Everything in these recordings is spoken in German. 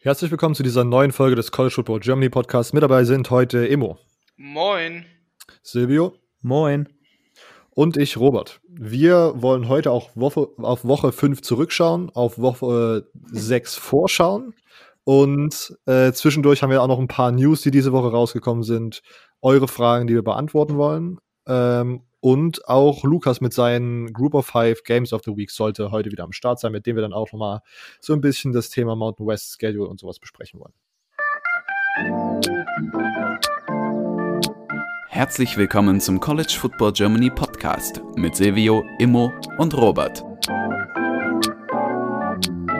Herzlich willkommen zu dieser neuen Folge des College Football Germany Podcasts. Mit dabei sind heute Emo. Moin. Silvio. Moin. Und ich, Robert. Wir wollen heute auch Woche, auf Woche 5 zurückschauen, auf Woche 6 vorschauen. Und äh, zwischendurch haben wir auch noch ein paar News, die diese Woche rausgekommen sind. Eure Fragen, die wir beantworten wollen. Ähm, und auch Lukas mit seinen Group of Five Games of the Week sollte heute wieder am Start sein, mit dem wir dann auch nochmal so ein bisschen das Thema Mountain West Schedule und sowas besprechen wollen. Herzlich willkommen zum College Football Germany Podcast mit Silvio, Immo und Robert.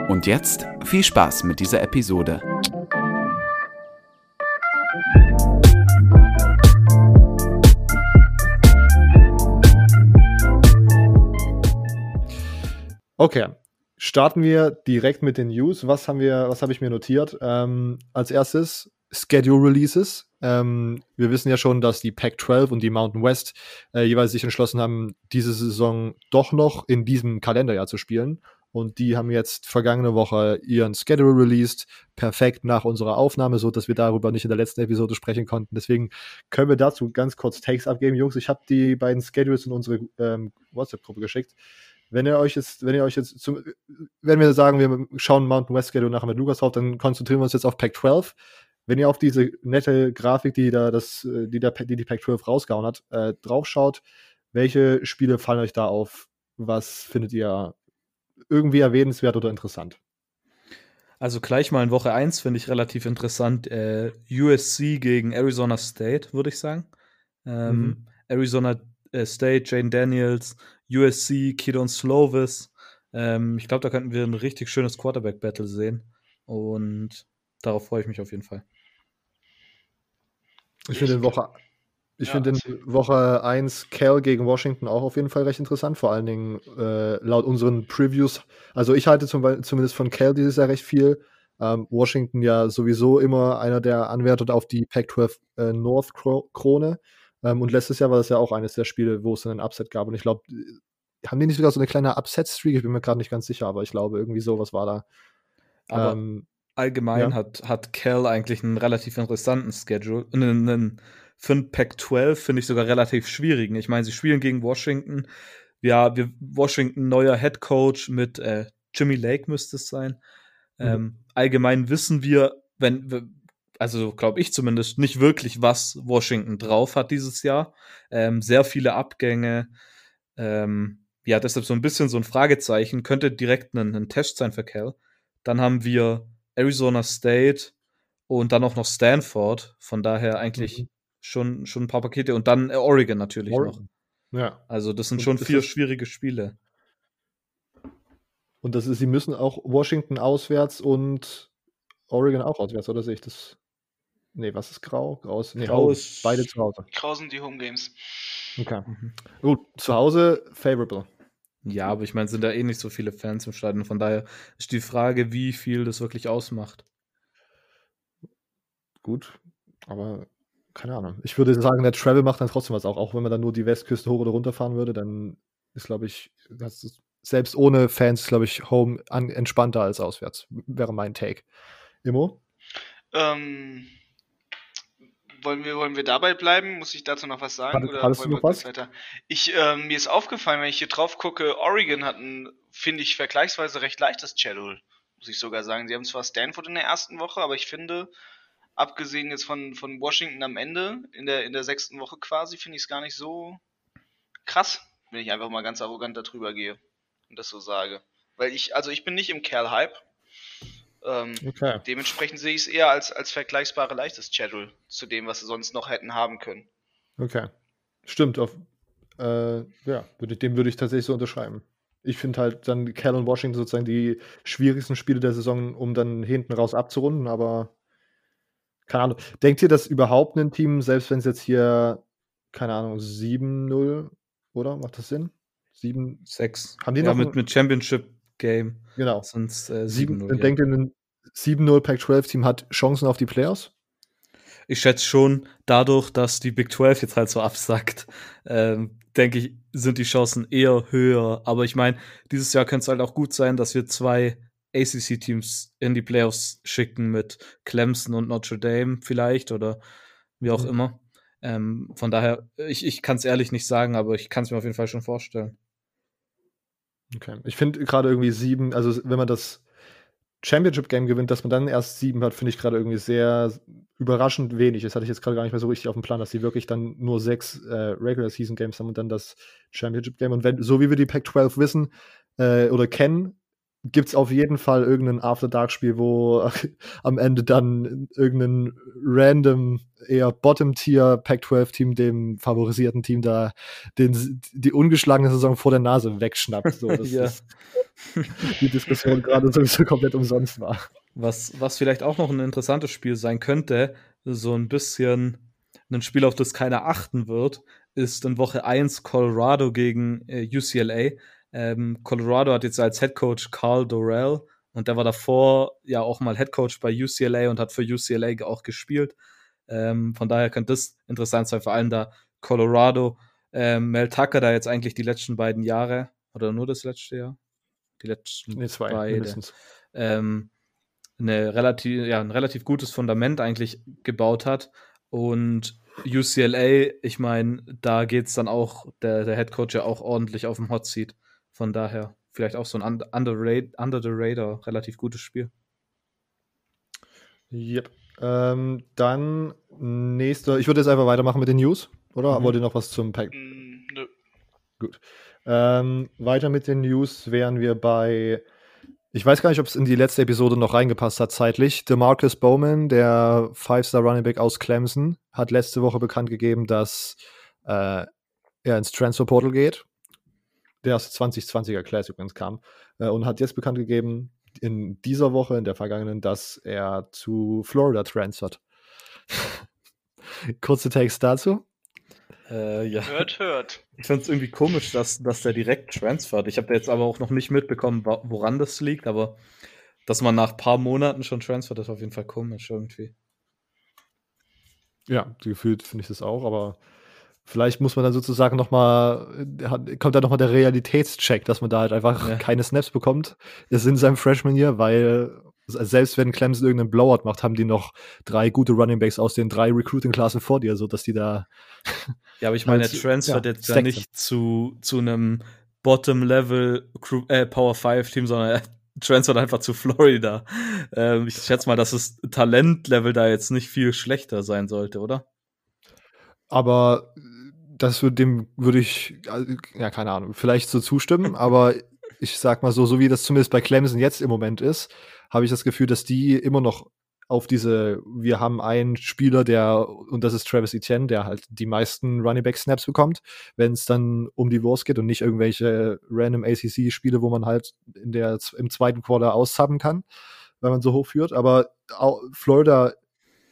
Und jetzt viel Spaß mit dieser Episode. Okay, starten wir direkt mit den News. Was haben wir, was habe ich mir notiert? Ähm, als erstes Schedule Releases. Ähm, wir wissen ja schon, dass die Pac-12 und die Mountain West äh, jeweils sich entschlossen haben, diese Saison doch noch in diesem Kalenderjahr zu spielen. Und die haben jetzt vergangene Woche ihren Schedule released, perfekt nach unserer Aufnahme, so dass wir darüber nicht in der letzten Episode sprechen konnten. Deswegen können wir dazu ganz kurz Takes abgeben. Jungs, ich habe die beiden Schedules in unsere ähm, WhatsApp-Gruppe geschickt wenn ihr euch jetzt, wenn ihr euch jetzt zum, wenn wir sagen, wir schauen Mountain West Schedule nachher mit Lukas drauf, dann konzentrieren wir uns jetzt auf Pack 12. Wenn ihr auf diese nette Grafik, die da das, die da, die, die Pack 12 rausgehauen hat, äh, draufschaut, welche Spiele fallen euch da auf? Was findet ihr irgendwie erwähnenswert oder interessant? Also gleich mal in Woche 1 finde ich relativ interessant. Äh, USC gegen Arizona State, würde ich sagen. Ähm, mhm. Arizona State, Jane Daniels, USC, Kidon Slovis. Ähm, ich glaube, da könnten wir ein richtig schönes Quarterback-Battle sehen. Und darauf freue ich mich auf jeden Fall. Ich finde in Woche, ich ja, finde in Woche 1 Cal gegen Washington auch auf jeden Fall recht interessant, vor allen Dingen äh, laut unseren Previews. Also ich halte zum, zumindest von Cal dieses Jahr recht viel. Ähm, Washington ja sowieso immer einer der Anwärter auf die Pac-12 äh, North Krone. Ähm, und letztes Jahr war das ja auch eines der Spiele, wo es dann ein Upset gab. Und ich glaube, haben die nicht sogar so eine kleine Upset-Streak? Ich bin mir gerade nicht ganz sicher, aber ich glaube, irgendwie sowas war da. Aber ähm, allgemein ja. hat, hat Cal eigentlich einen relativ interessanten Schedule. Einen, einen, für ein Pack 12 finde ich sogar relativ schwierigen. Ich meine, sie spielen gegen Washington. Ja, wir, Washington neuer Head Coach mit äh, Jimmy Lake müsste es sein. Mhm. Ähm, allgemein wissen wir, wenn, also glaube ich zumindest, nicht wirklich, was Washington drauf hat dieses Jahr. Ähm, sehr viele Abgänge. Ähm, ja, deshalb so ein bisschen so ein Fragezeichen. Könnte direkt ein, ein Test sein für Cal. Dann haben wir Arizona State und dann auch noch Stanford. Von daher eigentlich mhm. schon, schon ein paar Pakete. Und dann Oregon natürlich Oregon. noch. Ja. Also das sind und schon vier schwierige Spiele. Und das ist, sie müssen auch Washington auswärts und Oregon auch auswärts, oder sehe ich das Nee, was ist grau? Grau ist, nee, grau ist beide zu Hause. Grau sind die Home Games. Okay. Mhm. Gut, zu Hause favorable. Ja, aber ich meine, sind da eh nicht so viele Fans im Stadion. Von daher ist die Frage, wie viel das wirklich ausmacht. Gut, aber keine Ahnung. Ich würde sagen, der Travel macht dann trotzdem was auch. Auch wenn man dann nur die Westküste hoch oder runter fahren würde, dann ist, glaube ich, ist, selbst ohne Fans, glaube ich, Home an, entspannter als auswärts. Wäre mein Take. Immo? Ähm, wollen wir, wollen wir dabei bleiben? Muss ich dazu noch was sagen? Hat, oder du noch was? Weiter? Ich, äh, mir ist aufgefallen, wenn ich hier drauf gucke, Oregon hat ein, finde ich, vergleichsweise recht leichtes Schedule, muss ich sogar sagen. Sie haben zwar Stanford in der ersten Woche, aber ich finde, abgesehen jetzt von, von Washington am Ende, in der, in der sechsten Woche quasi, finde ich es gar nicht so krass, wenn ich einfach mal ganz arrogant darüber gehe und das so sage. Weil ich, also ich bin nicht im Kerl-Hype, ähm, okay. Dementsprechend sehe ich es eher als, als vergleichbare leichtes Schedule zu dem, was sie sonst noch hätten haben können. Okay. Stimmt, auf, äh, ja, würde, dem würde ich tatsächlich so unterschreiben. Ich finde halt dann Cal und Washington sozusagen die schwierigsten Spiele der Saison, um dann hinten raus abzurunden, aber keine Ahnung. Denkt ihr, dass überhaupt ein Team, selbst wenn es jetzt hier, keine Ahnung, 7-0, oder? Macht das Sinn? 7, 6. Haben die ja, noch mit, mit Championship Game. Genau. Sonst äh, 7-0. Ja. Denkt ihr, ein 7-0 Pac-12-Team hat Chancen auf die Playoffs? Ich schätze schon, dadurch, dass die Big 12 jetzt halt so absackt, ähm, denke ich, sind die Chancen eher höher. Aber ich meine, dieses Jahr könnte es halt auch gut sein, dass wir zwei ACC-Teams in die Playoffs schicken mit Clemson und Notre Dame vielleicht oder wie auch mhm. immer. Ähm, von daher, ich, ich kann es ehrlich nicht sagen, aber ich kann es mir auf jeden Fall schon vorstellen. Okay. Ich finde gerade irgendwie sieben, also wenn man das Championship-Game gewinnt, dass man dann erst sieben hat, finde ich gerade irgendwie sehr überraschend wenig. Das hatte ich jetzt gerade gar nicht mehr so richtig auf dem Plan, dass sie wirklich dann nur sechs äh, Regular-Season-Games haben und dann das Championship-Game. Und wenn, so wie wir die Pac-12 wissen äh, oder kennen, gibt es auf jeden Fall irgendein After-Dark-Spiel, wo am Ende dann irgendein random, eher Bottom-Tier Pac-12-Team dem favorisierten Team da den, die ungeschlagene Saison vor der Nase wegschnappt. So, dass ja. das, die Diskussion gerade sowieso komplett umsonst war. Was, was vielleicht auch noch ein interessantes Spiel sein könnte, so ein bisschen ein Spiel, auf das keiner achten wird, ist in Woche 1 Colorado gegen äh, UCLA ähm, Colorado hat jetzt als Head Coach Carl Dorrell und der war davor ja auch mal Head Coach bei UCLA und hat für UCLA auch gespielt. Ähm, von daher könnte das interessant sein, vor allem da Colorado, ähm, Mel Tucker da jetzt eigentlich die letzten beiden Jahre oder nur das letzte Jahr? Die letzten nee, zwei, beide. Ähm, eine relativ, ja, ein relativ gutes Fundament eigentlich gebaut hat. Und UCLA, ich meine, da geht es dann auch, der, der Head Coach ja auch ordentlich auf dem Hot Seat. Von daher vielleicht auch so ein under, under the radar, relativ gutes Spiel. Yep. Ähm, dann nächste, ich würde jetzt einfach weitermachen mit den News, oder? Mhm. Wollt ihr noch was zum Pack? Mm, nö. Gut. Ähm, weiter mit den News wären wir bei, ich weiß gar nicht, ob es in die letzte Episode noch reingepasst hat zeitlich. DeMarcus Bowman, der Five-Star Running Back aus Clemson, hat letzte Woche bekannt gegeben, dass äh, er ins Transfer Portal geht der aus 2020er Class übrigens kam, äh, und hat jetzt bekannt gegeben, in dieser Woche, in der vergangenen, dass er zu Florida transfert. Kurze Takes dazu. Äh, ja. Hört, hört. Ich finde es irgendwie komisch, dass, dass der direkt transfert. Ich habe jetzt aber auch noch nicht mitbekommen, woran das liegt, aber dass man nach ein paar Monaten schon transfert, ist auf jeden Fall komisch irgendwie. Ja, gefühlt finde ich das auch, aber Vielleicht muss man dann sozusagen nochmal, kommt da nochmal der Realitätscheck, dass man da halt einfach ja. keine Snaps bekommt. Das ist in seinem Freshman Year, weil selbst wenn Clemson irgendeinen Blowout macht, haben die noch drei gute Running Backs aus den drei Recruiting-Klassen vor dir, so dass die da. Ja, aber ich meine, er transfert ja, jetzt ja nicht zu, zu einem Bottom-Level äh, Power 5 Team, sondern er transfert einfach zu Florida. Ähm, ich schätze mal, dass das Talentlevel da jetzt nicht viel schlechter sein sollte, oder? Aber das würde dem würde ich, ja, keine Ahnung, vielleicht so zustimmen, aber ich sag mal so, so wie das zumindest bei Clemson jetzt im Moment ist, habe ich das Gefühl, dass die immer noch auf diese, wir haben einen Spieler, der, und das ist Travis Etienne, der halt die meisten Running Back Snaps bekommt, wenn es dann um die Wurst geht und nicht irgendwelche random ACC-Spiele, wo man halt in der, im zweiten Quarter auszappen kann, wenn man so hoch führt. Aber Florida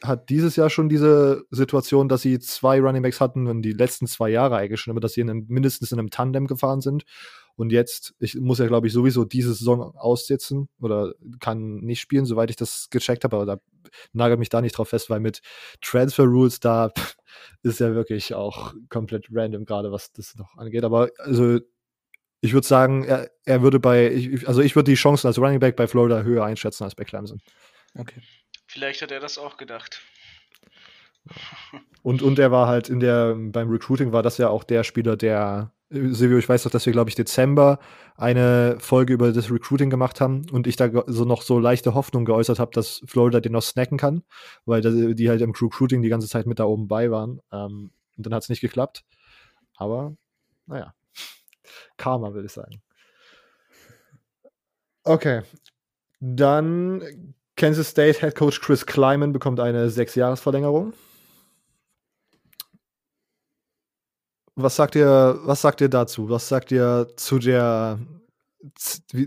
hat dieses Jahr schon diese Situation, dass sie zwei Running Backs hatten und die letzten zwei Jahre eigentlich schon immer, dass sie in einem, mindestens in einem Tandem gefahren sind. Und jetzt, ich muss ja, glaube ich, sowieso diese Saison aussitzen oder kann nicht spielen, soweit ich das gecheckt habe, aber da nagelt mich da nicht drauf fest, weil mit Transfer Rules da ist ja wirklich auch komplett random, gerade was das noch angeht. Aber also ich würde sagen, er, er würde bei, ich, also ich würde die Chancen als Running Back bei Florida höher einschätzen als bei Clemson. Okay. Vielleicht hat er das auch gedacht. Und, und er war halt in der, beim Recruiting war das ja auch der Spieler, der, Silvio, ich weiß doch, dass wir, glaube ich, Dezember eine Folge über das Recruiting gemacht haben und ich da so noch so leichte Hoffnung geäußert habe, dass Florida den noch snacken kann, weil die halt im Recruiting die ganze Zeit mit da oben bei waren. Ähm, und dann hat es nicht geklappt. Aber, naja, Karma, würde ich sagen. Okay. Dann Kansas State Head Coach Chris Kleiman bekommt eine Sechsjahresverlängerung. Was sagt ihr, was sagt ihr dazu? Was sagt ihr zu der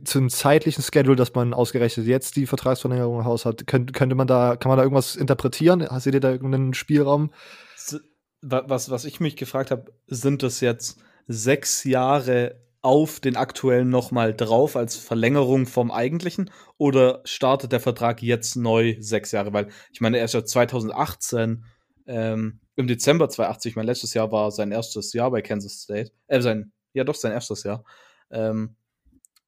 zum zeitlichen Schedule, dass man ausgerechnet jetzt die Vertragsverlängerung im Haus hat? Könnt, könnte man da, kann man da irgendwas interpretieren? Hast ihr da irgendeinen Spielraum? Was, was ich mich gefragt habe, sind das jetzt sechs Jahre auf den aktuellen nochmal drauf als Verlängerung vom eigentlichen oder startet der Vertrag jetzt neu sechs Jahre? Weil ich meine, er ist ja 2018 ähm, im Dezember 2080, mein letztes Jahr war sein erstes Jahr bei Kansas State, äh, sein, ja doch, sein erstes Jahr. Ähm,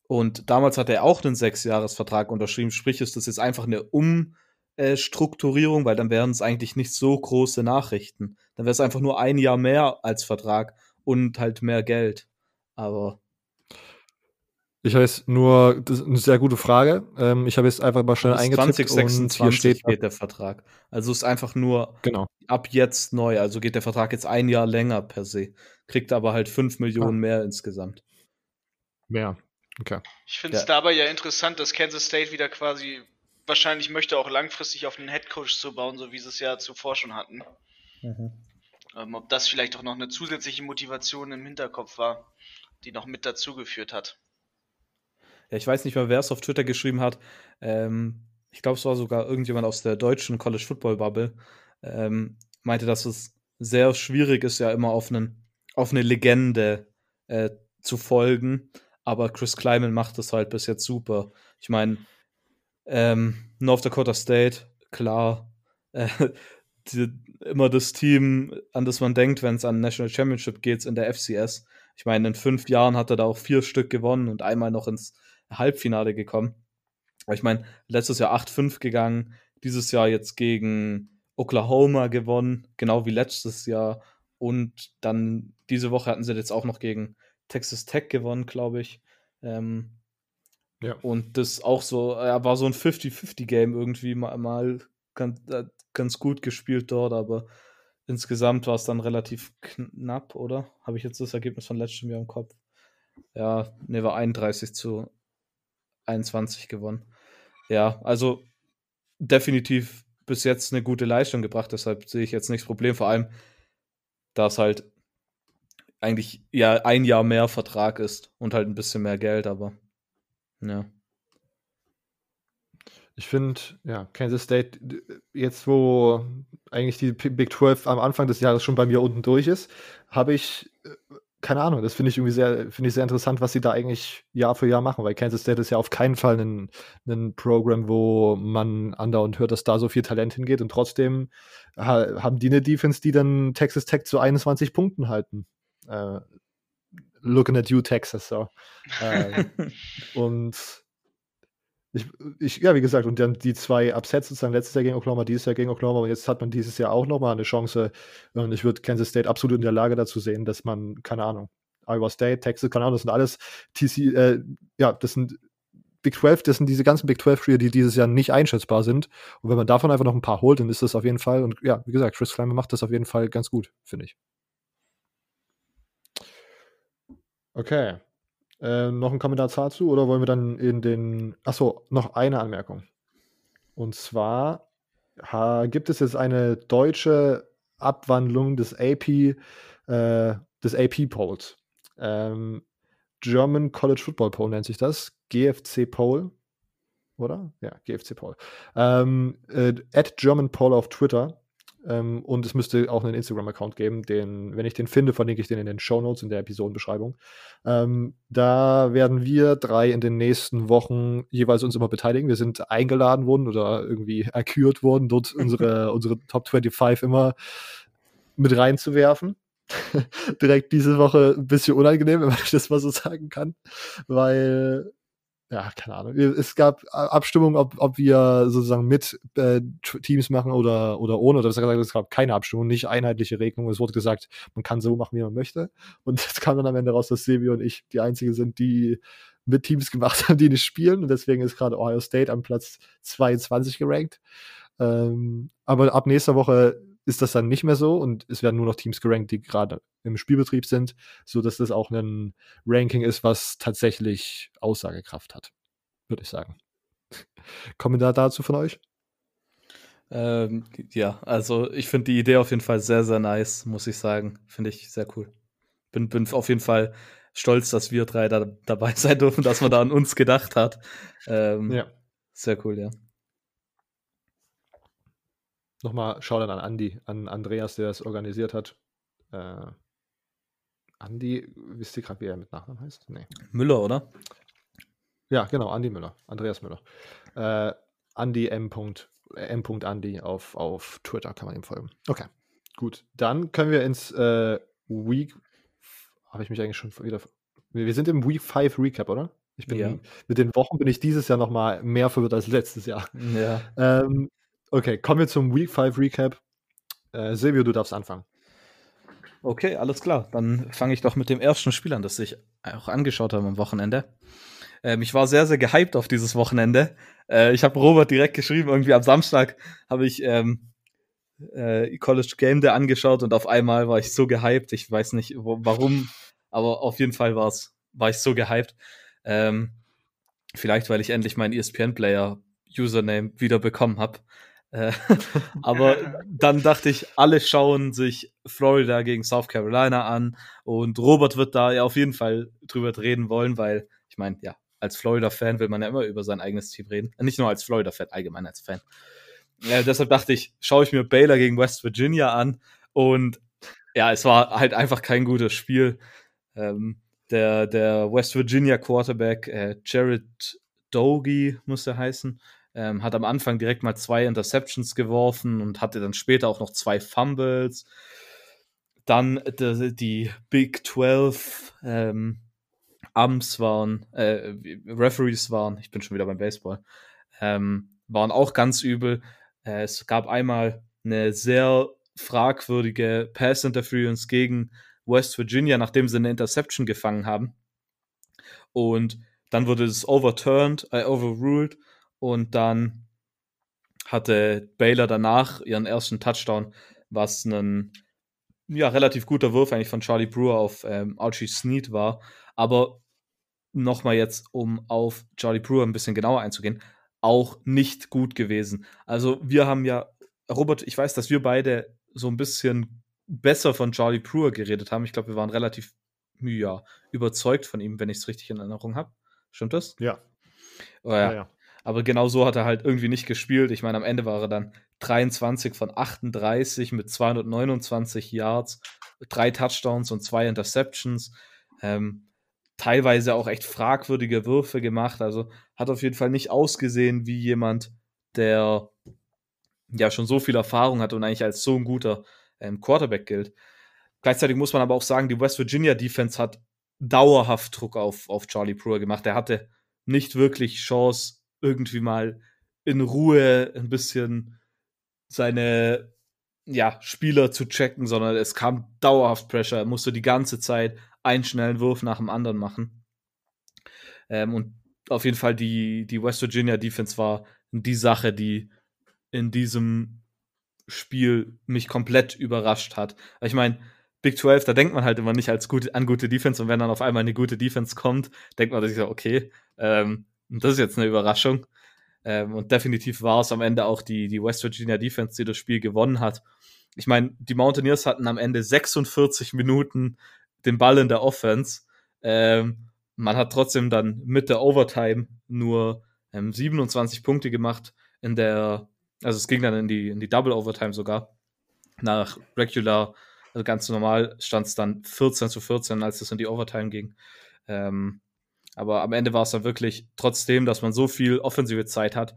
Und damals hat er auch einen Sechsjahresvertrag unterschrieben. Sprich, ist das jetzt einfach eine Umstrukturierung, weil dann wären es eigentlich nicht so große Nachrichten. Dann wäre es einfach nur ein Jahr mehr als Vertrag und halt mehr Geld. Aber ich habe jetzt nur, das ist eine sehr gute Frage. Ähm, ich habe jetzt einfach mal schnell eingetippt 2026 und hier steht geht der Vertrag. Also ist einfach nur genau. ab jetzt neu. Also geht der Vertrag jetzt ein Jahr länger per se. Kriegt aber halt 5 Millionen ah. mehr insgesamt. Mehr. Okay. Ich finde es ja. dabei ja interessant, dass Kansas State wieder quasi wahrscheinlich möchte auch langfristig auf einen Headcoach zu bauen, so wie sie es ja zuvor schon hatten. Mhm. Ähm, ob das vielleicht auch noch eine zusätzliche Motivation im Hinterkopf war, die noch mit dazugeführt hat ja, ich weiß nicht mehr, wer es auf Twitter geschrieben hat. Ähm, ich glaube, es war sogar irgendjemand aus der deutschen College Football Bubble, ähm, meinte, dass es sehr schwierig ist, ja immer auf, einen, auf eine Legende äh, zu folgen. Aber Chris Kleiman macht das halt bis jetzt super. Ich meine, ähm, North Dakota State, klar, äh, die, immer das Team, an das man denkt, wenn es an National Championship geht, in der FCS. Ich meine, in fünf Jahren hat er da auch vier Stück gewonnen und einmal noch ins Halbfinale gekommen. Aber ich meine, letztes Jahr 8-5 gegangen, dieses Jahr jetzt gegen Oklahoma gewonnen, genau wie letztes Jahr. Und dann diese Woche hatten sie jetzt auch noch gegen Texas Tech gewonnen, glaube ich. Ähm, ja. Und das auch so, er war so ein 50-50-Game irgendwie mal, mal ganz, äh, ganz gut gespielt dort, aber insgesamt war es dann relativ knapp, oder? Habe ich jetzt das Ergebnis von letztem Jahr im Kopf? Ja, ne, war 31 zu 21 gewonnen. Ja, also definitiv bis jetzt eine gute Leistung gebracht, deshalb sehe ich jetzt nicht das Problem. Vor allem, da es halt eigentlich ja ein Jahr mehr Vertrag ist und halt ein bisschen mehr Geld, aber ja. Ich finde, ja, Kansas State, jetzt wo eigentlich die Big 12 am Anfang des Jahres schon bei mir unten durch ist, habe ich äh, keine Ahnung, das finde ich irgendwie sehr, finde ich sehr interessant, was sie da eigentlich Jahr für Jahr machen, weil Kansas State ist ja auf keinen Fall ein, ein Programm, wo man andauernd hört, dass da so viel Talent hingeht und trotzdem ha, haben die eine Defense, die dann Texas Tech zu 21 Punkten halten. Äh, looking at you, Texas, so. äh, und ich, ich, ja, wie gesagt, und dann die zwei Upsets sozusagen letztes Jahr gegen Oklahoma, dieses Jahr gegen Oklahoma, und jetzt hat man dieses Jahr auch nochmal eine Chance. Und ich würde Kansas State absolut in der Lage dazu sehen, dass man, keine Ahnung, Iowa State, Texas, keine Ahnung, das sind alles TC, äh, ja, das sind Big 12, das sind diese ganzen Big 12-Spiele, die dieses Jahr nicht einschätzbar sind. Und wenn man davon einfach noch ein paar holt, dann ist das auf jeden Fall, und ja, wie gesagt, Chris Kleimer macht das auf jeden Fall ganz gut, finde ich. Okay. Äh, noch ein Kommentar dazu oder wollen wir dann in den. Achso, noch eine Anmerkung. Und zwar ha, gibt es jetzt eine deutsche Abwandlung des AP, äh, des AP-Polls. Ähm, German College Football Poll nennt sich das. GFC Poll. Oder? Ja, GFC Poll. Ähm, äh, at German Poll auf Twitter ähm, und es müsste auch einen Instagram-Account geben, den, wenn ich den finde, verlinke ich den in den Show Notes in der Episodenbeschreibung. Ähm, da werden wir drei in den nächsten Wochen jeweils uns immer beteiligen. Wir sind eingeladen worden oder irgendwie erkürt worden, dort unsere, unsere Top 25 immer mit reinzuwerfen. Direkt diese Woche ein bisschen unangenehm, wenn man das mal so sagen kann, weil ja, keine Ahnung. Es gab Abstimmungen, ob, ob wir sozusagen mit äh, Teams machen oder, oder ohne. Oder gesagt, es gab keine Abstimmung, nicht einheitliche Regelung. Es wurde gesagt, man kann so machen, wie man möchte. Und es kam dann am Ende raus, dass Sevi und ich die einzigen sind, die mit Teams gemacht haben, die nicht spielen. Und deswegen ist gerade Ohio State am Platz 22 gerankt. Ähm, aber ab nächster Woche ist das dann nicht mehr so und es werden nur noch Teams gerankt, die gerade im Spielbetrieb sind, so dass das auch ein Ranking ist, was tatsächlich Aussagekraft hat, würde ich sagen. Kommentar dazu von euch? Ähm, ja, also ich finde die Idee auf jeden Fall sehr, sehr nice, muss ich sagen. Finde ich sehr cool. Bin, bin auf jeden Fall stolz, dass wir drei da dabei sein dürfen, dass man da an uns gedacht hat. Ähm, ja. Sehr cool, ja nochmal Shoutout an Andi, an Andreas, der das organisiert hat. Äh, Andi, wisst ihr gerade, wie er mit Nachnamen heißt? Nee. Müller, oder? Ja, genau, Andi Müller, Andreas Müller. Äh, Andi M. M. Andi auf, auf Twitter kann man ihm folgen. Okay, gut. Dann können wir ins äh, Week. Habe ich mich eigentlich schon wieder. Wir sind im Week 5 Recap, oder? Ich bin ja. mit den Wochen bin ich dieses Jahr noch mal mehr verwirrt als letztes Jahr. Ja. Ähm, okay, kommen wir zum Week 5 Recap. Äh, Silvio, du darfst anfangen. Okay, alles klar. Dann fange ich doch mit dem ersten Spiel an, das ich auch angeschaut habe am Wochenende. Ähm, ich war sehr, sehr gehypt auf dieses Wochenende. Äh, ich habe Robert direkt geschrieben, irgendwie am Samstag habe ich ähm, äh, College Game Day angeschaut und auf einmal war ich so gehypt. Ich weiß nicht wo, warum, aber auf jeden Fall war's, war ich so gehypt. Ähm, vielleicht, weil ich endlich meinen ESPN-Player Username wieder bekommen habe. Äh, aber dann dachte ich, alle schauen sich Florida gegen South Carolina an und Robert wird da ja auf jeden Fall drüber reden wollen, weil ich meine, ja, als Florida-Fan will man ja immer über sein eigenes Team reden. Nicht nur als Florida-Fan, allgemein als Fan. Ja, deshalb dachte ich, schaue ich mir Baylor gegen West Virginia an und ja, es war halt einfach kein gutes Spiel. Ähm, der, der West Virginia Quarterback, äh, Jared Dogie, muss er heißen, ähm, hat am Anfang direkt mal zwei Interceptions geworfen und hatte dann später auch noch zwei Fumbles. Dann die, die Big 12 ähm, Amps waren, äh, Referees waren, ich bin schon wieder beim Baseball, ähm, waren auch ganz übel. Äh, es gab einmal eine sehr fragwürdige Pass-Interference gegen West Virginia, nachdem sie eine Interception gefangen haben. Und dann wurde es overturned, äh, overruled und dann hatte Baylor danach ihren ersten Touchdown, was ein ja, relativ guter Wurf eigentlich von Charlie Brewer auf ähm, Archie Sneed war. Aber nochmal jetzt, um auf Charlie Brewer ein bisschen genauer einzugehen, auch nicht gut gewesen. Also wir haben ja, Robert, ich weiß, dass wir beide so ein bisschen besser von Charlie Brewer geredet haben. Ich glaube, wir waren relativ ja, überzeugt von ihm, wenn ich es richtig in Erinnerung habe. Stimmt das? Ja. Oh, ja. ja, ja. Aber genau so hat er halt irgendwie nicht gespielt. Ich meine, am Ende war er dann 23 von 38 mit 229 Yards, drei Touchdowns und zwei Interceptions. Ähm, teilweise auch echt fragwürdige Würfe gemacht. Also hat auf jeden Fall nicht ausgesehen wie jemand, der ja schon so viel Erfahrung hat und eigentlich als so ein guter ähm, Quarterback gilt. Gleichzeitig muss man aber auch sagen, die West Virginia Defense hat dauerhaft Druck auf, auf Charlie Brewer gemacht. Er hatte nicht wirklich Chance, irgendwie mal in Ruhe ein bisschen seine ja, Spieler zu checken, sondern es kam dauerhaft Pressure. Er musste die ganze Zeit einen schnellen Wurf nach dem anderen machen. Ähm, und auf jeden Fall die, die West Virginia Defense war die Sache, die in diesem Spiel mich komplett überrascht hat. Ich meine, Big 12, da denkt man halt immer nicht als gut, an gute Defense und wenn dann auf einmal eine gute Defense kommt, denkt man sich so, okay, ähm, und das ist jetzt eine Überraschung. Ähm, und definitiv war es am Ende auch die, die West Virginia Defense, die das Spiel gewonnen hat. Ich meine, die Mountaineers hatten am Ende 46 Minuten den Ball in der Offense. Ähm, man hat trotzdem dann mit der Overtime nur ähm, 27 Punkte gemacht in der, also es ging dann in die, in die Double Overtime sogar. Nach Regular, also ganz normal stand es dann 14 zu 14, als es in die Overtime ging. Ähm, aber am Ende war es dann wirklich, trotzdem, dass man so viel offensive Zeit hat,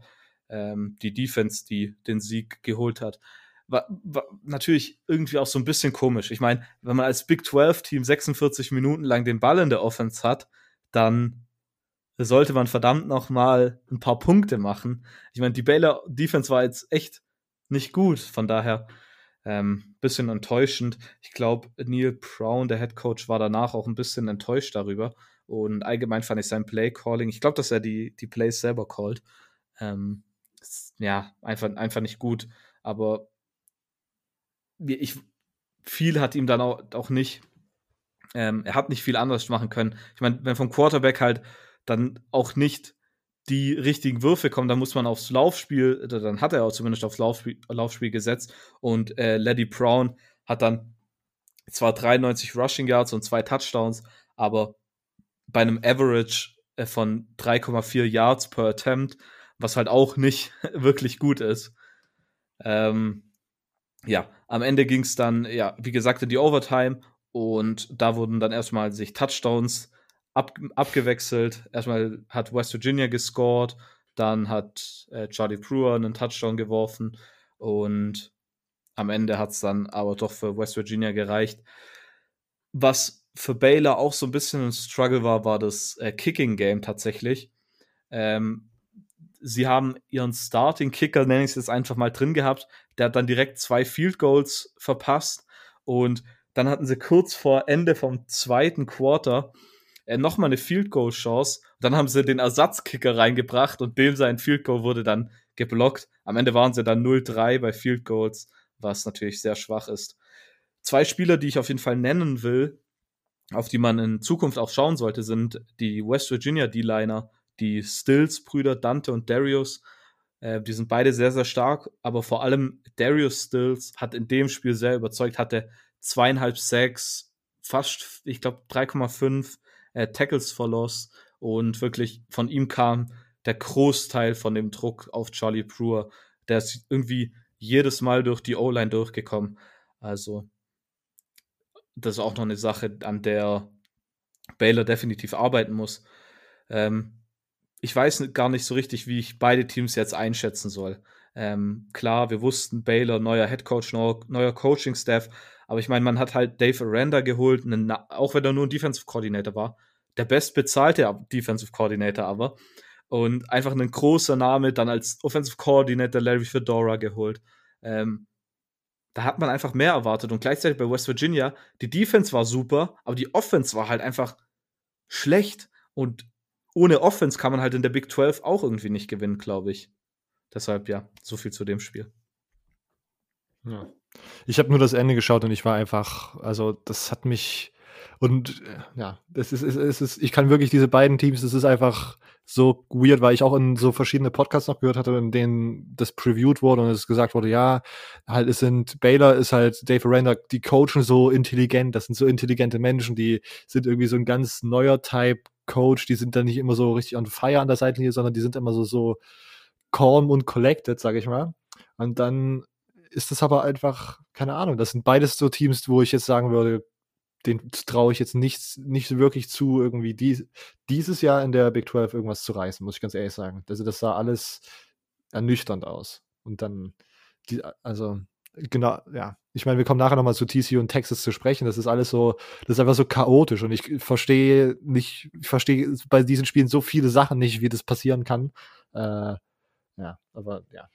ähm, die Defense, die den Sieg geholt hat. War, war natürlich irgendwie auch so ein bisschen komisch. Ich meine, wenn man als Big 12-Team 46 Minuten lang den Ball in der Offense hat, dann sollte man verdammt noch mal ein paar Punkte machen. Ich meine, die Baylor Defense war jetzt echt nicht gut, von daher ähm, bisschen enttäuschend. Ich glaube, Neil Brown, der Head Coach, war danach auch ein bisschen enttäuscht darüber. Und allgemein fand ich sein Play-Calling, ich glaube, dass er die, die Plays selber callt. Ähm, ja, einfach, einfach nicht gut. Aber ich, viel hat ihm dann auch, auch nicht, ähm, er hat nicht viel anderes machen können. Ich meine, wenn vom Quarterback halt dann auch nicht die richtigen Würfe kommen, dann muss man aufs Laufspiel, dann hat er auch zumindest aufs Laufspiel, Laufspiel gesetzt und äh, Lady Brown hat dann zwar 93 Rushing Yards und zwei Touchdowns, aber bei einem Average äh, von 3,4 Yards per Attempt, was halt auch nicht wirklich gut ist. Ähm, ja, am Ende ging es dann, ja, wie gesagt, in die Overtime und da wurden dann erstmal sich Touchdowns ab, abgewechselt. Erstmal hat West Virginia gescored, dann hat äh, Charlie Brewer einen Touchdown geworfen und am Ende hat es dann aber doch für West Virginia gereicht. Was für Baylor auch so ein bisschen ein Struggle war, war das äh, Kicking-Game tatsächlich. Ähm, sie haben ihren Starting-Kicker, nenne ich es jetzt einfach mal, drin gehabt. Der hat dann direkt zwei Field Goals verpasst. Und dann hatten sie kurz vor Ende vom zweiten Quarter äh, nochmal eine Field Goal Chance. Dann haben sie den Ersatzkicker reingebracht und dem sein Field Goal wurde dann geblockt. Am Ende waren sie dann 0-3 bei Field Goals, was natürlich sehr schwach ist. Zwei Spieler, die ich auf jeden Fall nennen will, auf die man in Zukunft auch schauen sollte, sind die West Virginia D-Liner, die Stills-Brüder Dante und Darius. Äh, die sind beide sehr, sehr stark, aber vor allem Darius Stills hat in dem Spiel sehr überzeugt, hatte zweieinhalb Sacks, fast, ich glaube, 3,5 äh, Tackles for Loss und wirklich von ihm kam der Großteil von dem Druck auf Charlie Brewer. Der ist irgendwie jedes Mal durch die O-Line durchgekommen. Also, das ist auch noch eine Sache, an der Baylor definitiv arbeiten muss. Ähm, ich weiß gar nicht so richtig, wie ich beide Teams jetzt einschätzen soll. Ähm, klar, wir wussten, Baylor, neuer Headcoach, neuer, neuer Coaching-Staff, aber ich meine, man hat halt Dave Aranda geholt, einen, auch wenn er nur ein Defensive Coordinator war, der bestbezahlte Defensive Coordinator aber. Und einfach ein großer Name, dann als Offensive Coordinator Larry Fedora geholt. Ähm, da hat man einfach mehr erwartet. Und gleichzeitig bei West Virginia, die Defense war super, aber die Offense war halt einfach schlecht. Und ohne Offense kann man halt in der Big 12 auch irgendwie nicht gewinnen, glaube ich. Deshalb ja, so viel zu dem Spiel. Ja. Ich habe nur das Ende geschaut und ich war einfach, also das hat mich und äh, ja, das ist, es ist, ich kann wirklich diese beiden Teams, das ist einfach so weird, weil ich auch in so verschiedene Podcasts noch gehört hatte, in denen das previewed wurde und es gesagt wurde, ja, halt, es sind, Baylor ist halt Dave Aranda, die coachen so intelligent, das sind so intelligente Menschen, die sind irgendwie so ein ganz neuer Type Coach, die sind dann nicht immer so richtig on fire an der Seite sondern die sind immer so, so calm und collected, sag ich mal. Und dann ist das aber einfach, keine Ahnung, das sind beides so Teams, wo ich jetzt sagen würde, den traue ich jetzt nicht, nicht wirklich zu, irgendwie dies, dieses Jahr in der Big 12 irgendwas zu reißen, muss ich ganz ehrlich sagen. Also das sah alles ernüchternd aus. Und dann, die, also, genau, ja. Ich meine, wir kommen nachher nochmal zu TCU und Texas zu sprechen. Das ist alles so, das ist einfach so chaotisch und ich verstehe nicht, ich verstehe bei diesen Spielen so viele Sachen nicht, wie das passieren kann. Äh, ja, aber ja.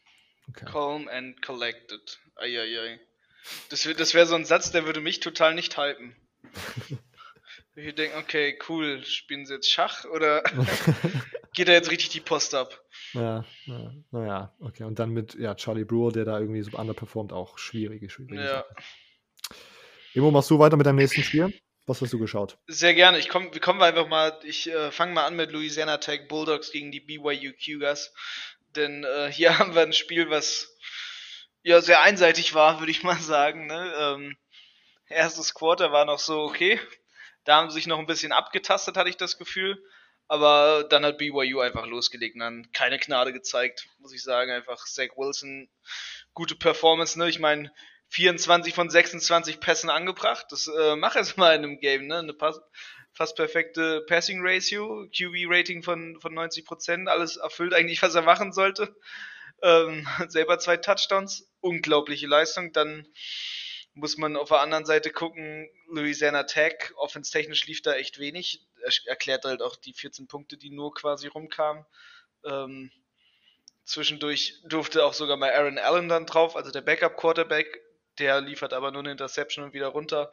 Okay. Calm and collected. Eieiei. Das, das wäre so ein Satz, der würde mich total nicht halten. Ich denke, okay, cool, spielen sie jetzt Schach oder geht da jetzt richtig die Post ab? Ja, naja, na okay. Und dann mit ja, Charlie Brewer, der da irgendwie so underperformt, auch schwierige, schwierige Ja. Emo, machst du weiter mit deinem nächsten Spiel? Was hast du geschaut? Sehr gerne. Ich komm, wir kommen einfach mal, ich äh, fange mal an mit Louisiana Tech Bulldogs gegen die BYU Cougars. Denn äh, hier haben wir ein Spiel, was ja sehr einseitig war, würde ich mal sagen. Ne? Ähm, erstes Quarter war noch so okay. Da haben sie sich noch ein bisschen abgetastet, hatte ich das Gefühl. Aber dann hat BYU einfach losgelegt und dann keine Gnade gezeigt, muss ich sagen. Einfach Zach Wilson, gute Performance, ne? Ich meine, 24 von 26 Pässen angebracht. Das äh, mach es mal in einem Game, ne? Eine Pass fast perfekte Passing Ratio, QB-Rating von, von 90%, alles erfüllt eigentlich, was er machen sollte. Ähm, selber zwei Touchdowns, unglaubliche Leistung. Dann muss man auf der anderen Seite gucken, Louisiana Tech, offenstechnisch lief da echt wenig. Er erklärt halt auch die 14 Punkte, die nur quasi rumkamen. Ähm, zwischendurch durfte auch sogar mal Aaron Allen dann drauf, also der Backup-Quarterback, der liefert aber nur eine Interception und wieder runter.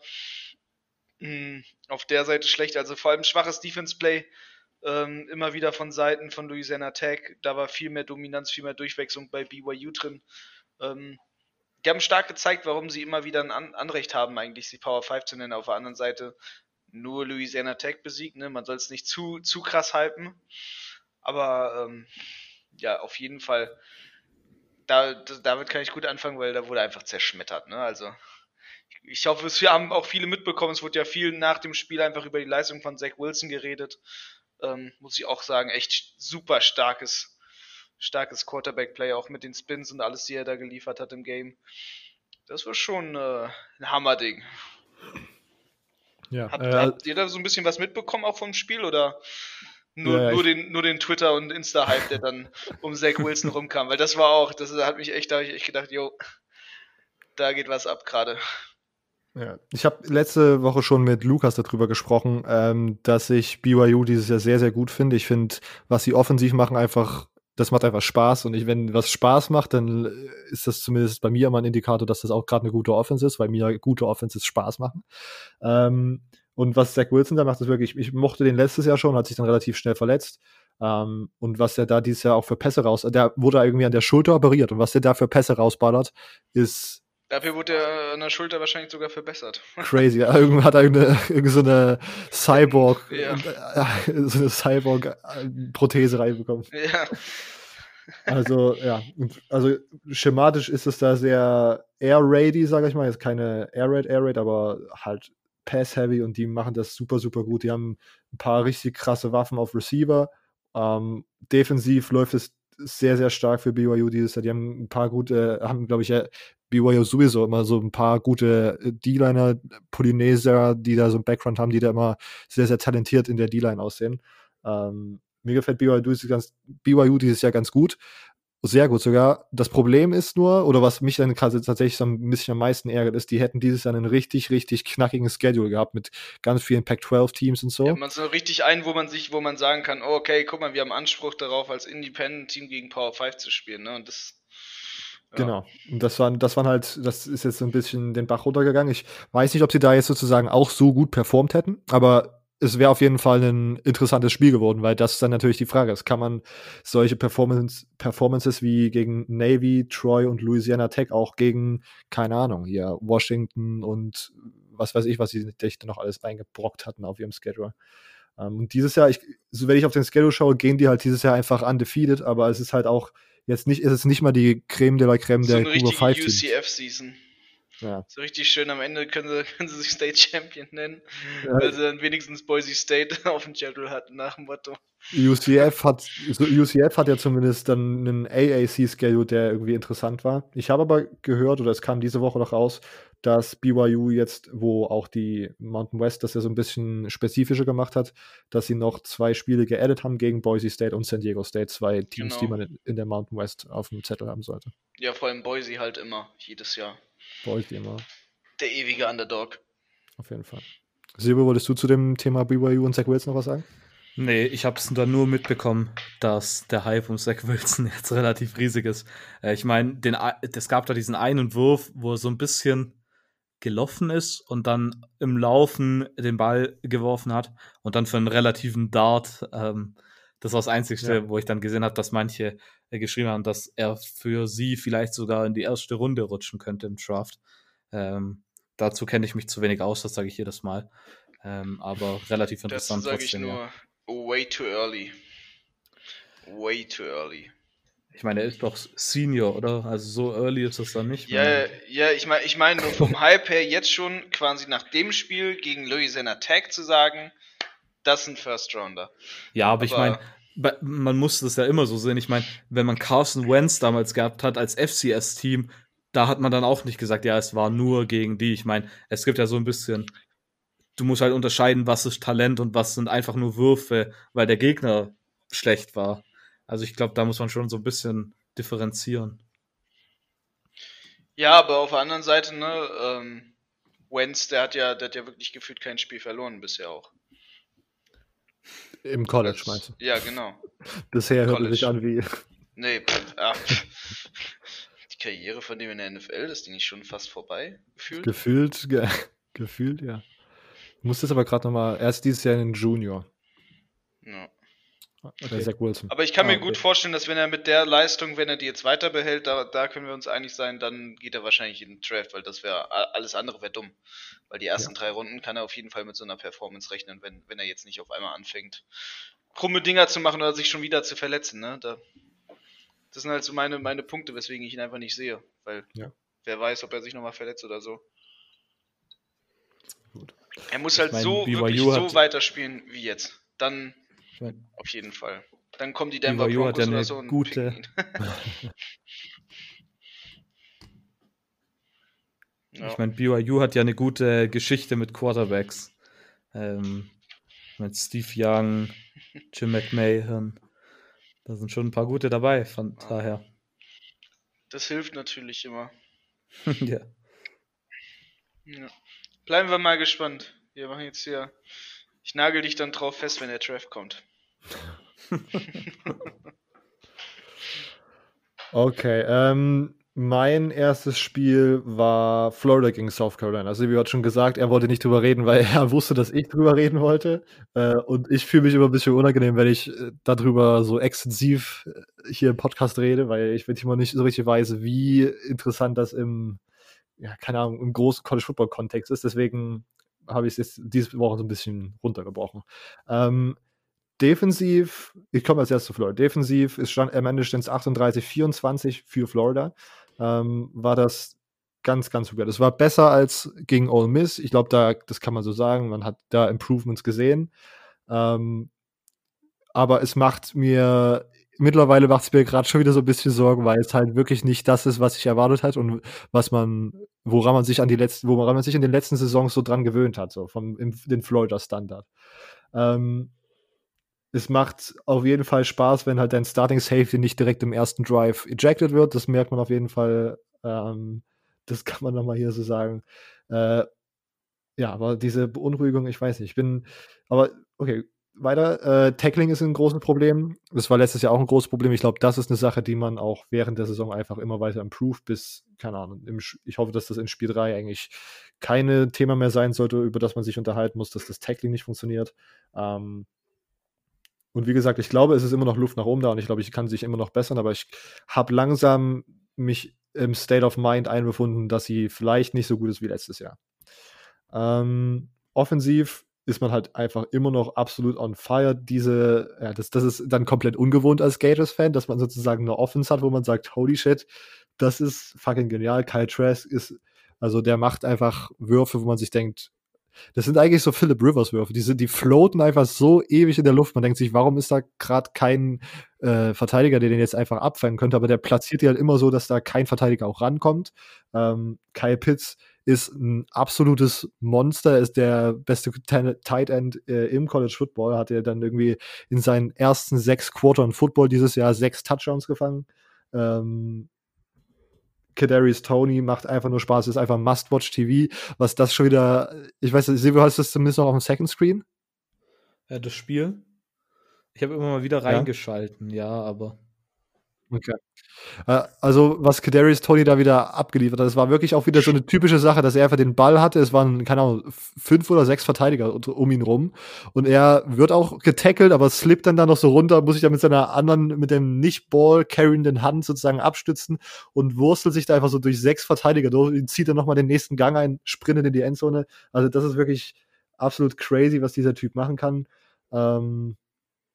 Mhm, auf der Seite schlecht, also vor allem schwaches Defense-Play, ähm, immer wieder von Seiten von Louisiana Tech. Da war viel mehr Dominanz, viel mehr Durchwechslung bei BYU drin. Ähm, die haben stark gezeigt, warum sie immer wieder ein An Anrecht haben, eigentlich die Power 5 zu nennen. Auf der anderen Seite nur Louisiana Tech besiegt. Ne? Man soll es nicht zu, zu krass halten. Aber ähm, ja, auf jeden Fall, da, damit kann ich gut anfangen, weil da wurde einfach zerschmettert. Ne? Also ich hoffe, es haben auch viele mitbekommen. Es wurde ja viel nach dem Spiel einfach über die Leistung von Zach Wilson geredet. Ähm, muss ich auch sagen, echt super starkes starkes Quarterback-Play, auch mit den Spins und alles, die er da geliefert hat im Game. Das war schon äh, ein Hammerding. Ja, habt, äh, habt, ihr da so ein bisschen was mitbekommen auch vom Spiel oder nur, ja, nur, den, nur den Twitter und Insta-Hype, der dann um Zach Wilson rumkam? Weil das war auch, das hat mich echt, da habe ich echt gedacht, yo, da geht was ab gerade. Ja. Ich habe letzte Woche schon mit Lukas darüber gesprochen, ähm, dass ich BYU dieses Jahr sehr, sehr gut finde. Ich finde, was sie offensiv machen, einfach, das macht einfach Spaß. Und ich, wenn was Spaß macht, dann ist das zumindest bei mir immer ein Indikator, dass das auch gerade eine gute Offense ist, weil mir gute Offenses Spaß machen. Ähm, und was Zach Wilson da macht, ist wirklich, ich mochte den letztes Jahr schon, hat sich dann relativ schnell verletzt. Um, und was er da dieses Jahr auch für Pässe raus, der wurde irgendwie an der Schulter operiert und was der da für Pässe rausballert, ist. Dafür wurde er an der Schulter wahrscheinlich sogar verbessert. Crazy. Irgendwann hat er irgendeine, irgendeine so eine Cyborg, ja. so eine Cyborg-Prothese reinbekommen. Ja. Also, ja, also schematisch ist es da sehr Air-Raidy, sage ich mal. Jetzt keine Air-Raid, Air-Raid, aber halt Pass-Heavy und die machen das super, super gut. Die haben ein paar richtig krasse Waffen auf Receiver ähm, defensiv läuft es sehr, sehr stark für BYU dieses Jahr. Die haben ein paar gute, haben, glaube ich, BYU sowieso immer so ein paar gute äh, D-Liner, Polyneser, die da so einen Background haben, die da immer sehr, sehr talentiert in der D-Line aussehen. Ähm, mir gefällt BYU dieses, ganz, BYU dieses Jahr ganz gut. Sehr gut sogar. Das Problem ist nur, oder was mich dann tatsächlich so ein bisschen am meisten ärgert, ist, die hätten dieses Jahr einen richtig, richtig knackigen Schedule gehabt mit ganz vielen Pac-12-Teams und so. Ja, man so richtig ein, wo man sich, wo man sagen kann, oh, okay, guck mal, wir haben Anspruch darauf, als Independent-Team gegen Power 5 zu spielen, ne? Und das. Ja. Genau. Und das waren, das waren halt, das ist jetzt so ein bisschen den Bach runtergegangen. Ich weiß nicht, ob sie da jetzt sozusagen auch so gut performt hätten, aber es wäre auf jeden Fall ein interessantes Spiel geworden, weil das dann natürlich die Frage ist, kann man solche Performance, Performances wie gegen Navy, Troy und Louisiana Tech auch gegen, keine Ahnung, hier Washington und was weiß ich, was sie sich noch alles eingebrockt hatten auf ihrem Schedule. Ähm, und dieses Jahr, ich, so wenn ich auf den Schedule schaue, gehen die halt dieses Jahr einfach undefeated, aber es ist halt auch jetzt nicht, ist es nicht mal die Creme de la Creme so der Google 5 UCF-Season. Ja. So richtig schön am Ende können sie, können sie sich State Champion nennen, ja. weil sie dann wenigstens Boise State auf dem Schedule hatten, nach dem Motto. UCF hat, UCF hat ja zumindest dann einen AAC-Schedule, der irgendwie interessant war. Ich habe aber gehört, oder es kam diese Woche noch raus, dass BYU jetzt, wo auch die Mountain West das ja so ein bisschen spezifischer gemacht hat, dass sie noch zwei Spiele geaddet haben gegen Boise State und San Diego State, zwei Teams, genau. die man in der Mountain West auf dem Zettel haben sollte. Ja, vor allem Boise halt immer, jedes Jahr. Boise immer. Der ewige Underdog. Auf jeden Fall. Silber, wolltest du zu dem Thema BYU und Zach Wilson noch was sagen? Nee, ich habe es dann nur mitbekommen, dass der Hype um Zach Wilson jetzt relativ riesig ist. Äh, ich meine, es gab da diesen einen Wurf, wo er so ein bisschen gelaufen ist und dann im Laufen den Ball geworfen hat und dann für einen relativen Dart. Ähm, das war das Einzige, ja. wo ich dann gesehen habe, dass manche äh, geschrieben haben, dass er für sie vielleicht sogar in die erste Runde rutschen könnte im Draft. Ähm, dazu kenne ich mich zu wenig aus, das sage ich jedes Mal. Ähm, aber relativ interessant das trotzdem. Ich nur, ja. Way too early. Way too early. Ich meine, er ist doch Senior, oder? Also so early ist das dann nicht. Ja, ja, ich meine, ich meine nur vom Hype her jetzt schon quasi nach dem Spiel gegen Louisiana Tech zu sagen, das sind First Rounder. Ja, aber, aber ich meine, man muss das ja immer so sehen. Ich meine, wenn man Carson Wentz damals gehabt hat als FCS-Team, da hat man dann auch nicht gesagt, ja, es war nur gegen die. Ich meine, es gibt ja so ein bisschen, du musst halt unterscheiden, was ist Talent und was sind einfach nur Würfe, weil der Gegner schlecht war. Also ich glaube, da muss man schon so ein bisschen differenzieren. Ja, aber auf der anderen Seite, ne, ähm, Wentz, der hat ja, der hat ja wirklich gefühlt kein Spiel verloren bisher auch. Im College meinst du? Ja, genau. Bisher hört es sich an wie. Nee, pff, ah, Die Karriere von dem in der NFL, das Ding ist schon fast vorbei, gefühlt. Gefühlt, ge gefühlt, ja. Du musstest aber gerade nochmal, erst dieses Jahr in den Junior. Ja. Okay. Zach Wilson. Aber ich kann ah, mir okay. gut vorstellen, dass wenn er mit der Leistung, wenn er die jetzt weiter behält, da, da können wir uns einig sein, dann geht er wahrscheinlich in den Draft, weil das wäre alles andere wäre dumm. Weil die ersten ja. drei Runden kann er auf jeden Fall mit so einer Performance rechnen, wenn, wenn er jetzt nicht auf einmal anfängt, krumme Dinger zu machen oder sich schon wieder zu verletzen. Ne? Da, das sind halt so meine, meine Punkte, weswegen ich ihn einfach nicht sehe. Weil ja. wer weiß, ob er sich nochmal verletzt oder so. Gut. Er muss halt ich mein, so wirklich so weiterspielen wie jetzt. Dann auf jeden Fall. Dann kommen die Denver BYU Broncos hat ja eine so gute. ja. Ich meine, BYU hat ja eine gute Geschichte mit Quarterbacks. Ähm, mit Steve Young, Jim McMahon. Da sind schon ein paar gute dabei, von ja. daher. Das hilft natürlich immer. ja. Ja. Bleiben wir mal gespannt. Wir machen jetzt hier. Ich nagel dich dann drauf fest, wenn der Treff kommt. okay, ähm, mein erstes Spiel war Florida gegen South Carolina. Also, wie hat schon gesagt, er wollte nicht drüber reden, weil er wusste, dass ich drüber reden wollte. Äh, und ich fühle mich immer ein bisschen unangenehm, wenn ich äh, darüber so extensiv äh, hier im Podcast rede, weil ich immer nicht so richtig weiß, wie interessant das im, ja, keine Ahnung, im großen College Football Kontext ist. Deswegen habe ich es jetzt diese Woche so ein bisschen runtergebrochen. Ähm, defensiv, ich komme als erstes zu Florida. Defensiv ist stand, am Ende stand es 38, 24 für Florida ähm, war das ganz, ganz gut. Es war besser als gegen Ole Miss. Ich glaube, da, das kann man so sagen. Man hat da Improvements gesehen. Ähm, aber es macht mir, mittlerweile macht es mir gerade schon wieder so ein bisschen Sorgen, weil es halt wirklich nicht das ist, was ich erwartet hat und was man, woran man sich an die letzten, woran man sich in den letzten Saisons so dran gewöhnt hat, so vom im, den Florida Standard. Ähm, es macht auf jeden Fall Spaß, wenn halt dein Starting Safety nicht direkt im ersten Drive ejected wird. Das merkt man auf jeden Fall. Ähm, das kann man nochmal hier so sagen. Äh, ja, aber diese Beunruhigung, ich weiß nicht. Ich bin, aber okay, weiter. Äh, Tackling ist ein großes Problem. Das war letztes Jahr auch ein großes Problem. Ich glaube, das ist eine Sache, die man auch während der Saison einfach immer weiter improved bis, keine Ahnung, im, ich hoffe, dass das in Spiel 3 eigentlich keine Thema mehr sein sollte, über das man sich unterhalten muss, dass das Tackling nicht funktioniert. Ähm, und wie gesagt, ich glaube, es ist immer noch Luft nach oben da und ich glaube, ich kann sich immer noch bessern, aber ich habe langsam mich im State of Mind einbefunden, dass sie vielleicht nicht so gut ist wie letztes Jahr. Ähm, offensiv ist man halt einfach immer noch absolut on fire. Diese, ja, das, das ist dann komplett ungewohnt als Gators-Fan, dass man sozusagen eine Offense hat, wo man sagt, holy shit, das ist fucking genial. Kyle Trask ist, also der macht einfach Würfe, wo man sich denkt, das sind eigentlich so Philip Rivers Würfe. Die, sind, die floaten einfach so ewig in der Luft. Man denkt sich, warum ist da gerade kein äh, Verteidiger, der den jetzt einfach abfangen könnte? Aber der platziert die halt immer so, dass da kein Verteidiger auch rankommt. Ähm, Kyle Pitts ist ein absolutes Monster, ist der beste Tight End äh, im College Football. Hat er dann irgendwie in seinen ersten sechs Quartern Football dieses Jahr sechs Touchdowns gefangen. Ähm, Kadarius Tony macht einfach nur Spaß, ist einfach Must-Watch-TV. Was das schon wieder, ich weiß nicht, Silvio, hast du das zumindest noch auf dem Second Screen? Ja, das Spiel? Ich habe immer mal wieder reingeschalten, ja, ja aber. Okay. Äh, also, was Kadarius Tony da wieder abgeliefert hat, das war wirklich auch wieder so eine typische Sache, dass er einfach den Ball hatte. Es waren, keine Ahnung, fünf oder sechs Verteidiger um ihn rum. Und er wird auch getackelt, aber slippt dann da noch so runter, muss sich dann mit seiner anderen, mit dem nicht-Ball carryenden Hand sozusagen abstützen und wurstelt sich da einfach so durch sechs Verteidiger durch, zieht dann nochmal den nächsten Gang ein, sprintet in die Endzone. Also, das ist wirklich absolut crazy, was dieser Typ machen kann. Ähm,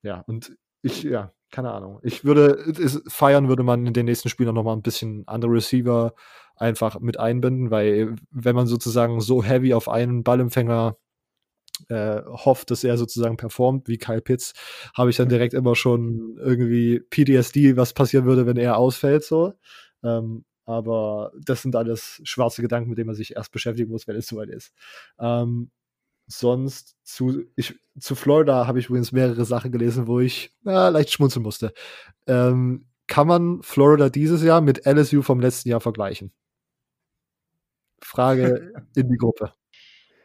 ja, und ich, ja, keine Ahnung. Ich würde, es, feiern würde man in den nächsten Spielen noch mal ein bisschen andere Receiver einfach mit einbinden, weil wenn man sozusagen so heavy auf einen Ballempfänger äh, hofft, dass er sozusagen performt, wie Kyle Pitts, habe ich dann direkt immer schon irgendwie PTSD, was passieren würde, wenn er ausfällt, so. Ähm, aber das sind alles schwarze Gedanken, mit denen man sich erst beschäftigen muss, wenn es soweit ist. Ähm, sonst zu, ich, zu Florida habe ich übrigens mehrere Sachen gelesen, wo ich na, leicht schmunzeln musste. Ähm, kann man Florida dieses Jahr mit LSU vom letzten Jahr vergleichen? Frage in die Gruppe.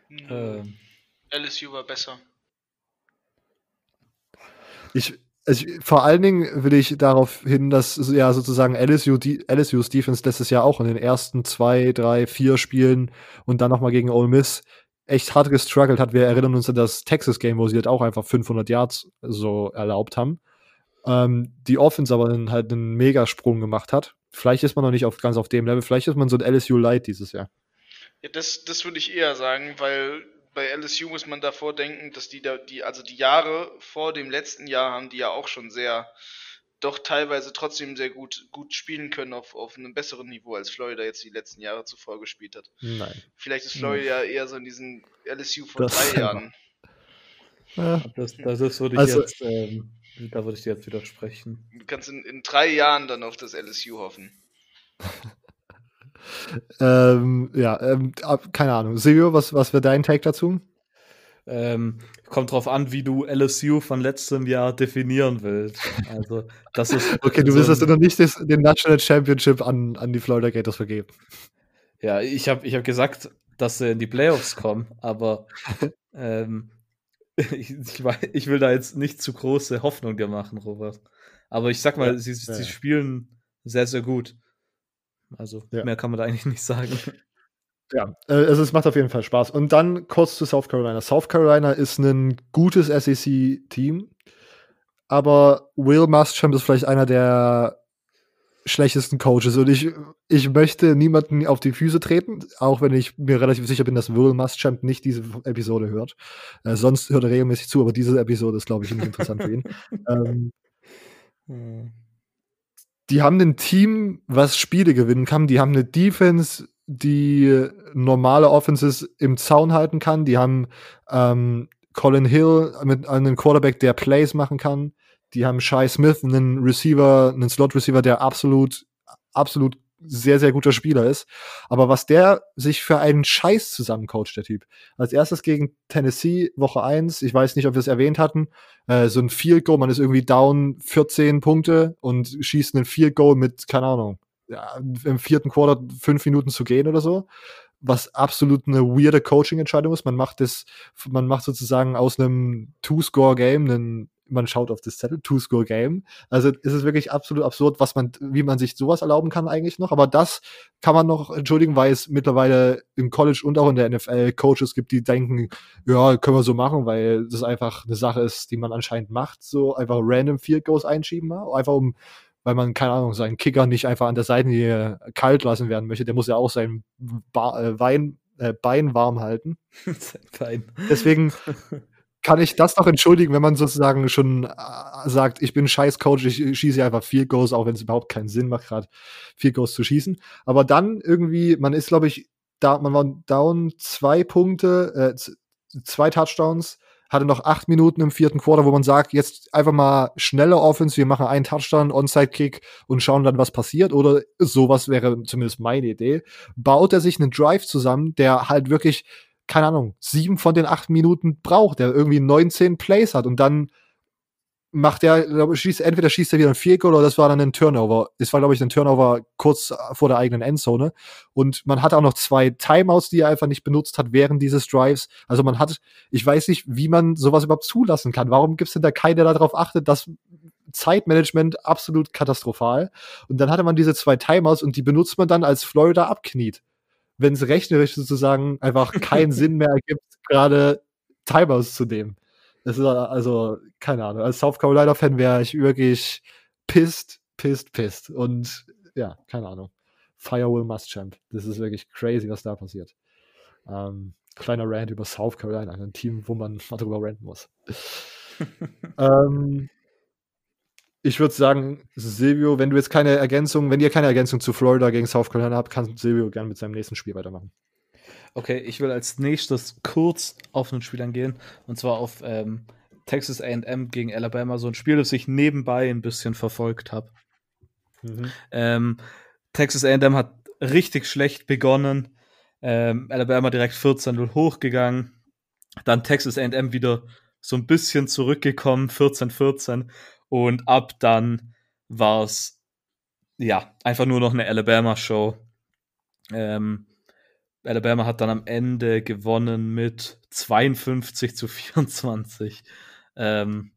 Ähm. LSU war besser. Ich, also ich, vor allen Dingen will ich darauf hin, dass ja sozusagen LSU, die, LSU's Defense letztes Jahr auch in den ersten zwei, drei, vier Spielen und dann nochmal gegen Ole Miss echt hart gestruggelt hat. Wir erinnern uns an das Texas-Game, wo sie halt auch einfach 500 Yards so erlaubt haben. Ähm, die Offense aber dann halt einen Megasprung gemacht hat. Vielleicht ist man noch nicht auf, ganz auf dem Level, vielleicht ist man so ein LSU Light dieses Jahr. Ja, das, das würde ich eher sagen, weil bei LSU muss man davor denken, dass die da, die, also die Jahre vor dem letzten Jahr haben die ja auch schon sehr doch teilweise trotzdem sehr gut, gut spielen können auf, auf einem besseren Niveau, als Florida jetzt die letzten Jahre zuvor gespielt hat. Nein. Vielleicht ist Florida ja eher so in diesen LSU von das drei Jahren. Ja. Das, das, das würde ich also, jetzt, ähm, da würde ich dir jetzt widersprechen. Du kannst in, in drei Jahren dann auf das LSU hoffen. ähm, ja, ähm, keine Ahnung. Silvio, was, was wäre dein Take dazu? Ähm, kommt drauf an, wie du LSU von letztem Jahr definieren willst. Also, das ist. okay, du willst also noch nicht das, den National Championship an, an die Florida Gators vergeben. Ja, ich habe ich hab gesagt, dass sie in die Playoffs kommen, aber ähm, ich, ich, ich, will da jetzt nicht zu große Hoffnung dir machen, Robert. Aber ich sag mal, ja, sie, ja. sie spielen sehr, sehr gut. Also ja. mehr kann man da eigentlich nicht sagen. Ja, äh, also es macht auf jeden Fall Spaß. Und dann kurz zu South Carolina. South Carolina ist ein gutes SEC-Team, aber Will Muschamp ist vielleicht einer der schlechtesten Coaches und ich, ich möchte niemanden auf die Füße treten, auch wenn ich mir relativ sicher bin, dass Will Muschamp nicht diese Episode hört. Äh, sonst hört er regelmäßig zu, aber diese Episode ist, glaube ich, nicht interessant für ihn. Ähm, hm. Die haben ein Team, was Spiele gewinnen kann. Die haben eine Defense, die normale Offenses im Zaun halten kann. Die haben ähm, Colin Hill mit einem Quarterback, der Plays machen kann. Die haben Shai Smith, einen Receiver, einen Slot-Receiver, der absolut, absolut sehr, sehr guter Spieler ist. Aber was der sich für einen Scheiß zusammencoacht, der Typ. Als erstes gegen Tennessee, Woche 1, ich weiß nicht, ob wir es erwähnt hatten, äh, so ein Field Goal, man ist irgendwie down 14 Punkte und schießt einen Field Goal mit, keine Ahnung, ja, im vierten Quarter fünf Minuten zu gehen oder so. Was absolut eine weirde Coaching-Entscheidung ist. Man macht das, man macht sozusagen aus einem Two-Score-Game einen man schaut auf das Zettel, Two-Score-Game. Also ist es wirklich absolut absurd, was man, wie man sich sowas erlauben kann eigentlich noch. Aber das kann man noch entschuldigen, weil es mittlerweile im College und auch in der NFL Coaches gibt, die denken, ja, können wir so machen, weil das einfach eine Sache ist, die man anscheinend macht, so einfach random Field Goals einschieben, einfach um weil man, keine Ahnung, seinen Kicker nicht einfach an der Seitenlinie kalt lassen werden möchte. Der muss ja auch sein ba äh, Wein, äh, Bein warm halten. sein Bein. Deswegen kann ich das noch entschuldigen, wenn man sozusagen schon äh, sagt, ich bin scheiß Coach, ich schieße einfach vier Goals, auch wenn es überhaupt keinen Sinn macht, gerade vier Goals zu schießen. Aber dann irgendwie, man ist, glaube ich, da, man war down zwei Punkte, äh, zwei Touchdowns hatte noch acht Minuten im vierten Quarter, wo man sagt, jetzt einfach mal schnelle Offense, wir machen einen Touchdown, Onside-Kick und schauen dann, was passiert. Oder sowas wäre zumindest meine Idee. Baut er sich einen Drive zusammen, der halt wirklich, keine Ahnung, sieben von den acht Minuten braucht, der irgendwie 19 Plays hat und dann macht er, schießt, entweder schießt er wieder ein Field Goal oder das war dann ein Turnover. Das war, glaube ich, ein Turnover kurz vor der eigenen Endzone. Und man hat auch noch zwei Timeouts, die er einfach nicht benutzt hat während dieses Drives. Also man hat, ich weiß nicht, wie man sowas überhaupt zulassen kann. Warum gibt es denn da keinen, der darauf achtet, dass Zeitmanagement absolut katastrophal. Und dann hatte man diese zwei Timeouts und die benutzt man dann, als Florida abkniet. Wenn es rechnerisch sozusagen einfach keinen Sinn mehr ergibt, gerade Timeouts zu nehmen. Das ist also, keine Ahnung. Als South Carolina-Fan wäre ich wirklich pissed, pissed, pissed. Und ja, keine Ahnung. Fire will must champ. Das ist wirklich crazy, was da passiert. Ähm, kleiner Rant über South Carolina, ein Team, wo man mal drüber ranten muss. ähm, ich würde sagen, Silvio, wenn du jetzt keine Ergänzung, wenn ihr keine Ergänzung zu Florida gegen South Carolina habt, kann Silvio gerne mit seinem nächsten Spiel weitermachen. Okay, ich will als nächstes kurz auf einen Spiel angehen. Und zwar auf ähm, Texas AM gegen Alabama. So ein Spiel, das ich nebenbei ein bisschen verfolgt habe. Mhm. Ähm, Texas AM hat richtig schlecht begonnen. Ähm, Alabama direkt 14-0 hochgegangen. Dann Texas AM wieder so ein bisschen zurückgekommen, 14-14. Und ab dann war es ja einfach nur noch eine Alabama-Show. Ähm, Alabama hat dann am Ende gewonnen mit 52 zu 24. Ähm,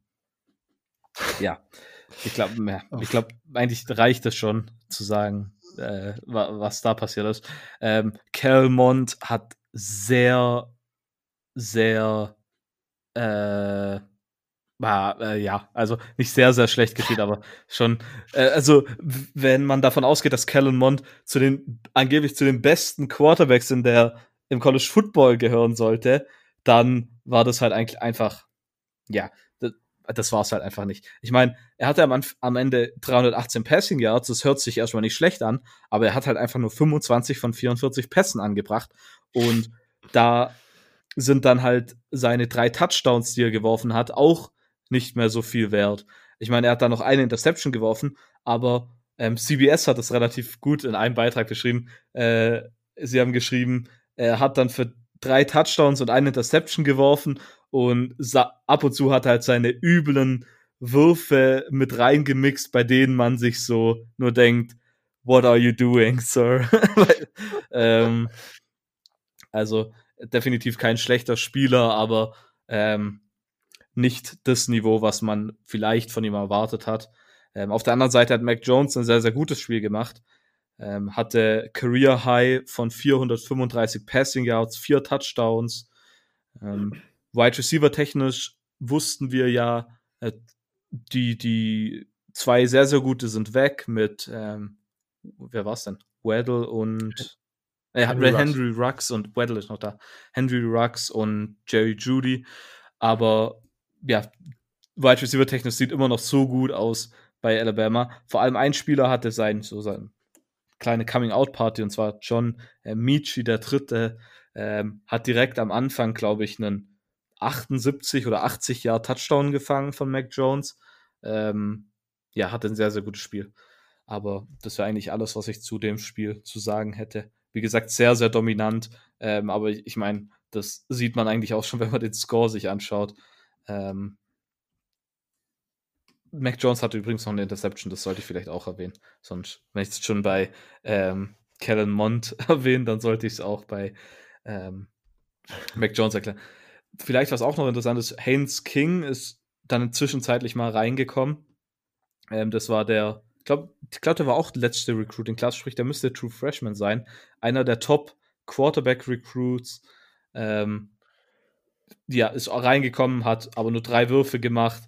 ja, ich glaube, ich glaube, eigentlich reicht es schon zu sagen, äh, was da passiert ist. Ähm, Kelmont hat sehr, sehr äh, war, äh, ja, also nicht sehr, sehr schlecht gespielt, aber schon, äh, also wenn man davon ausgeht, dass Kellen Mond zu den, angeblich zu den besten Quarterbacks in der, im College Football gehören sollte, dann war das halt eigentlich einfach, ja, das, das war es halt einfach nicht. Ich meine, er hatte am, am Ende 318 Passing Yards, das hört sich erstmal nicht schlecht an, aber er hat halt einfach nur 25 von 44 Pässen angebracht und da sind dann halt seine drei Touchdowns, die er geworfen hat, auch nicht mehr so viel wert. Ich meine, er hat da noch eine Interception geworfen, aber ähm, CBS hat das relativ gut in einem Beitrag beschrieben. Äh, sie haben geschrieben, er hat dann für drei Touchdowns und eine Interception geworfen und ab und zu hat er halt seine üblen Würfe mit reingemixt, bei denen man sich so nur denkt, what are you doing, sir? ähm, Also definitiv kein schlechter Spieler, aber ähm, nicht das Niveau, was man vielleicht von ihm erwartet hat. Ähm, auf der anderen Seite hat Mac Jones ein sehr, sehr gutes Spiel gemacht. Ähm, hatte Career High von 435 Passing Yards, vier Touchdowns. Ähm, Wide Receiver technisch wussten wir ja, äh, die, die zwei sehr, sehr gute sind weg mit, ähm, wer war's denn? Weddle und äh, Henry, Henry Rux. Rux und Weddle ist noch da. Henry Rux und Jerry Judy. Aber ja, Wide Receiver technisch sieht immer noch so gut aus bei Alabama. Vor allem ein Spieler hatte sein, so sein kleine Coming-out-Party und zwar John äh, Michi, der dritte, ähm, hat direkt am Anfang, glaube ich, einen 78 oder 80 Jahr Touchdown gefangen von Mac Jones. Ähm, ja, hatte ein sehr, sehr gutes Spiel. Aber das wäre eigentlich alles, was ich zu dem Spiel zu sagen hätte. Wie gesagt, sehr, sehr dominant. Ähm, aber ich meine, das sieht man eigentlich auch schon, wenn man den Score sich anschaut. Ähm, Mac Jones hatte übrigens noch eine Interception, das sollte ich vielleicht auch erwähnen. Sonst, wenn ich es schon bei ähm, Kellen Mond erwähne, dann sollte ich es auch bei ähm, Mac Jones erklären. Vielleicht was auch noch interessant ist, Haynes King ist dann zwischenzeitlich mal reingekommen. Ähm, das war der, ich glaube, glaub, der war auch letzte Recruiting Class, sprich, der müsste True Freshman sein. Einer der Top Quarterback Recruits. Ähm, ja, ist reingekommen, hat aber nur drei Würfe gemacht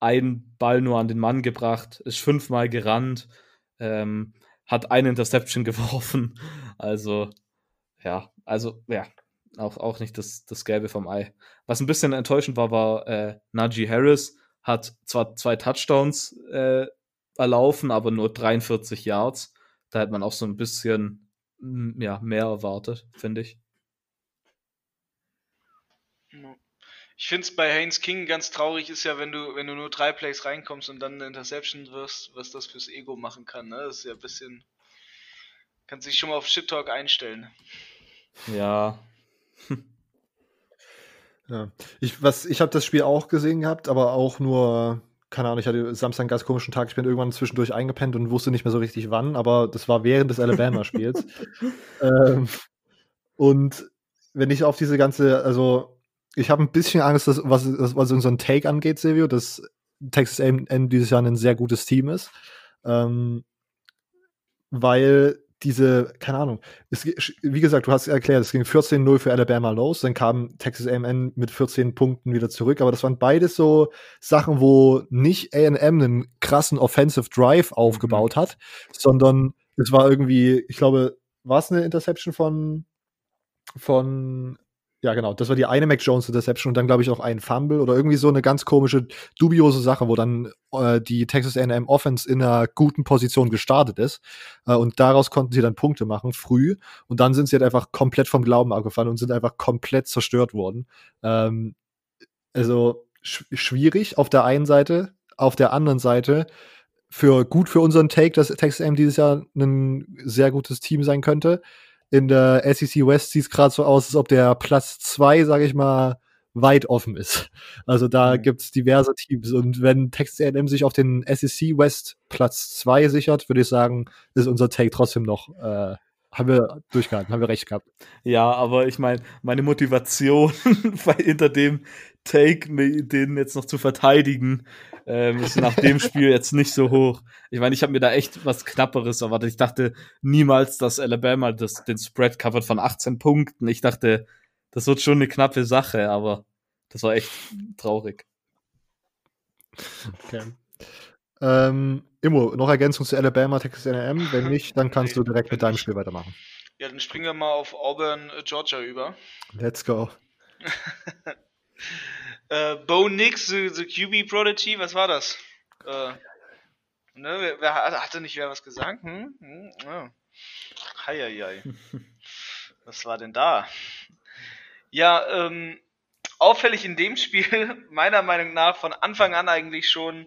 einen Ball nur an den Mann gebracht, ist fünfmal gerannt, ähm, hat eine Interception geworfen. Also, ja, also, ja, auch, auch nicht das, das Gelbe vom Ei. Was ein bisschen enttäuschend war, war äh, Najee Harris, hat zwar zwei Touchdowns äh, erlaufen, aber nur 43 Yards. Da hat man auch so ein bisschen ja, mehr erwartet, finde ich. Ich finde es bei Haynes King ganz traurig ist ja, wenn du, wenn du nur drei Plays reinkommst und dann eine Interception wirst, was das fürs Ego machen kann. Ne? Das ist ja ein bisschen. Kannst dich schon mal auf Shit Talk einstellen. Ja. ja. Ich, was, ich habe das Spiel auch gesehen gehabt, aber auch nur, keine Ahnung, ich hatte Samstag einen ganz komischen Tag. Ich bin irgendwann zwischendurch eingepennt und wusste nicht mehr so richtig wann, aber das war während des Alabama-Spiels. ähm, und wenn ich auf diese ganze, also ich habe ein bisschen Angst, dass, was, was unseren Take angeht, Silvio, dass Texas A&M dieses Jahr ein sehr gutes Team ist. Ähm, weil diese, keine Ahnung, es, wie gesagt, du hast erklärt, es ging 14-0 für Alabama los, dann kam Texas A&M mit 14 Punkten wieder zurück, aber das waren beides so Sachen, wo nicht A&M einen krassen Offensive Drive aufgebaut mhm. hat, sondern es war irgendwie, ich glaube, war es eine Interception von von ja, genau. Das war die eine Mac Jones Interception und dann, glaube ich, auch ein Fumble oder irgendwie so eine ganz komische, dubiose Sache, wo dann äh, die Texas A&M Offense in einer guten Position gestartet ist. Äh, und daraus konnten sie dann Punkte machen, früh. Und dann sind sie halt einfach komplett vom Glauben abgefallen und sind einfach komplett zerstört worden. Ähm, also sch schwierig auf der einen Seite. Auf der anderen Seite für gut für unseren Take, dass Texas A&M dieses Jahr ein sehr gutes Team sein könnte in der SEC West sieht es gerade so aus, als ob der Platz zwei, sage ich mal, weit offen ist. Also da mhm. gibt es diverse Teams. Und wenn Texas A&M sich auf den SEC West Platz zwei sichert, würde ich sagen, ist unser Take trotzdem noch äh, haben wir durchgehalten, haben wir recht gehabt. Ja, aber ich meine, meine Motivation hinter dem Take, den jetzt noch zu verteidigen, ähm, ist nach dem Spiel jetzt nicht so hoch. Ich meine, ich habe mir da echt was Knapperes erwartet. Ich dachte niemals, dass Alabama das, den Spread covert von 18 Punkten. Ich dachte, das wird schon eine knappe Sache, aber das war echt traurig. Okay. Ähm, Immo, noch Ergänzung zu Alabama, Texas A&M? Wenn nicht, dann kannst du direkt mit deinem Spiel weitermachen. Ja, dann springen wir mal auf Auburn, äh, Georgia über. Let's go. äh, Bo Nix, the, the QB Prodigy, was war das? Äh, ne, wer, wer, hatte nicht wer was gesagt? Hm? Hm? Oh. Heieiei. was war denn da? Ja, ähm, auffällig in dem Spiel, meiner Meinung nach, von Anfang an eigentlich schon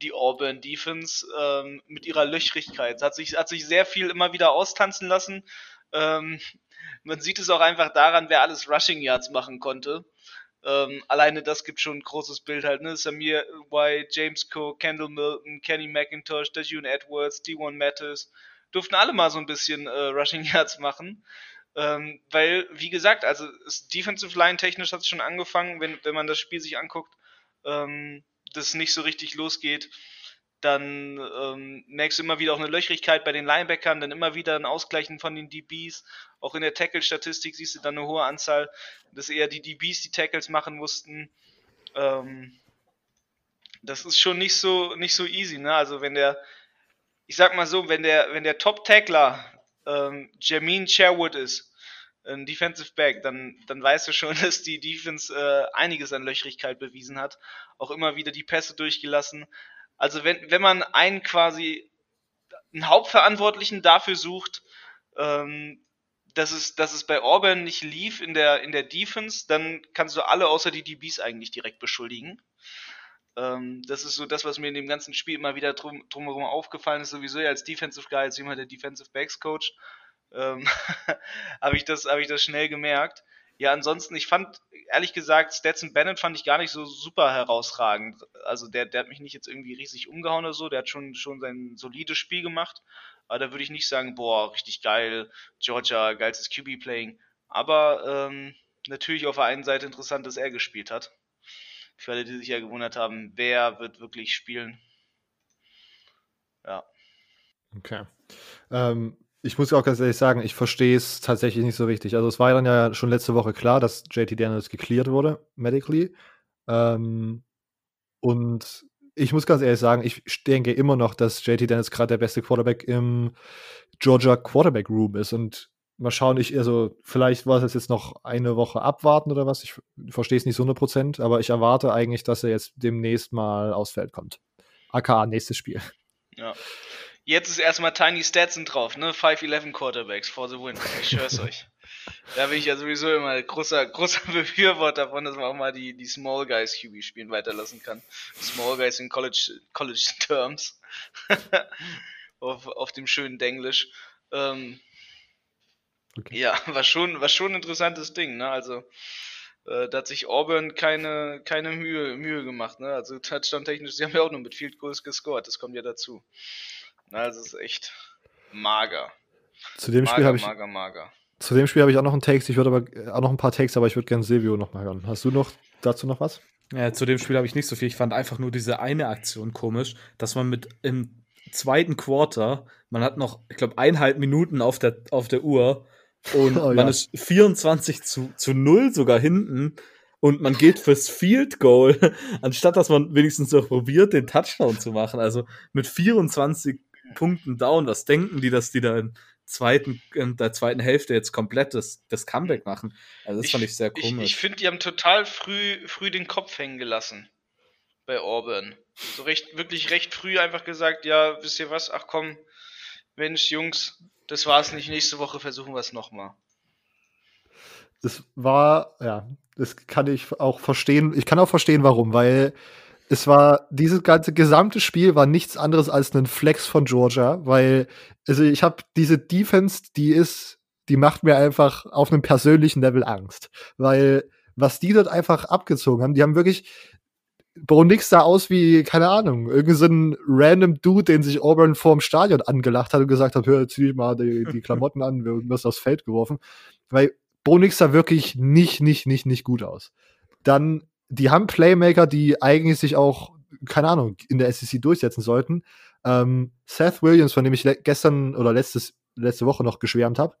die Auburn Defense ähm, mit ihrer Löchrigkeit. Hat sich, hat sich sehr viel immer wieder austanzen lassen. Ähm, man sieht es auch einfach daran, wer alles Rushing Yards machen konnte. Ähm, alleine das gibt schon ein großes Bild halt, ne? Samir White, James Cook, Kendall Milton, Kenny McIntosh, Dajun Edwards, D1 Mattis, durften alle mal so ein bisschen äh, Rushing Yards machen. Ähm, weil, wie gesagt, also Defensive Line technisch hat es schon angefangen, wenn, wenn man das Spiel sich anguckt, ähm, das nicht so richtig losgeht. Dann ähm, merkst du immer wieder auch eine Löchrigkeit bei den Linebackern, dann immer wieder ein Ausgleichen von den DBs. Auch in der Tackle-Statistik siehst du dann eine hohe Anzahl, dass eher die DBs die Tackles machen mussten. Ähm, das ist schon nicht so, nicht so easy, ne? Also wenn der, ich sag mal so, wenn der, wenn der Top-Tackler ähm, Jamin Sherwood ist, ein Defensive Back, dann, dann weißt du schon, dass die Defense äh, einiges an Löchrigkeit bewiesen hat. Auch immer wieder die Pässe durchgelassen. Also wenn, wenn man einen quasi einen Hauptverantwortlichen dafür sucht, ähm, dass es, dass es bei Auburn nicht lief in der, in der Defense, dann kannst du alle außer die DBs eigentlich direkt beschuldigen. Ähm, das ist so das, was mir in dem ganzen Spiel immer wieder drum, drumherum aufgefallen ist, sowieso als Defensive Guy, als jemand der Defensive Backs Coach, ähm, habe ich, das, hab ich das schnell gemerkt. Ja, ansonsten, ich fand, ehrlich gesagt, Stetson Bennett fand ich gar nicht so super herausragend. Also der, der hat mich nicht jetzt irgendwie riesig umgehauen oder so, der hat schon, schon sein solides Spiel gemacht. Aber da würde ich nicht sagen, boah, richtig geil, Georgia, geilstes QB-Playing. Aber ähm, natürlich auf der einen Seite interessant, dass er gespielt hat. Für alle, die sich ja gewundert haben, wer wird wirklich spielen. Ja. Okay. Ähm, ich muss auch ganz ehrlich sagen, ich verstehe es tatsächlich nicht so richtig. Also es war dann ja schon letzte Woche klar, dass JT Daniels geklärt wurde, medically. Ähm, und ich muss ganz ehrlich sagen, ich denke immer noch, dass JT Daniels gerade der beste Quarterback im Georgia Quarterback Room ist. Und mal schauen, ich, also vielleicht war es jetzt noch eine Woche abwarten oder was. Ich verstehe es nicht so 100%, aber ich erwarte eigentlich, dass er jetzt demnächst mal aufs Feld kommt. AKA nächstes Spiel. Ja. Jetzt ist erstmal Tiny Stetson drauf, ne? 5-11 Quarterbacks for the win. Ich schwör's euch. Da bin ich ja sowieso immer großer, großer Befürworter davon, dass man auch mal die, die Small Guys QB spielen weiterlassen kann. Small Guys in College, College Terms. auf, auf dem schönen Denglisch. Ähm, Okay. Ja, war schon, war schon ein interessantes Ding, ne? Also, äh, da hat sich Auburn keine, keine Mühe, Mühe gemacht, ne? Also Touchdown-technisch, sie haben ja auch nur mit Field Goals gescored, das kommt ja dazu. Na, also ist echt mager. Zu dem mager, Spiel habe ich. Mager, mager. Zu dem Spiel habe ich auch noch einen Text, ich würde aber äh, auch noch ein paar Takes, aber ich würde gerne Silvio noch mal hören. Hast du noch dazu noch was? Ja, zu dem Spiel habe ich nicht so viel. Ich fand einfach nur diese eine Aktion komisch, dass man mit im zweiten Quarter, man hat noch, ich glaube, eineinhalb Minuten auf der, auf der Uhr und oh, man ja. ist 24 zu, zu 0 sogar hinten und man geht fürs Field Goal, anstatt dass man wenigstens noch probiert, den Touchdown zu machen. Also mit 24 Punkten down, was denken die, dass die da in, zweiten, in der zweiten Hälfte jetzt komplett das, das Comeback machen? Also das ich, fand ich sehr komisch. Ich, ich finde, die haben total früh, früh den Kopf hängen gelassen bei Auburn. So recht, wirklich recht früh einfach gesagt, ja, wisst ihr was, ach komm, Mensch, Jungs, das war's nicht. Nächste Woche versuchen wir es nochmal. Das war, ja, das kann ich auch verstehen. Ich kann auch verstehen, warum, weil es war, dieses ganze gesamte Spiel war nichts anderes als ein Flex von Georgia, weil, also ich habe diese Defense, die ist, die macht mir einfach auf einem persönlichen Level Angst, weil was die dort einfach abgezogen haben, die haben wirklich, Bo Nix sah aus wie, keine Ahnung, irgendein so ein random Dude, den sich Auburn vorm Stadion angelacht hat und gesagt hat, hör, zieh mal die, die Klamotten an, wir wirst aufs Feld geworfen. Weil Bo Nix sah wirklich nicht, nicht, nicht, nicht gut aus. Dann, die haben Playmaker, die eigentlich sich auch, keine Ahnung, in der SEC durchsetzen sollten. Ähm, Seth Williams, von dem ich gestern oder letztes, letzte Woche noch geschwärmt habe,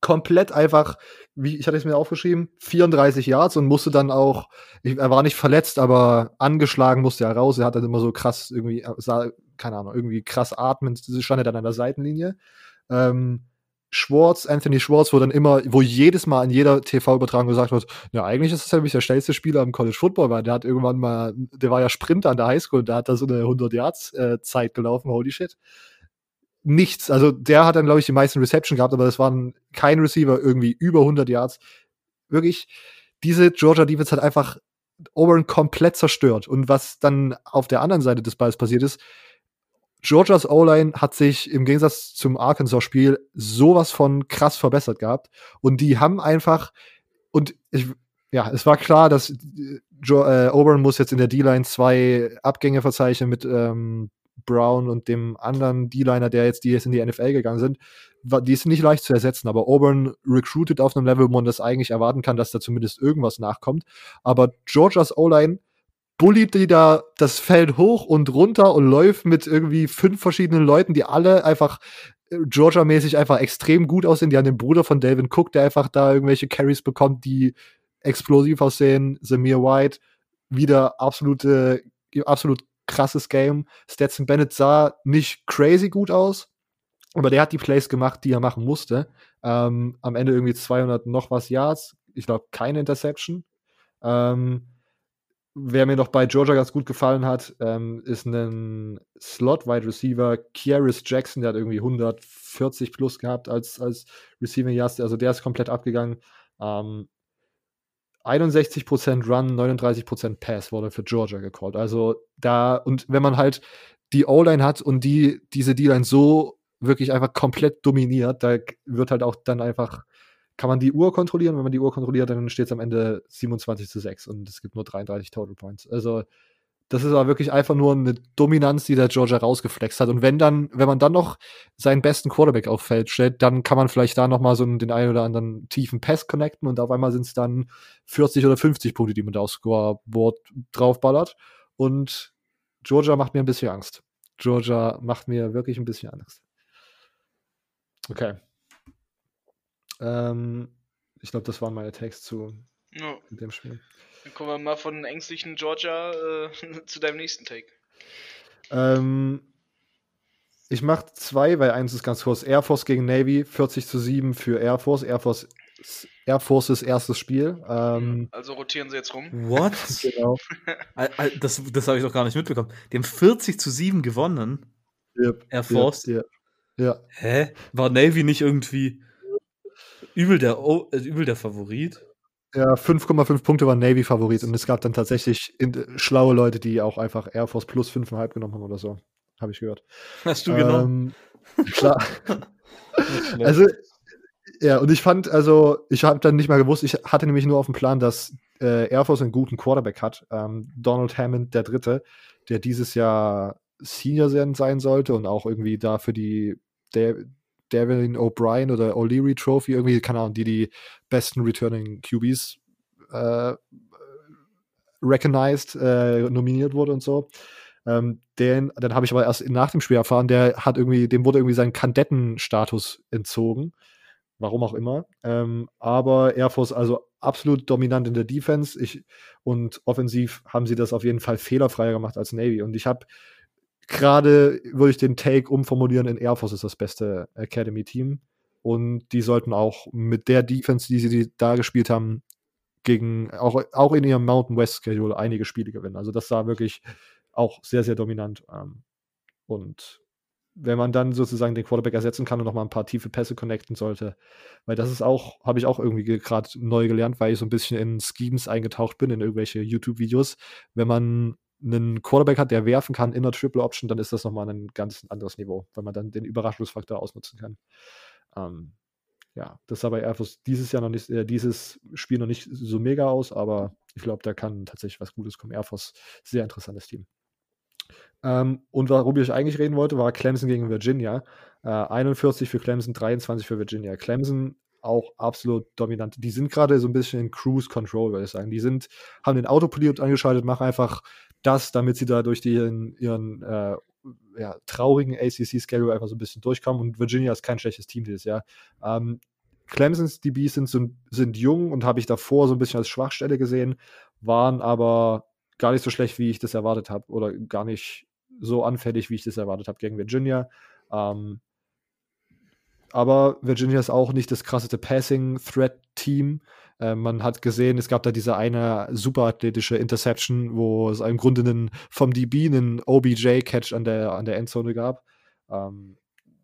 komplett einfach, wie ich hatte es mir aufgeschrieben, 34 Yards und musste dann auch, ich, er war nicht verletzt, aber angeschlagen musste er raus. Er hat dann immer so krass irgendwie, sah, keine Ahnung, irgendwie krass atmend, stand er dann an der Seitenlinie. Ähm, Schwartz, Anthony Schwartz, wo dann immer, wo jedes Mal in jeder TV-Übertragung gesagt wird, ja, eigentlich ist das ja der schnellste Spieler im College Football, weil der hat irgendwann mal, der war ja Sprinter an der Highschool, da hat da so eine 100 Yards äh, Zeit gelaufen, holy shit nichts. Also der hat dann, glaube ich, die meisten Reception gehabt, aber das waren kein Receiver irgendwie über 100 Yards. Wirklich, diese Georgia Defense hat einfach Auburn komplett zerstört. Und was dann auf der anderen Seite des Balls passiert ist, Georgias O-Line hat sich im Gegensatz zum Arkansas-Spiel sowas von krass verbessert gehabt. Und die haben einfach, und ich, ja, es war klar, dass äh, Auburn muss jetzt in der D-Line zwei Abgänge verzeichnen mit ähm, Brown und dem anderen D-Liner, der jetzt, die jetzt in die NFL gegangen sind. die sind nicht leicht zu ersetzen, aber Auburn recruited auf einem Level, wo man das eigentlich erwarten kann, dass da zumindest irgendwas nachkommt. Aber Georgias O-Line bullied die da das Feld hoch und runter und läuft mit irgendwie fünf verschiedenen Leuten, die alle einfach äh, Georgia-mäßig einfach extrem gut aussehen. Die haben den Bruder von Delvin Cook, der einfach da irgendwelche Carries bekommt, die explosiv aussehen. Samir White, wieder absolute, absolut krasses Game. Stetson Bennett sah nicht crazy gut aus, aber der hat die Plays gemacht, die er machen musste. Ähm, am Ende irgendwie 200 noch was Yards. Ich glaube, keine Interception. Ähm, wer mir noch bei Georgia ganz gut gefallen hat, ähm, ist ein Slot-Wide Receiver, Kieris Jackson, der hat irgendwie 140 plus gehabt als, als Receiving Yards. Also der ist komplett abgegangen. Ähm, 61% Run, 39% Pass wurde für Georgia gecallt. Also da, und wenn man halt die O-Line hat und die, diese D-Line so wirklich einfach komplett dominiert, da wird halt auch dann einfach, kann man die Uhr kontrollieren. Wenn man die Uhr kontrolliert, dann steht es am Ende 27 zu 6 und es gibt nur 33 Total Points. Also das ist aber wirklich einfach nur eine Dominanz, die der Georgia rausgeflext hat. Und wenn dann, wenn man dann noch seinen besten Quarterback auf Feld stellt, dann kann man vielleicht da noch mal so den einen oder anderen tiefen Pass connecten und auf einmal sind es dann 40 oder 50 Punkte, die man da aufs Scoreboard draufballert. Und Georgia macht mir ein bisschen Angst. Georgia macht mir wirklich ein bisschen Angst. Okay. Ähm, ich glaube, das waren meine Takes zu Ja. dem Spiel. Dann kommen wir mal von ängstlichen Georgia äh, zu deinem nächsten Take. Ähm, ich mache zwei, weil eins ist ganz kurz. Air Force gegen Navy, 40 zu 7 für Air Force. Air Force Air Forces erstes Spiel. Ähm, Also rotieren sie jetzt rum. What? genau. Das das habe ich doch gar nicht mitbekommen. Die haben 40 zu 7 gewonnen. Yep, Air Force. Ja, ja. Hä? War Navy nicht irgendwie übel der, O- äh, übel der Favorit? ja 5,5 Punkte war Navy Favorit und es gab dann tatsächlich schlaue Leute, die auch einfach Air Force plus 5,5 genommen haben oder so. Habe ich gehört. Hast du genommen? Ähm, klar. Nicht schlecht. Also, ja, und ich fand, also, ich habe dann nicht mal gewusst, ich hatte nämlich nur auf dem Plan, dass äh, Air Force einen guten Quarterback hat. Ähm, Donald Hammond, der Dritte, der dieses Jahr Senior sein sein sollte und auch irgendwie da für die der Devin O'Brien oder O'Leary Trophy, irgendwie, keine Ahnung, die die besten Returning QBs äh, recognized, äh, nominiert wurde und so. Ähm, den, dann habe ich aber erst nach dem Spiel erfahren, der hat irgendwie, dem wurde irgendwie sein Kadettenstatus entzogen. Warum auch immer. Ähm, aber Air Force also absolut dominant in der Defense. Ich, und offensiv haben sie das auf jeden Fall fehlerfreier gemacht als Navy. Und ich habe gerade, würde ich den Take umformulieren, in Air Force ist das beste Academy-Team. Und die sollten auch mit der Defense, die sie da gespielt haben, gegen, auch, auch in ihrem Mountain West Schedule einige Spiele gewinnen. Also das sah wirklich auch sehr, sehr dominant. Ähm, und wenn man dann sozusagen den Quarterback ersetzen kann und nochmal ein paar tiefe Pässe connecten sollte, weil das ist auch, habe ich auch irgendwie gerade neu gelernt, weil ich so ein bisschen in Schemes eingetaucht bin, in irgendwelche YouTube-Videos. Wenn man einen Quarterback hat, der werfen kann in der Triple Option, dann ist das nochmal ein ganz anderes Niveau, weil man dann den Überraschungsfaktor ausnutzen kann. Ähm, ja, das sah bei Air Force dieses Jahr noch nicht, äh, dieses Spiel noch nicht so mega aus, aber ich glaube, da kann tatsächlich was Gutes kommen. Air Force, sehr interessantes Team. Ähm, und worüber ich eigentlich reden wollte, war Clemson gegen Virginia. Äh, 41 für Clemson, 23 für Virginia. Clemson auch absolut dominant. Die sind gerade so ein bisschen in Cruise Control, würde ich sagen. Die sind, haben den Autopilot angeschaltet, machen einfach das, damit sie da durch die, ihren, ihren äh, ja, traurigen ACC-Schedule einfach so ein bisschen durchkommen. Und Virginia ist kein schlechtes Team dieses Jahr. Ähm, Clemsons DBs sind, so, sind jung und habe ich davor so ein bisschen als Schwachstelle gesehen, waren aber gar nicht so schlecht, wie ich das erwartet habe. Oder gar nicht so anfällig, wie ich das erwartet habe gegen Virginia. Ähm, aber Virginia ist auch nicht das krasseste Passing-Threat-Team. Äh, man hat gesehen, es gab da diese eine superathletische Interception, wo es im Grunde einen, vom DB einen OBJ-Catch an der, an der Endzone gab. Ähm,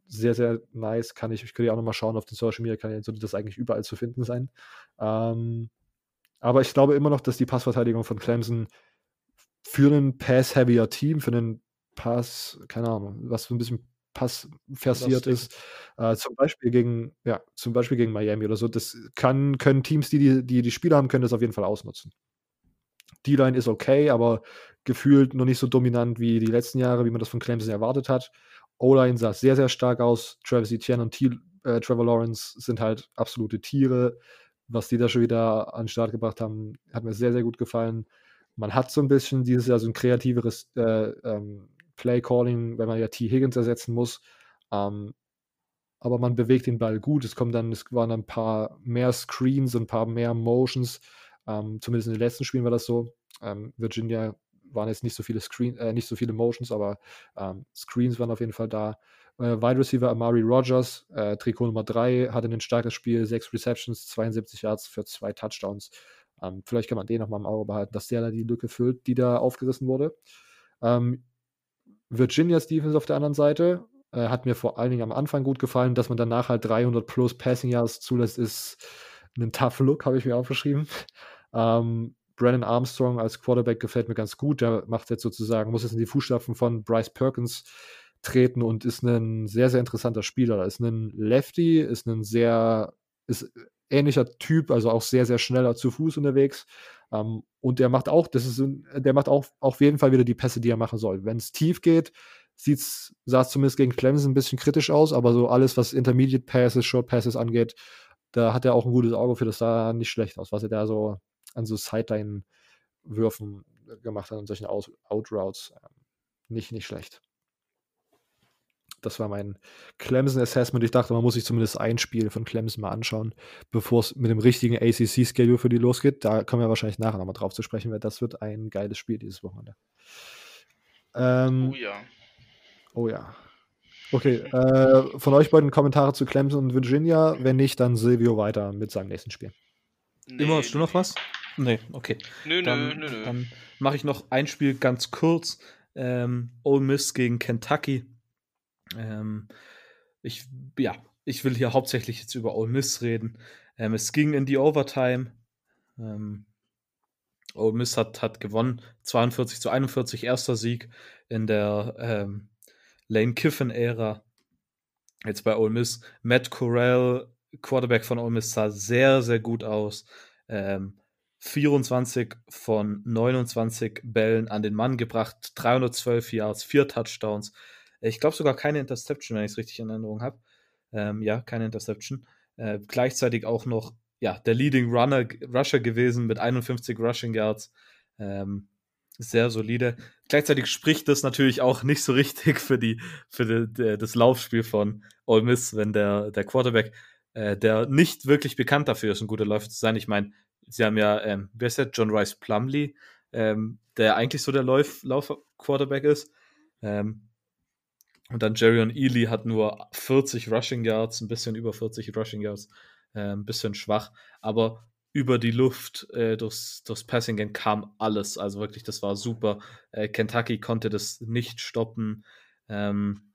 sehr, sehr nice. Kann ich, ich könnte auch nochmal schauen auf den Social Media Kanälen, sollte das eigentlich überall zu finden sein. Ähm, aber ich glaube immer noch, dass die Passverteidigung von Clemson für einen Pass-heavier Team, für einen Pass, keine Ahnung, was so ein bisschen Pass versiert ist, äh, zum Beispiel gegen, ja, zum Beispiel gegen Miami oder so, das kann, können Teams, die die, die, die Spieler haben, können das auf jeden Fall ausnutzen. Die Line ist okay, aber gefühlt noch nicht so dominant wie die letzten Jahre, wie man das von Clemson erwartet hat. O-Line sah sehr, sehr stark aus. Travis Etienne und T. äh, Trevor Lawrence sind halt absolute Tiere. Was die da schon wieder an den Start gebracht haben, hat mir sehr, sehr gut gefallen. Man hat so ein bisschen dieses Jahr so ein kreativeres äh, ähm, Play-Calling, wenn man ja T. Higgins ersetzen muss. Ähm, aber man bewegt den Ball gut. Es kommen dann, es waren ein paar mehr Screens, ein paar mehr Motions. Ähm, zumindest in den letzten Spielen war das so. Ähm, Virginia waren jetzt nicht so viele Screen, äh, nicht so viele Motions, aber ähm, Screens waren auf jeden Fall da. Äh, Wide Receiver Amari Rogers, äh, Trikot Nummer 3, hatte ein starkes Spiel, sechs Receptions, 72 Yards für zwei Touchdowns. Ähm, vielleicht kann man den nochmal im Auge behalten, dass der da die Lücke füllt, die da aufgerissen wurde. Ähm, Virginia's Defense auf der anderen Seite äh, hat mir vor allen Dingen am Anfang gut gefallen, dass man danach halt 300 plus Passing Yards zulässt, ist ein tough Look, habe ich mir aufgeschrieben. Ähm, Brandon Armstrong als Quarterback gefällt mir ganz gut. Der macht jetzt sozusagen, muss jetzt in die Fußstapfen von Bryce Perkins treten und ist ein sehr, sehr interessanter Spieler. Ist ein Lefty, ist ein sehr, ist ähnlicher Typ, also auch sehr, sehr schneller zu Fuß unterwegs. Ähm, und der macht auch, das ist, der macht auch auf jeden Fall wieder die Pässe, die er machen soll. Wenn es tief geht, sieht's, sah es zumindest gegen Clemson ein bisschen kritisch aus, aber so alles, was Intermediate Passes, Short Passes angeht, da hat er auch ein gutes Auge für, das sah nicht schlecht aus, was er da so an so Sideline-Würfen gemacht hat und solchen Out-Routes. Ähm, nicht, nicht schlecht. Das war mein Clemson-Assessment. Ich dachte, man muss sich zumindest ein Spiel von Clemson mal anschauen, bevor es mit dem richtigen ACC-Schedule für die losgeht. Da kommen wir wahrscheinlich nachher nochmal drauf zu sprechen, weil das wird ein geiles Spiel dieses Wochenende. Ähm, oh ja. Oh ja. Okay, äh, von euch beiden Kommentare zu Clemson und Virginia. Wenn nicht, dann Silvio weiter mit seinem nächsten Spiel. Nee, Immer hast du noch was? Nee, okay. Nö, dann, nö, nö, Dann mache ich noch ein Spiel ganz kurz. Ähm, Ole Miss gegen Kentucky. Ähm, ich, ja, ich will hier hauptsächlich jetzt über Ole Miss reden. Ähm, es ging in die Overtime. Ähm, Ole Miss hat, hat gewonnen. 42 zu 41, erster Sieg in der ähm, Lane Kiffin-Ära. Jetzt bei Ole Miss. Matt Corral, Quarterback von Ole Miss, sah sehr, sehr gut aus. Ähm, 24 von 29 Bällen an den Mann gebracht, 312 Yards, 4 Touchdowns. Ich glaube sogar keine Interception, wenn ich es richtig in Erinnerung habe. Ähm, ja, keine Interception. Äh, gleichzeitig auch noch ja, der Leading Runner, Rusher gewesen mit 51 Rushing Yards. Ähm, sehr solide. Gleichzeitig spricht das natürlich auch nicht so richtig für, die, für die, das Laufspiel von Ole Miss, wenn der, der Quarterback, äh, der nicht wirklich bekannt dafür ist, ein guter Läufer zu sein. Ich meine, sie haben ja, ähm, wer ist der? John Rice Plumley, ähm, der eigentlich so der Lauf, Lauf-Quarterback ist. Ähm, und dann Jerry Ely hat nur 40 Rushing Yards, ein bisschen über 40 Rushing Yards, äh, ein bisschen schwach, aber über die Luft äh, durchs, durchs Passing Game kam alles. Also wirklich, das war super. Äh, Kentucky konnte das nicht stoppen. Ähm,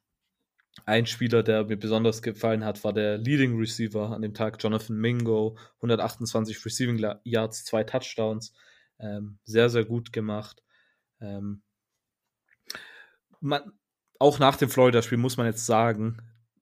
ein Spieler, der mir besonders gefallen hat, war der Leading Receiver an dem Tag, Jonathan Mingo. 128 Receiving Yards, zwei Touchdowns. Ähm, sehr, sehr gut gemacht. Ähm, man, auch nach dem Florida-Spiel muss man jetzt sagen,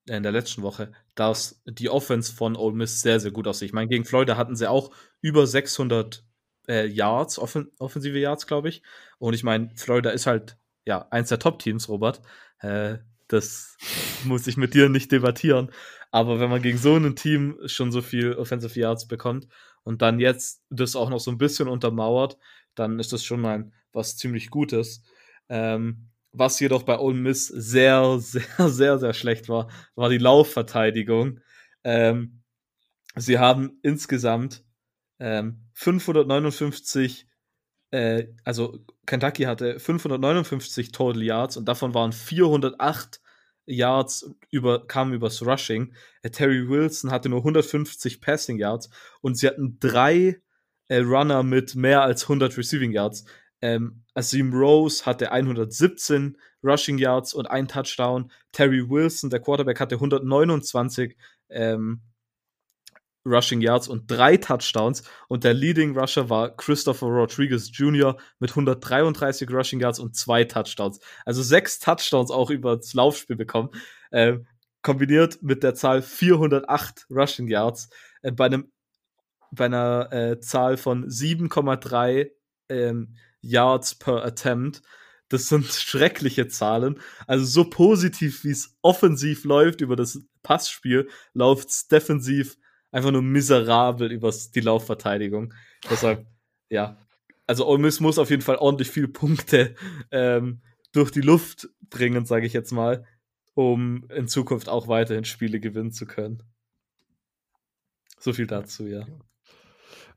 in der letzten Woche, dass die Offense von Ole Miss sehr, sehr gut aussieht. Ich meine, gegen Florida hatten sie auch über 600 äh, Yards, offen offensive Yards, glaube ich. Und ich meine, Florida ist halt, ja, eins der Top-Teams, Robert. Äh, das muss ich mit dir nicht debattieren. Aber wenn man gegen so ein Team schon so viel Offensive Yards bekommt und dann jetzt das auch noch so ein bisschen untermauert, dann ist das schon mal was ziemlich Gutes. Ähm, was jedoch bei Ole Miss sehr, sehr, sehr, sehr schlecht war, war die Laufverteidigung. Ähm, sie haben insgesamt ähm, 559, äh, also Kentucky hatte 559 Total Yards und davon waren 408 Yards über, kamen übers Rushing. Äh, Terry Wilson hatte nur 150 Passing Yards und sie hatten drei äh, Runner mit mehr als 100 Receiving Yards. Ähm, Asim Rose hatte 117 Rushing Yards und ein Touchdown. Terry Wilson, der Quarterback, hatte 129 ähm, Rushing Yards und drei Touchdowns. Und der Leading Rusher war Christopher Rodriguez Jr. mit 133 Rushing Yards und zwei Touchdowns. Also sechs Touchdowns auch über das Laufspiel bekommen. Äh, kombiniert mit der Zahl 408 Rushing Yards äh, bei einem bei einer äh, Zahl von 7,3 ähm, Yards per Attempt. Das sind schreckliche Zahlen. Also so positiv, wie es offensiv läuft über das Passspiel läuft es defensiv einfach nur miserabel über die Laufverteidigung. Deshalb, ja. Also Ole Miss muss auf jeden Fall ordentlich viele Punkte ähm, durch die Luft bringen, sage ich jetzt mal, um in Zukunft auch weiterhin Spiele gewinnen zu können. So viel dazu, ja.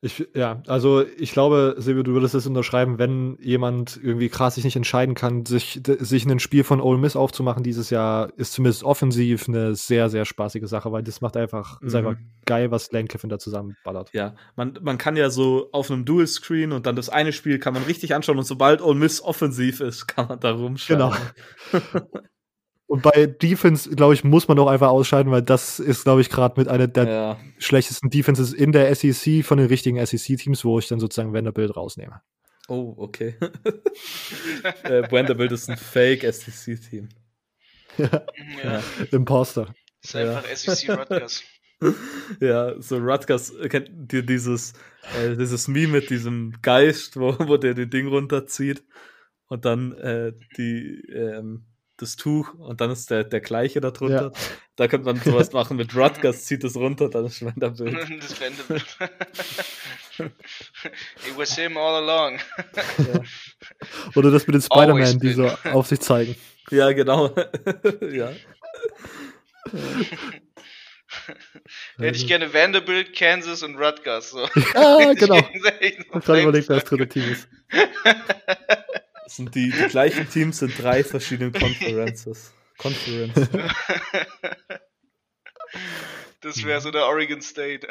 Ich, ja, also ich glaube, Silvio, du würdest es unterschreiben, wenn jemand irgendwie krass sich nicht entscheiden kann, sich, sich ein Spiel von Ole Miss aufzumachen dieses Jahr, ist zumindest offensiv eine sehr, sehr spaßige Sache, weil das macht einfach, mhm. ist einfach geil, was Lane Kiffin da zusammenballert. Ja, man, man kann ja so auf einem Dual-Screen und dann das eine Spiel kann man richtig anschauen und sobald Ole Miss offensiv ist, kann man da rumschauen. Genau. Und bei Defense, glaube ich, muss man auch einfach ausscheiden, weil das ist, glaube ich, gerade mit einer der ja. schlechtesten Defenses in der SEC von den richtigen SEC-Teams, wo ich dann sozusagen Vanderbilt rausnehme. Oh, okay. äh, Vanderbilt ist ein Fake-SEC-Team. Ja. ja. Imposter. ist einfach ja. SEC Rutgers. ja, so Rutgers, kennt ihr dieses, äh, dieses Meme mit diesem Geist, wo, wo der den Ding runterzieht und dann äh, die, ähm, das Tuch und dann ist der, der gleiche da drunter. Ja. Da könnte man sowas machen mit Rutgers, zieht es runter, dann ist Vanderbilt. das Vanderbilt. It was him all along. ja. Oder das mit den Spider-Man, die so auf sich zeigen. Ja, genau. ja. Hätte ich gerne Vanderbilt, Kansas und Rutgers. So. Ja, genau. Ich habe überlegt, wer das dritte Team ist. Das sind die, die gleichen Teams in drei verschiedenen Conferences. Conference. Das wäre so der Oregon State.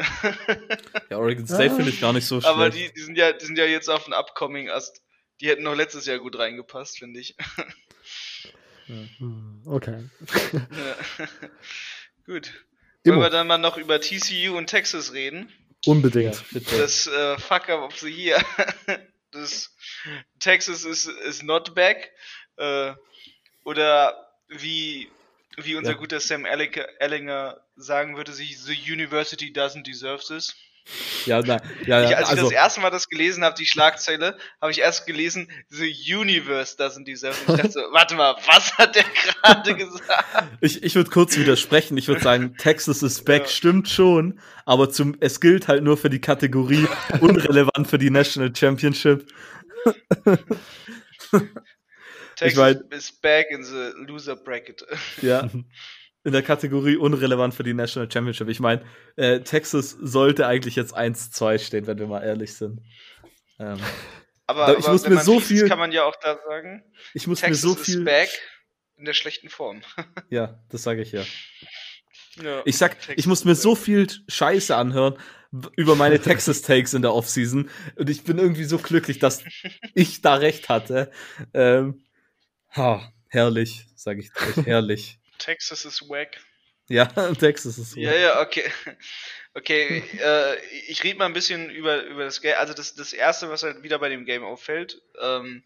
Ja, Oregon State finde ich gar nicht so schlecht. Aber die, die, sind ja, die sind ja jetzt auf dem Upcoming Ast. Die hätten noch letztes Jahr gut reingepasst, finde ich. Okay. Ja. Gut. Wollen wir dann mal noch über TCU und Texas reden? Unbedingt. Das äh, Fuck up of the Year. Das Texas is, is not back. Äh, oder wie, wie unser ja. guter Sam Ellinger sagen würde, sich The University doesn't deserve this. Ja, na, ja, ja. Ich, als also, ich das erste Mal das gelesen habe, die Schlagzeile, habe ich erst gelesen, The Universe doesn't deserve. Ich dachte so, warte mal, was hat der gerade gesagt? Ich, ich würde kurz widersprechen. Ich würde sagen, Texas is back, ja. stimmt schon, aber zum, es gilt halt nur für die Kategorie unrelevant für die National Championship. Texas ich mein, is back in the loser bracket. Ja in der Kategorie unrelevant für die National Championship. Ich meine, äh, Texas sollte eigentlich jetzt 1-2 stehen, wenn wir mal ehrlich sind. Ähm, aber, aber, ich muss mir so viel kann man ja auch da sagen. Ich muss Texas mir so viel back in der schlechten Form. ja, das sage ich ja. ja. Ich sag, Texas ich muss mir so viel Scheiße anhören über meine Texas Takes in der Offseason und ich bin irgendwie so glücklich, dass ich da recht hatte. Ähm, ha, herrlich, sage ich herrlich. Texas ist wack. Ja, Texas ist wack. Ja, ja, okay. Okay, äh, ich rede mal ein bisschen über, über das Game. Also das, das erste, was halt wieder bei dem Game auffällt, ähm,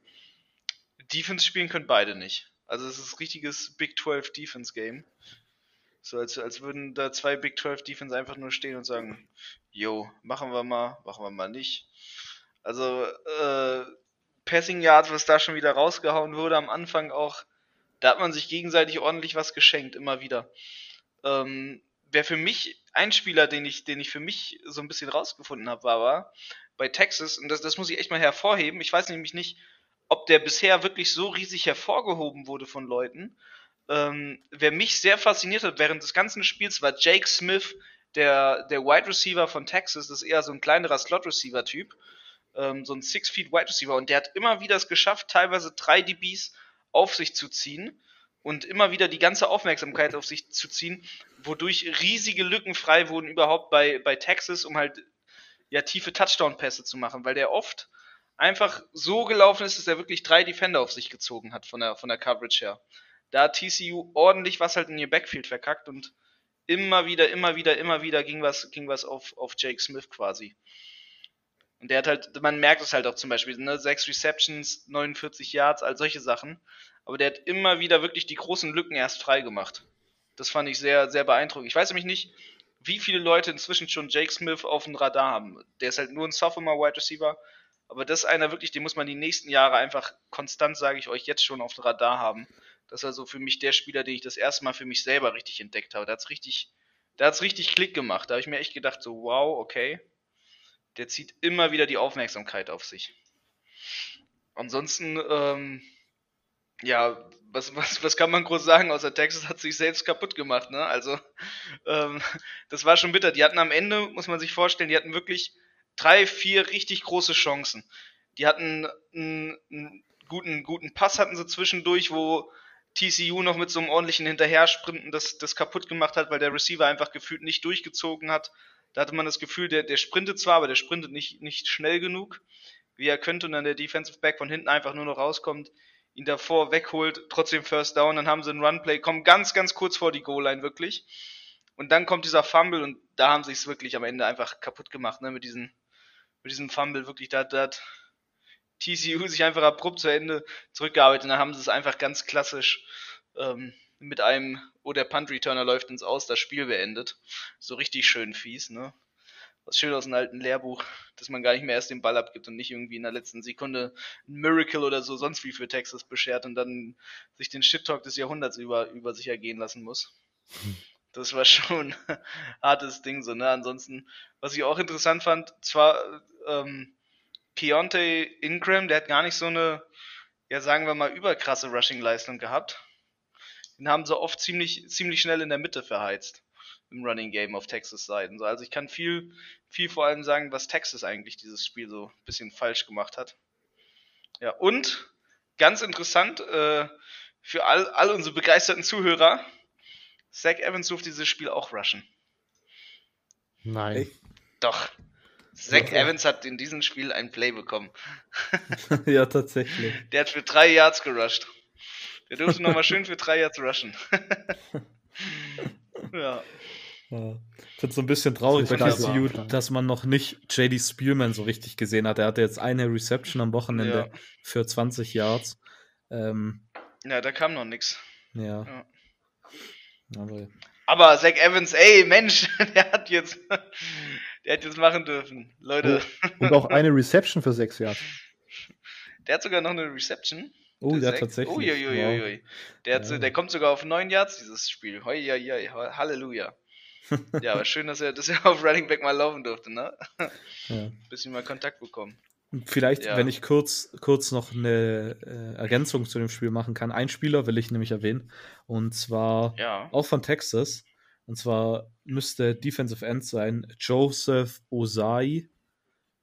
Defense spielen können beide nicht. Also es ist ein richtiges Big 12 Defense Game. So als, als würden da zwei Big 12 Defense einfach nur stehen und sagen, yo, machen wir mal, machen wir mal nicht. Also äh, Passing Yard, was da schon wieder rausgehauen wurde am Anfang auch, da hat man sich gegenseitig ordentlich was geschenkt, immer wieder. Ähm, wer für mich ein Spieler, den ich, den ich für mich so ein bisschen rausgefunden habe, war, war bei Texas, und das, das muss ich echt mal hervorheben, ich weiß nämlich nicht, ob der bisher wirklich so riesig hervorgehoben wurde von Leuten. Ähm, wer mich sehr fasziniert hat während des ganzen Spiels war Jake Smith, der, der Wide Receiver von Texas, das ist eher so ein kleinerer Slot-Receiver-Typ, ähm, so ein Six-Feet Wide Receiver, und der hat immer wieder es geschafft, teilweise drei DBs auf sich zu ziehen und immer wieder die ganze Aufmerksamkeit auf sich zu ziehen, wodurch riesige Lücken frei wurden überhaupt bei, bei Texas, um halt ja tiefe Touchdown-Pässe zu machen, weil der oft einfach so gelaufen ist, dass er wirklich drei Defender auf sich gezogen hat von der, von der Coverage her. Da hat TCU ordentlich was halt in ihr Backfield verkackt und immer wieder, immer wieder, immer wieder ging was, ging was auf, auf Jake Smith quasi. Und der hat halt, man merkt es halt auch zum Beispiel, ne, sechs Receptions, 49 Yards, all solche Sachen. Aber der hat immer wieder wirklich die großen Lücken erst frei gemacht. Das fand ich sehr, sehr beeindruckend. Ich weiß nämlich nicht, wie viele Leute inzwischen schon Jake Smith auf dem Radar haben. Der ist halt nur ein Sophomore Wide Receiver. Aber das ist einer wirklich, den muss man die nächsten Jahre einfach konstant, sage ich euch, jetzt schon auf dem Radar haben. Das war so für mich der Spieler, den ich das erste Mal für mich selber richtig entdeckt habe. Da hat's richtig, richtig Klick gemacht. Da habe ich mir echt gedacht, so, wow, okay. Der zieht immer wieder die Aufmerksamkeit auf sich. Ansonsten, ähm, ja, was, was, was kann man groß sagen, außer Texas hat sich selbst kaputt gemacht, ne? Also, ähm, das war schon bitter. Die hatten am Ende, muss man sich vorstellen, die hatten wirklich drei, vier richtig große Chancen. Die hatten einen, einen guten, guten Pass hatten sie zwischendurch, wo TCU noch mit so einem ordentlichen Hinterhersprinten das, das kaputt gemacht hat, weil der Receiver einfach gefühlt nicht durchgezogen hat. Da hatte man das Gefühl, der, der sprintet zwar, aber der sprintet nicht, nicht schnell genug, wie er könnte, und dann der Defensive Back von hinten einfach nur noch rauskommt, ihn davor wegholt, trotzdem First Down, dann haben sie einen Runplay, kommen ganz, ganz kurz vor die Goal-Line wirklich. Und dann kommt dieser Fumble und da haben sie es wirklich am Ende einfach kaputt gemacht, ne, mit diesem, mit diesem Fumble, wirklich, da, da hat TCU sich einfach abrupt zu Ende zurückgearbeitet und dann haben sie es einfach ganz klassisch ähm, mit einem, oh, der Punt-Returner läuft ins Aus, das Spiel beendet. So richtig schön fies, ne? Was schön aus einem alten Lehrbuch, dass man gar nicht mehr erst den Ball abgibt und nicht irgendwie in der letzten Sekunde ein Miracle oder so sonst wie für Texas beschert und dann sich den Shit-Talk des Jahrhunderts über, über sich ergehen lassen muss. Das war schon ein hartes Ding so, ne? Ansonsten, was ich auch interessant fand, zwar ähm, Keontae Ingram, der hat gar nicht so eine, ja sagen wir mal, überkrasse Rushing-Leistung gehabt. Den haben sie oft ziemlich, ziemlich schnell in der Mitte verheizt im Running Game auf Texas Seiten. Also ich kann viel, viel vor allem sagen, was Texas eigentlich dieses Spiel so ein bisschen falsch gemacht hat. Ja, und ganz interessant, äh, für all, all unsere begeisterten Zuhörer, Zach Evans durfte dieses Spiel auch rushen. Nein. Doch. Zach ja, Evans hat in diesem Spiel ein Play bekommen. ja, tatsächlich. Der hat für drei Yards gerusht. Der durfte nochmal schön für drei Yards rushen. ja. Ja. Ich finde es so ein bisschen traurig bei TCU, dass man noch nicht JD Spielman so richtig gesehen hat. Er hatte jetzt eine Reception am Wochenende ja. für 20 Yards. Ähm, ja, da kam noch nichts. Ja. ja. Aber, Aber Zach Evans, ey, Mensch, der hat jetzt, der hat jetzt machen dürfen. Leute. Und auch eine Reception für sechs Yards. Der hat sogar noch eine Reception. Oh, der, der tatsächlich. Uiuiui. Wow. Der, hat, ja. der kommt sogar auf neun Yards, dieses Spiel. Hoi, hoi, hoi. Halleluja. ja, aber schön, dass er, dass er auf Running Back mal laufen durfte, ne? Ja. Bisschen mal Kontakt bekommen. Vielleicht, ja. wenn ich kurz, kurz noch eine äh, Ergänzung zu dem Spiel machen kann. Ein Spieler will ich nämlich erwähnen. Und zwar ja. auch von Texas. Und zwar müsste Defensive End sein Joseph Osai.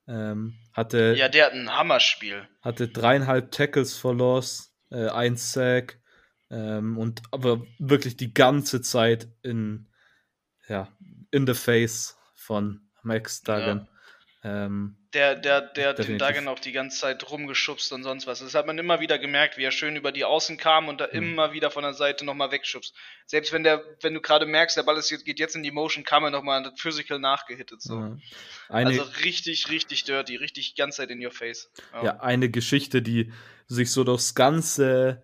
Ähm, hatte, ja, der hat ein Hammerspiel. Hatte dreieinhalb Tackles for Loss, äh, ein Sack ähm, und aber wirklich die ganze Zeit in, ja, in the face von Max Duggan. Ja. Ähm, der, der, der hat den Duggan auch die ganze Zeit rumgeschubst und sonst was. Das hat man immer wieder gemerkt, wie er schön über die Außen kam und da mhm. immer wieder von der Seite nochmal wegschubst. Selbst wenn der, wenn du gerade merkst, der Ball ist jetzt, geht jetzt in die Motion, kam er nochmal physical nachgehittet. So. Ja. Eine, also richtig, richtig dirty, richtig ganz Zeit in your face. Ja. ja, eine Geschichte, die sich so durchs ganze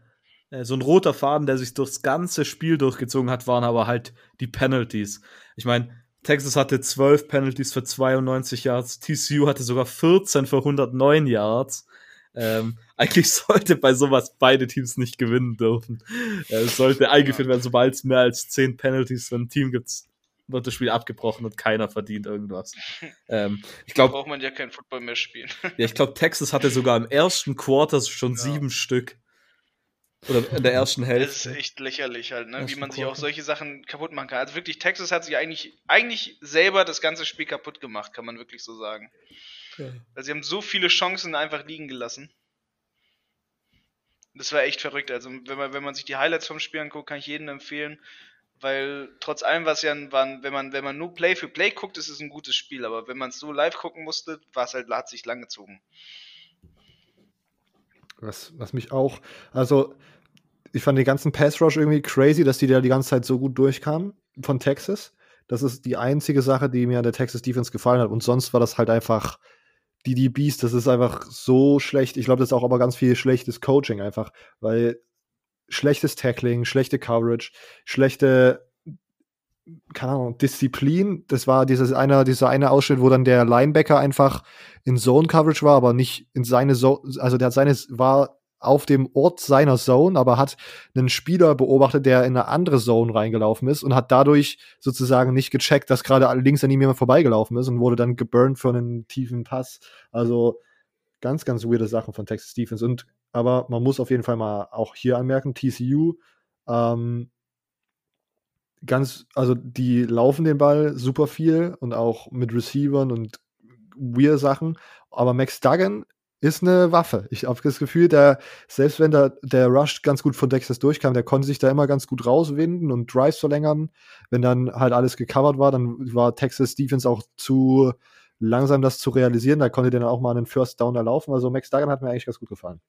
äh, so ein roter Faden, der sich durchs ganze Spiel durchgezogen hat, waren aber halt die Penalties. Ich meine, Texas hatte 12 Penalties für 92 Yards, TCU hatte sogar 14 für 109 Yards. Ähm, eigentlich sollte bei sowas beide Teams nicht gewinnen dürfen. Äh, es sollte eingeführt werden, sobald es mehr als 10 Penalties für ein Team gibt, wird das Spiel abgebrochen und keiner verdient irgendwas. Ähm, ich glaube, braucht man ja kein Football mehr spielen. ja, ich glaube, Texas hatte sogar im ersten Quarter schon ja. sieben Stück. Oder in der ersten Hälfte. Das ist echt lächerlich halt, ne? wie man sich auch solche Sachen kaputt machen kann. Also wirklich, Texas hat sich eigentlich, eigentlich selber das ganze Spiel kaputt gemacht, kann man wirklich so sagen. Ja. Weil sie haben so viele Chancen einfach liegen gelassen. Das war echt verrückt. Also wenn man, wenn man sich die Highlights vom Spiel anguckt, kann ich jedem empfehlen, weil trotz allem, was ja waren, wenn man, wenn man nur Play für Play guckt, ist es ein gutes Spiel, aber wenn man es so live gucken musste, war es halt, hat sich langgezogen. Was, was mich auch, also ich fand den ganzen Pass Rush irgendwie crazy, dass die da die ganze Zeit so gut durchkamen von Texas. Das ist die einzige Sache, die mir an der Texas Defense gefallen hat. Und sonst war das halt einfach die DBs, das ist einfach so schlecht. Ich glaube, das ist auch aber ganz viel schlechtes Coaching einfach, weil schlechtes Tackling, schlechte Coverage, schlechte keine Ahnung, Disziplin. Das war dieses eine, dieser eine Ausschnitt, wo dann der Linebacker einfach in Zone Coverage war, aber nicht in seine Zone, also der hat seine war auf dem Ort seiner Zone, aber hat einen Spieler beobachtet, der in eine andere Zone reingelaufen ist und hat dadurch sozusagen nicht gecheckt, dass gerade links an ihm jemand vorbeigelaufen ist und wurde dann geburnt für einen tiefen Pass. Also ganz, ganz weirde Sachen von Texas Defense. Und aber man muss auf jeden Fall mal auch hier anmerken, TCU, ähm, ganz, also die laufen den Ball super viel und auch mit Receivern und weird Sachen. Aber Max Duggan ist eine Waffe. Ich habe das Gefühl, der, selbst wenn der, der Rush ganz gut von Texas durchkam, der konnte sich da immer ganz gut rauswinden und Drives verlängern. Wenn dann halt alles gecovert war, dann war Texas Defense auch zu langsam, das zu realisieren. Da konnte der dann auch mal einen First Down erlaufen. Also Max Duggan hat mir eigentlich ganz gut gefallen.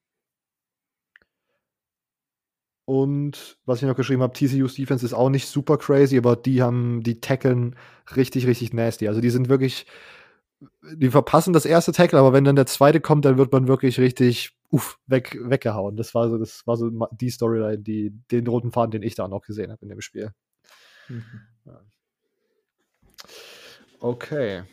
Und was ich noch geschrieben habe, TCU's Defense ist auch nicht super crazy, aber die haben, die tackeln richtig, richtig nasty. Also die sind wirklich, die verpassen das erste Tackle, aber wenn dann der zweite kommt, dann wird man wirklich richtig uff, weg, weggehauen. Das war so, das war so die Storyline, die, den roten Faden, den ich da noch gesehen habe in dem Spiel. Mhm. Okay.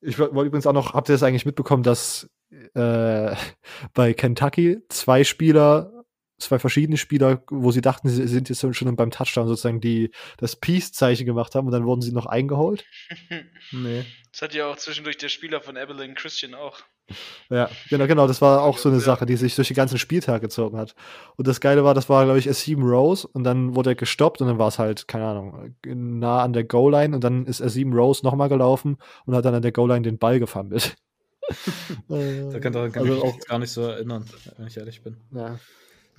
Ich wollte übrigens auch noch, habt ihr das eigentlich mitbekommen, dass äh, bei Kentucky zwei Spieler zwei verschiedene Spieler, wo sie dachten, sie sind jetzt schon beim Touchdown sozusagen die das Peace-Zeichen gemacht haben und dann wurden sie noch eingeholt. nee. Das hat ja auch zwischendurch der Spieler von Evelyn Christian auch. Ja, genau, genau, das war auch so eine ja. Sache, die sich durch den ganzen Spieltag gezogen hat. Und das Geile war, das war, glaube ich, S7 Rose und dann wurde er gestoppt und dann war es halt, keine Ahnung, nah an der Goal-Line und dann ist S7 Rose nochmal gelaufen und hat dann an der Goal-Line den Ball gefummelt. da kann, da kann also ich auch gar nicht so erinnern, wenn ich ehrlich bin. Ja,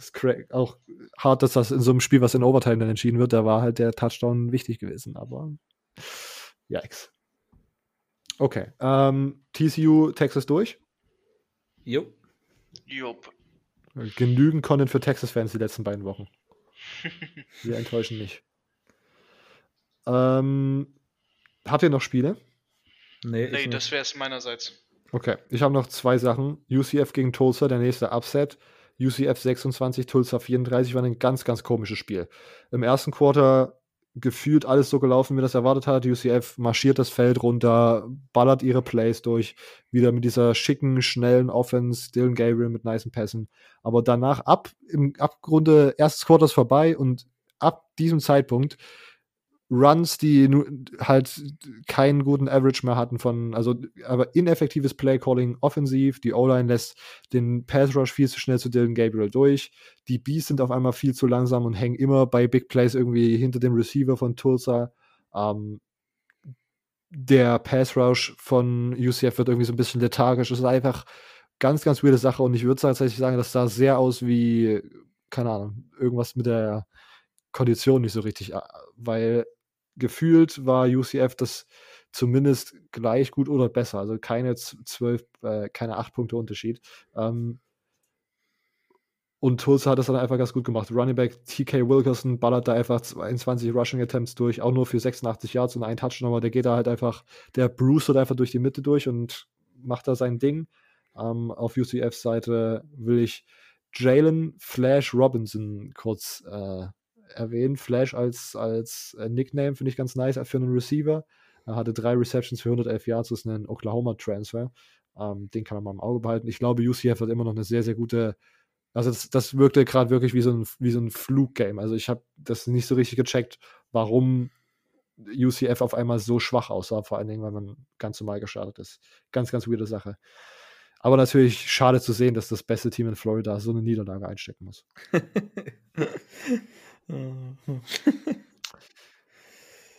ist auch hart, dass das in so einem Spiel, was in Overtime dann entschieden wird, da war halt der Touchdown wichtig gewesen, aber yikes. Okay, ähm, TCU Texas durch? Jo. Jupp. Genügend Content für Texas-Fans die letzten beiden Wochen. Wir enttäuschen nicht. Ähm, habt ihr noch Spiele? Nee, nee das wäre es meinerseits. Okay, ich habe noch zwei Sachen. UCF gegen Tulsa, der nächste Upset. UCF 26, Tulsa 34 war ein ganz, ganz komisches Spiel. Im ersten Quarter gefühlt alles so gelaufen, wie das erwartet hat. UCF marschiert das Feld runter, ballert ihre Plays durch, wieder mit dieser schicken, schnellen Offense, Dylan Gabriel mit nicen Pässen. Aber danach ab im Abgrunde erstes Quarter ist vorbei und ab diesem Zeitpunkt Runs, die halt keinen guten Average mehr hatten von, also aber ineffektives Playcalling offensiv, die O-Line lässt den Pass Rush viel zu schnell zu Dylan Gabriel durch, die Bees sind auf einmal viel zu langsam und hängen immer bei Big Plays irgendwie hinter dem Receiver von Tulsa. Ähm, der Pass Rush von UCF wird irgendwie so ein bisschen lethargisch. Das ist einfach ganz, ganz weirde Sache und ich würde tatsächlich sagen, das sah sehr aus wie, keine Ahnung, irgendwas mit der Kondition nicht so richtig, äh, weil gefühlt war UCF das zumindest gleich gut oder besser. Also keine zwölf, äh, keine acht Punkte Unterschied. Ähm, und Tulsa hat das dann einfach ganz gut gemacht. Running Back TK Wilkerson ballert da einfach 22 Rushing Attempts durch, auch nur für 86 Yards und ein Touchdown, aber der geht da halt einfach, der Bruce hat einfach durch die Mitte durch und macht da sein Ding. Ähm, auf UCFs Seite will ich Jalen Flash Robinson kurz äh, erwähnen. Flash als, als äh, Nickname finde ich ganz nice für einen Receiver. Er hatte drei Receptions für 111 Yards, das ist ein Oklahoma-Transfer. Ähm, den kann man mal im Auge behalten. Ich glaube, UCF hat immer noch eine sehr, sehr gute. Also, das, das wirkte gerade wirklich wie so ein, so ein Fluggame. Also, ich habe das nicht so richtig gecheckt, warum UCF auf einmal so schwach aussah, vor allen Dingen, weil man ganz normal gestartet ist. Ganz, ganz weirde Sache. Aber natürlich schade zu sehen, dass das beste Team in Florida so eine Niederlage einstecken muss.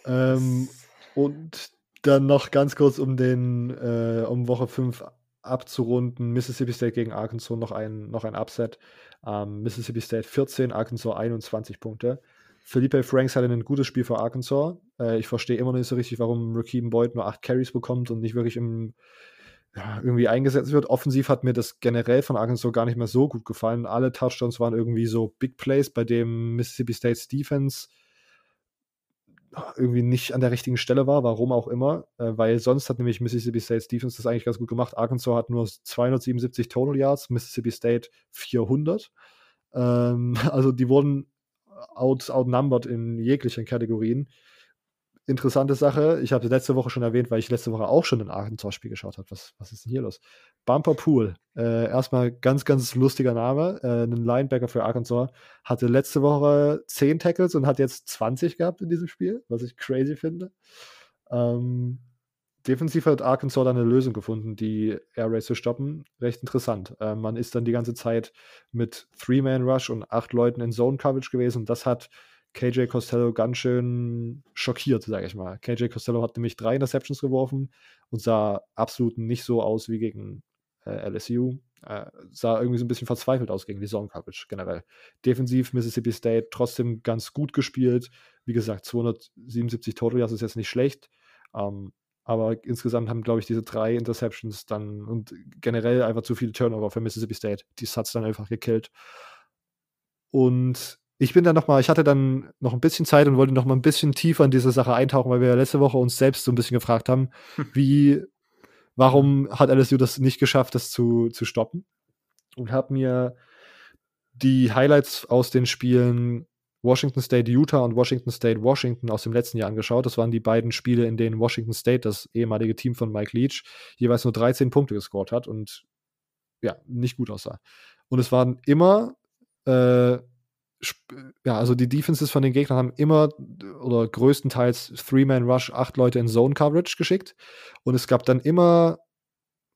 ähm, und dann noch ganz kurz, um den, äh, um Woche 5 abzurunden, Mississippi State gegen Arkansas noch ein, noch ein Upset. Ähm, Mississippi State 14, Arkansas 21 Punkte. Felipe Franks hatte ein gutes Spiel für Arkansas. Äh, ich verstehe immer noch nicht so richtig, warum Raheem Boyd nur 8 Carries bekommt und nicht wirklich im ja, irgendwie eingesetzt wird. Offensiv hat mir das generell von Arkansas gar nicht mehr so gut gefallen. Alle Touchdowns waren irgendwie so Big Plays, bei dem Mississippi State's Defense irgendwie nicht an der richtigen Stelle war, warum auch immer, äh, weil sonst hat nämlich Mississippi State's Defense das eigentlich ganz gut gemacht. Arkansas hat nur 277 Total Yards, Mississippi State 400. Ähm, also die wurden out, outnumbered in jeglichen Kategorien interessante Sache. Ich habe letzte Woche schon erwähnt, weil ich letzte Woche auch schon ein Arkansas-Spiel geschaut habe. Was, was ist denn hier los? Bumper Pool. Äh, erstmal ganz, ganz lustiger Name. Äh, ein Linebacker für Arkansas. Hatte letzte Woche 10 Tackles und hat jetzt 20 gehabt in diesem Spiel, was ich crazy finde. Ähm, defensiv hat Arkansas dann eine Lösung gefunden, die Air Race zu stoppen. Recht interessant. Äh, man ist dann die ganze Zeit mit Three-Man-Rush und acht Leuten in Zone-Coverage gewesen. Das hat KJ Costello ganz schön schockiert, sage ich mal. KJ Costello hat nämlich drei Interceptions geworfen und sah absolut nicht so aus wie gegen äh, LSU. Äh, sah irgendwie so ein bisschen verzweifelt aus gegen die Zone Coverage generell. Defensiv Mississippi State trotzdem ganz gut gespielt. Wie gesagt, 277 Total Yards ist jetzt nicht schlecht. Ähm, aber insgesamt haben, glaube ich, diese drei Interceptions dann und generell einfach zu viele Turnover für Mississippi State. Die hat es dann einfach gekillt. Und ich bin dann noch mal, ich hatte dann noch ein bisschen Zeit und wollte noch mal ein bisschen tiefer in diese Sache eintauchen, weil wir ja letzte Woche uns selbst so ein bisschen gefragt haben, wie, warum hat LSU das nicht geschafft, das zu, zu stoppen? Und habe mir die Highlights aus den Spielen Washington State Utah und Washington State Washington aus dem letzten Jahr angeschaut. Das waren die beiden Spiele, in denen Washington State, das ehemalige Team von Mike Leach, jeweils nur 13 Punkte gescored hat und ja, nicht gut aussah. Und es waren immer äh, ja, also die Defenses von den Gegnern haben immer oder größtenteils Three-Man-Rush, acht Leute in Zone-Coverage geschickt. Und es gab dann immer,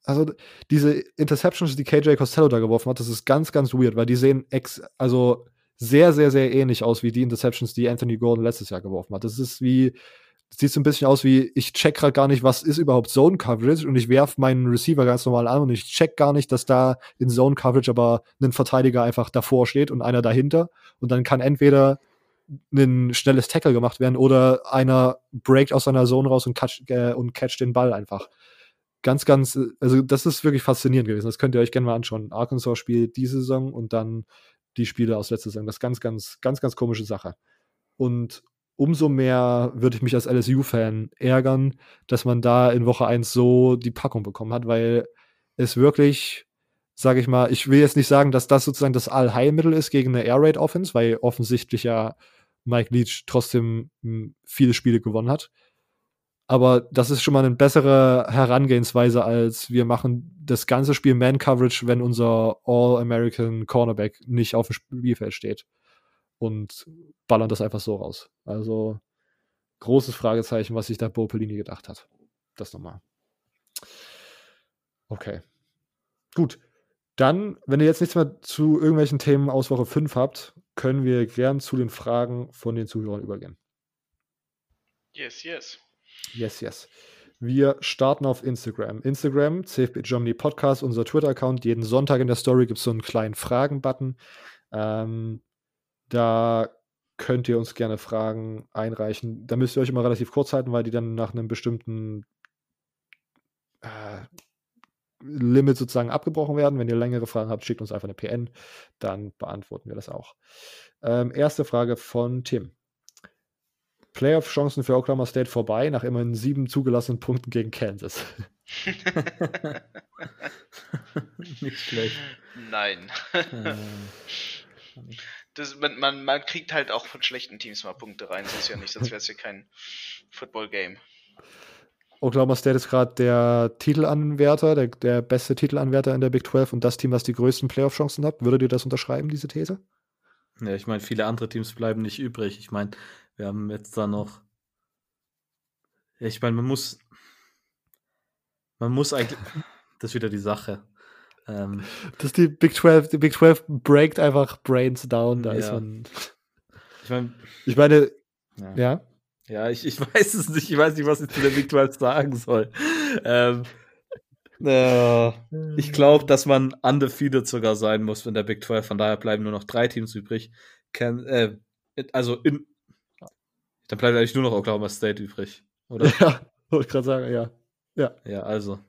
also diese Interceptions, die KJ Costello da geworfen hat, das ist ganz, ganz weird, weil die sehen ex, also sehr, sehr, sehr ähnlich aus wie die Interceptions, die Anthony Gordon letztes Jahr geworfen hat. Das ist wie, sieht so ein bisschen aus wie, ich check gerade gar nicht, was ist überhaupt Zone Coverage und ich werf meinen Receiver ganz normal an und ich check gar nicht, dass da in Zone Coverage aber ein Verteidiger einfach davor steht und einer dahinter und dann kann entweder ein schnelles Tackle gemacht werden oder einer breakt aus seiner Zone raus und catch, äh, catcht den Ball einfach. Ganz, ganz, also das ist wirklich faszinierend gewesen. Das könnt ihr euch gerne mal anschauen. Arkansas spielt diese Saison und dann die Spiele aus letzter Saison. Das ist ganz, ganz, ganz, ganz komische Sache. Und umso mehr würde ich mich als LSU-Fan ärgern, dass man da in Woche 1 so die Packung bekommen hat, weil es wirklich, sage ich mal, ich will jetzt nicht sagen, dass das sozusagen das Allheilmittel ist gegen eine Air Raid Offense, weil offensichtlich ja Mike Leach trotzdem hm, viele Spiele gewonnen hat. Aber das ist schon mal eine bessere Herangehensweise, als wir machen das ganze Spiel Man-Coverage, wenn unser All-American Cornerback nicht auf dem Spielfeld steht und ballern das einfach so raus. Also großes Fragezeichen, was sich da Bo Pelini gedacht hat. Das nochmal. Okay. Gut. Dann, wenn ihr jetzt nichts mehr zu irgendwelchen Themen aus Woche 5 habt, können wir gern zu den Fragen von den Zuhörern übergehen. Yes, yes. Yes, yes. Wir starten auf Instagram. Instagram, CFB Germany Podcast, unser Twitter-Account. Jeden Sonntag in der Story gibt es so einen kleinen Fragen-Button. Ähm, da könnt ihr uns gerne Fragen einreichen. Da müsst ihr euch immer relativ kurz halten, weil die dann nach einem bestimmten äh, Limit sozusagen abgebrochen werden. Wenn ihr längere Fragen habt, schickt uns einfach eine PN, dann beantworten wir das auch. Ähm, erste Frage von Tim. Playoff-Chancen für Oklahoma State vorbei, nach immerhin sieben zugelassenen Punkten gegen Kansas. Nicht schlecht. Nein. Ähm, das, man, man, man kriegt halt auch von schlechten Teams mal Punkte rein. Das ist ja nicht, sonst wäre es ja kein Football-Game. Oklahoma State ist gerade der Titelanwärter, der, der beste Titelanwärter in der Big 12 und das Team, das die größten Playoff-Chancen hat. Würdet ihr das unterschreiben, diese These? Ja, ich meine, viele andere Teams bleiben nicht übrig. Ich meine, wir haben jetzt da noch. Ja, ich meine, man muss. Man muss eigentlich. Das ist wieder die Sache. Ähm, das ist die Big 12, die Big 12 breakt einfach Brains down, da ja. ist man. Ich, mein, ich meine, ja. ja. Ja, ich, ich weiß es nicht, ich weiß nicht, was ich zu der Big 12 sagen soll. Ähm, äh, ich glaube, dass man undefeated sogar sein muss in der Big 12, von daher bleiben nur noch drei Teams übrig. Can, äh, also in, dann bleibt eigentlich nur noch Oklahoma State übrig, oder? Ja, wollte ich gerade sagen, ja. Ja. Ja, also.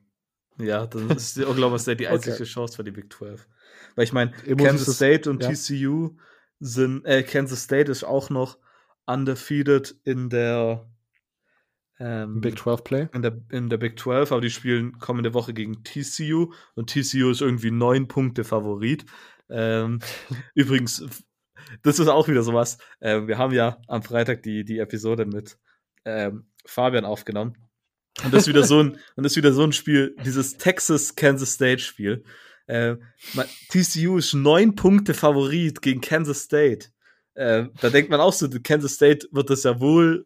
Ja, dann ist die Oklahoma State die einzige okay. Chance für die Big 12. Weil ich meine, Kansas State und ja. TCU sind, äh, Kansas State ist auch noch undefeated in der ähm, Big 12 Play? In der, in der Big 12, aber die spielen kommende Woche gegen TCU und TCU ist irgendwie neun Punkte Favorit. Ähm, übrigens, das ist auch wieder sowas. Äh, wir haben ja am Freitag die, die Episode mit ähm, Fabian aufgenommen. Und das ist wieder so ein, und das ist wieder so ein Spiel, dieses Texas-Kansas State-Spiel. Äh, TCU ist neun Punkte Favorit gegen Kansas State. Äh, da denkt man auch so, Kansas State wird das ja wohl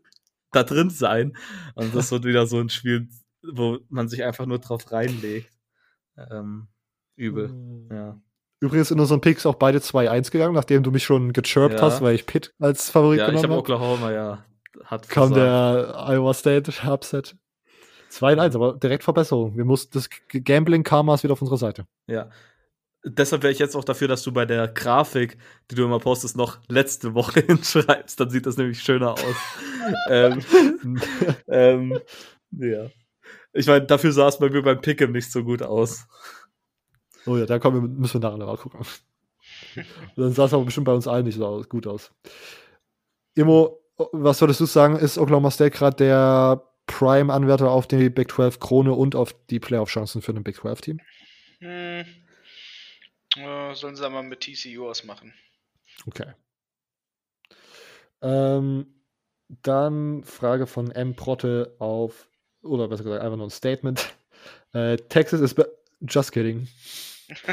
da drin sein. Und das wird wieder so ein Spiel, wo man sich einfach nur drauf reinlegt. Ähm, übel. Mhm. Ja. Übrigens in unseren Picks auch beide 2-1 gegangen, nachdem du mich schon gechirpt ja. hast, weil ich Pitt als Favorit ja, genommen habe. Ich habe Oklahoma, ja. Hat Kam der Iowa State Upset. 2-1, aber direkt Verbesserung. Wir mussten das Gambling-Karma ist wieder auf unserer Seite. Ja. Deshalb wäre ich jetzt auch dafür, dass du bei der Grafik, die du immer postest, noch letzte Woche hinschreibst. Dann sieht das nämlich schöner aus. ähm, ähm, ja. Ich meine, dafür sah es bei mir beim Pick'em nicht so gut aus. Oh ja, da kommen wir, müssen wir nachher mal gucken. dann sah es aber bestimmt bei uns allen nicht so gut aus. Immo, was würdest du sagen, ist Oklahoma State gerade der Prime-Anwärter auf die Big 12 Krone und auf die Playoff-Chancen für ein Big 12-Team? Hm. Äh, sollen sie mal mit TCU ausmachen. Okay. Ähm, dann Frage von M. Protte auf, oder besser gesagt, einfach nur ein Statement. Äh, Texas ist just kidding.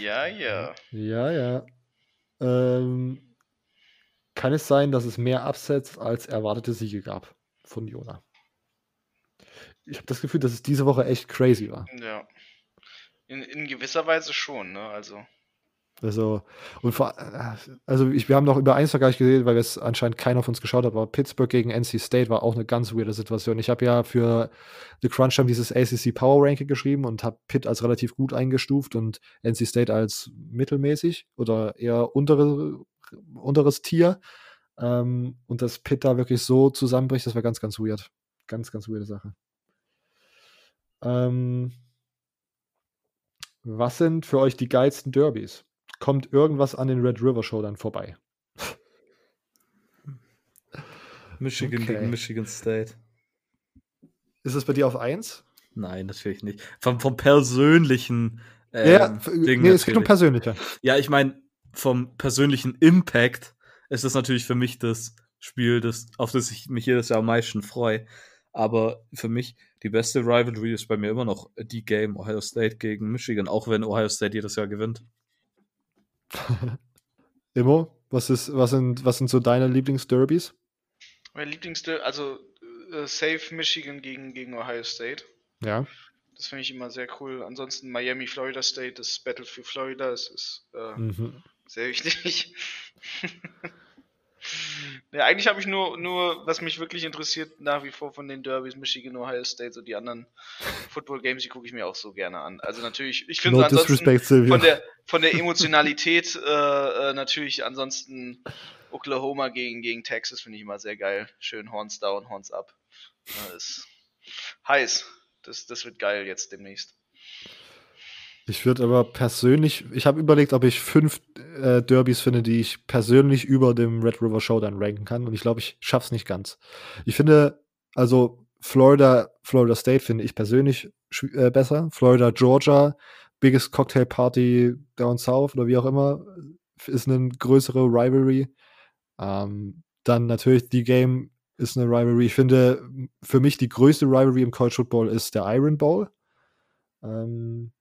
ja, ja. Ja, ja. Ähm, kann es sein, dass es mehr Upsets als erwartete Siege gab von Jona? Ich habe das Gefühl, dass es diese Woche echt crazy war. Ja. In, in gewisser Weise schon, ne? Also. Also, und vor, also ich, wir haben noch über eins noch gar nicht weil es anscheinend keiner von uns geschaut hat, aber Pittsburgh gegen NC State war auch eine ganz weirde Situation. Ich habe ja für The Crunch Time dieses ACC Power Ranking geschrieben und habe Pitt als relativ gut eingestuft und NC State als mittelmäßig oder eher untere, unteres Tier. Ähm, und dass Pitt da wirklich so zusammenbricht, das war ganz, ganz weird. Ganz, ganz weirde Sache. Ähm, was sind für euch die geilsten Derbys? kommt irgendwas an den Red River Show dann vorbei. Michigan okay. gegen Michigan State. Ist das bei dir auf 1? Nein, natürlich nicht. Vom, vom persönlichen ähm, ja, Ding nee, es geht um persönlicher. Ja, ich meine, vom persönlichen Impact ist das natürlich für mich das Spiel, das, auf das ich mich jedes Jahr am meisten freue. Aber für mich die beste Rivalry ist bei mir immer noch die Game Ohio State gegen Michigan, auch wenn Ohio State jedes Jahr gewinnt. Immo, was, ist, was, sind, was sind so deine Lieblingsderbys? Mein Lieblingsderby, also äh, Safe Michigan gegen, gegen Ohio State. Ja. Das finde ich immer sehr cool. Ansonsten Miami, Florida State, das Battle für Florida, das ist äh, mhm. Sehr wichtig. Ja, eigentlich habe ich nur, nur, was mich wirklich interessiert, nach wie vor von den Derbys, Michigan, Ohio State, so die anderen Football Games, die gucke ich mir auch so gerne an. Also natürlich, ich finde no ansonsten von der, von der Emotionalität äh, äh, natürlich ansonsten Oklahoma gegen, gegen Texas finde ich immer sehr geil. Schön Horns down, Horns up. Das ist heiß. Das, das wird geil jetzt demnächst. Ich würde aber persönlich, ich habe überlegt, ob ich fünf äh, Derbys finde, die ich persönlich über dem Red River Showdown ranken kann. Und ich glaube, ich schaff's nicht ganz. Ich finde, also Florida, Florida State finde ich persönlich äh, besser. Florida, Georgia, Biggest Cocktail Party Down South oder wie auch immer, ist eine größere Rivalry. Ähm, dann natürlich die Game ist eine Rivalry. Ich finde, für mich die größte Rivalry im College Football ist der Iron Bowl. Ähm,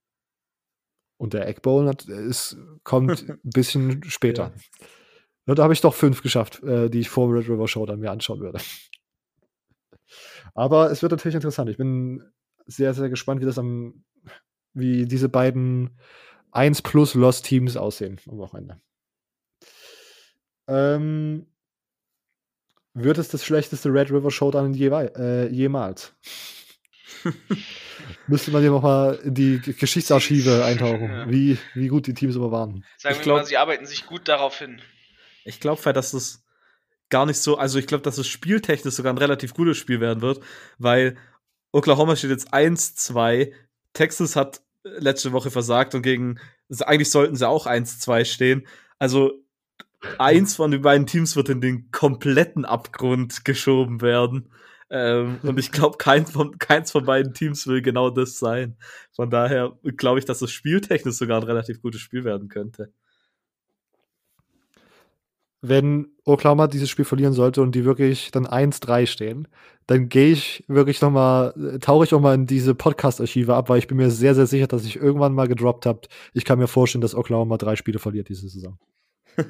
und der Egg Bowl hat, ist, kommt ein bisschen später. Ja. Da habe ich doch fünf geschafft, äh, die ich vor Red River Show dann mir anschauen würde. Aber es wird natürlich interessant. Ich bin sehr, sehr gespannt, wie das am, wie diese beiden 1 plus Lost Teams aussehen am Wochenende. Ähm, wird es das schlechteste Red River Showdown je, äh, jemals? Müsste man hier nochmal in die Geschichtsarchive eintauchen, ja. wie, wie gut die Teams immer waren. Sagen ich wir glaub, mal, sie arbeiten sich gut darauf hin. Ich glaube, dass es gar nicht so, also ich glaube, dass es spieltechnisch sogar ein relativ gutes Spiel werden wird, weil Oklahoma steht jetzt 1-2, Texas hat letzte Woche versagt und gegen, eigentlich sollten sie auch 1-2 stehen. Also eins von den beiden Teams wird in den kompletten Abgrund geschoben werden. Ähm, und ich glaube, keins von, keins von beiden Teams will genau das sein. Von daher glaube ich, dass das spieltechnisch sogar ein relativ gutes Spiel werden könnte. wenn Oklahoma dieses Spiel verlieren sollte und die wirklich dann 1-3 stehen, dann gehe ich wirklich nochmal, äh, tauche ich auch mal in diese Podcast-Archive ab, weil ich bin mir sehr, sehr sicher, dass ich irgendwann mal gedroppt habe. Ich kann mir vorstellen, dass Oklahoma drei Spiele verliert diese Saison.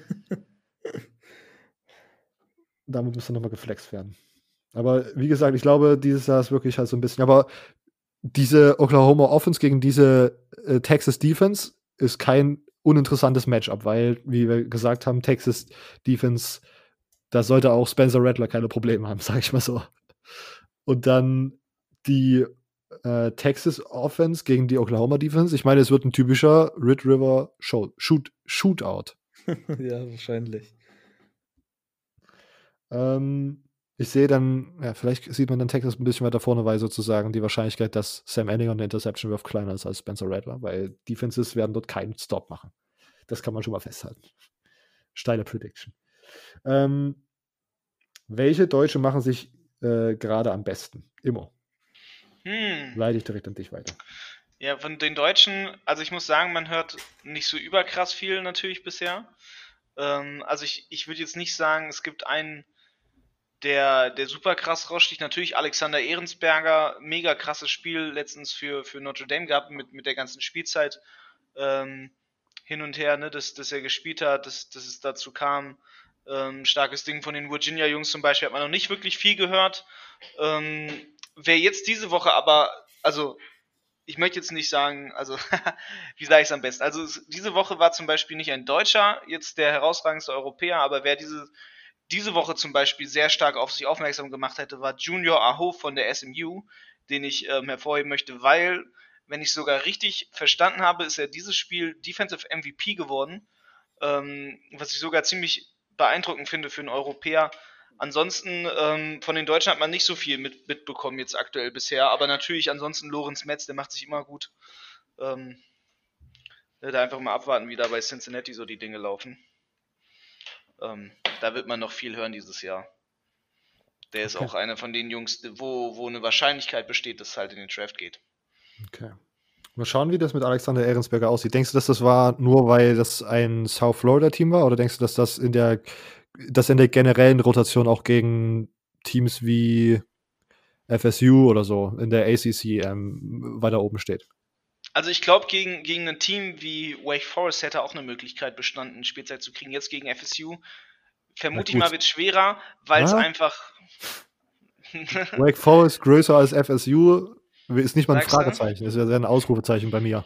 Damit muss dann nochmal geflext werden. Aber wie gesagt, ich glaube, dieses Jahr ist wirklich halt so ein bisschen, aber diese Oklahoma Offense gegen diese äh, Texas Defense ist kein uninteressantes Matchup, weil, wie wir gesagt haben, Texas Defense, da sollte auch Spencer Rattler keine Probleme haben, sag ich mal so. Und dann die äh, Texas Offense gegen die Oklahoma Defense. Ich meine, es wird ein typischer Red River Show, Shoot, Shootout. ja, wahrscheinlich. Ähm, ich sehe dann, ja, vielleicht sieht man dann Texas ein bisschen weiter vorne, weil sozusagen die Wahrscheinlichkeit, dass Sam Enninger eine Interception wirft, kleiner ist als Spencer Rattler, weil Defenses werden dort keinen Stop machen. Das kann man schon mal festhalten. Steile Prediction. Ähm, welche Deutsche machen sich äh, gerade am besten? Immer. Hm. Leite ich direkt an dich weiter. Ja, von den Deutschen, also ich muss sagen, man hört nicht so überkrass viel natürlich bisher. Ähm, also ich, ich würde jetzt nicht sagen, es gibt einen der, der super krass raussticht. Natürlich Alexander Ehrensberger, mega krasses Spiel letztens für, für Notre Dame gehabt mit, mit der ganzen Spielzeit ähm, hin und her, ne, dass, dass er gespielt hat, dass, dass es dazu kam. Ähm, starkes Ding von den Virginia-Jungs zum Beispiel hat man noch nicht wirklich viel gehört. Ähm, wer jetzt diese Woche aber, also ich möchte jetzt nicht sagen, also wie sage ich es am besten? Also diese Woche war zum Beispiel nicht ein Deutscher jetzt der herausragendste Europäer, aber wer diese diese Woche zum Beispiel sehr stark auf sich aufmerksam gemacht hätte, war Junior Aho von der SMU, den ich ähm, hervorheben möchte, weil, wenn ich sogar richtig verstanden habe, ist er dieses Spiel Defensive MVP geworden, ähm, was ich sogar ziemlich beeindruckend finde für einen Europäer. Ansonsten ähm, von den Deutschen hat man nicht so viel mit, mitbekommen jetzt aktuell bisher, aber natürlich ansonsten Lorenz Metz, der macht sich immer gut. Ähm, da einfach mal abwarten, wie da bei Cincinnati so die Dinge laufen. Ähm, da wird man noch viel hören dieses Jahr. Der ist okay. auch einer von den Jungs, wo, wo eine Wahrscheinlichkeit besteht, dass es halt in den Draft geht. Okay. Mal schauen, wie das mit Alexander Ehrensberger aussieht. Denkst du, dass das war nur, weil das ein South Florida-Team war? Oder denkst du, dass das in der, dass in der generellen Rotation auch gegen Teams wie FSU oder so in der ACC ähm, weiter oben steht? Also ich glaube, gegen, gegen ein Team wie Wake Forest hätte auch eine Möglichkeit bestanden, Spielzeit zu kriegen. Jetzt gegen FSU vermute ich mal, wird schwerer, weil es ja. einfach. Wake Forest größer als FSU ist nicht mal ein Sagst Fragezeichen, du? ist ja ein Ausrufezeichen bei mir.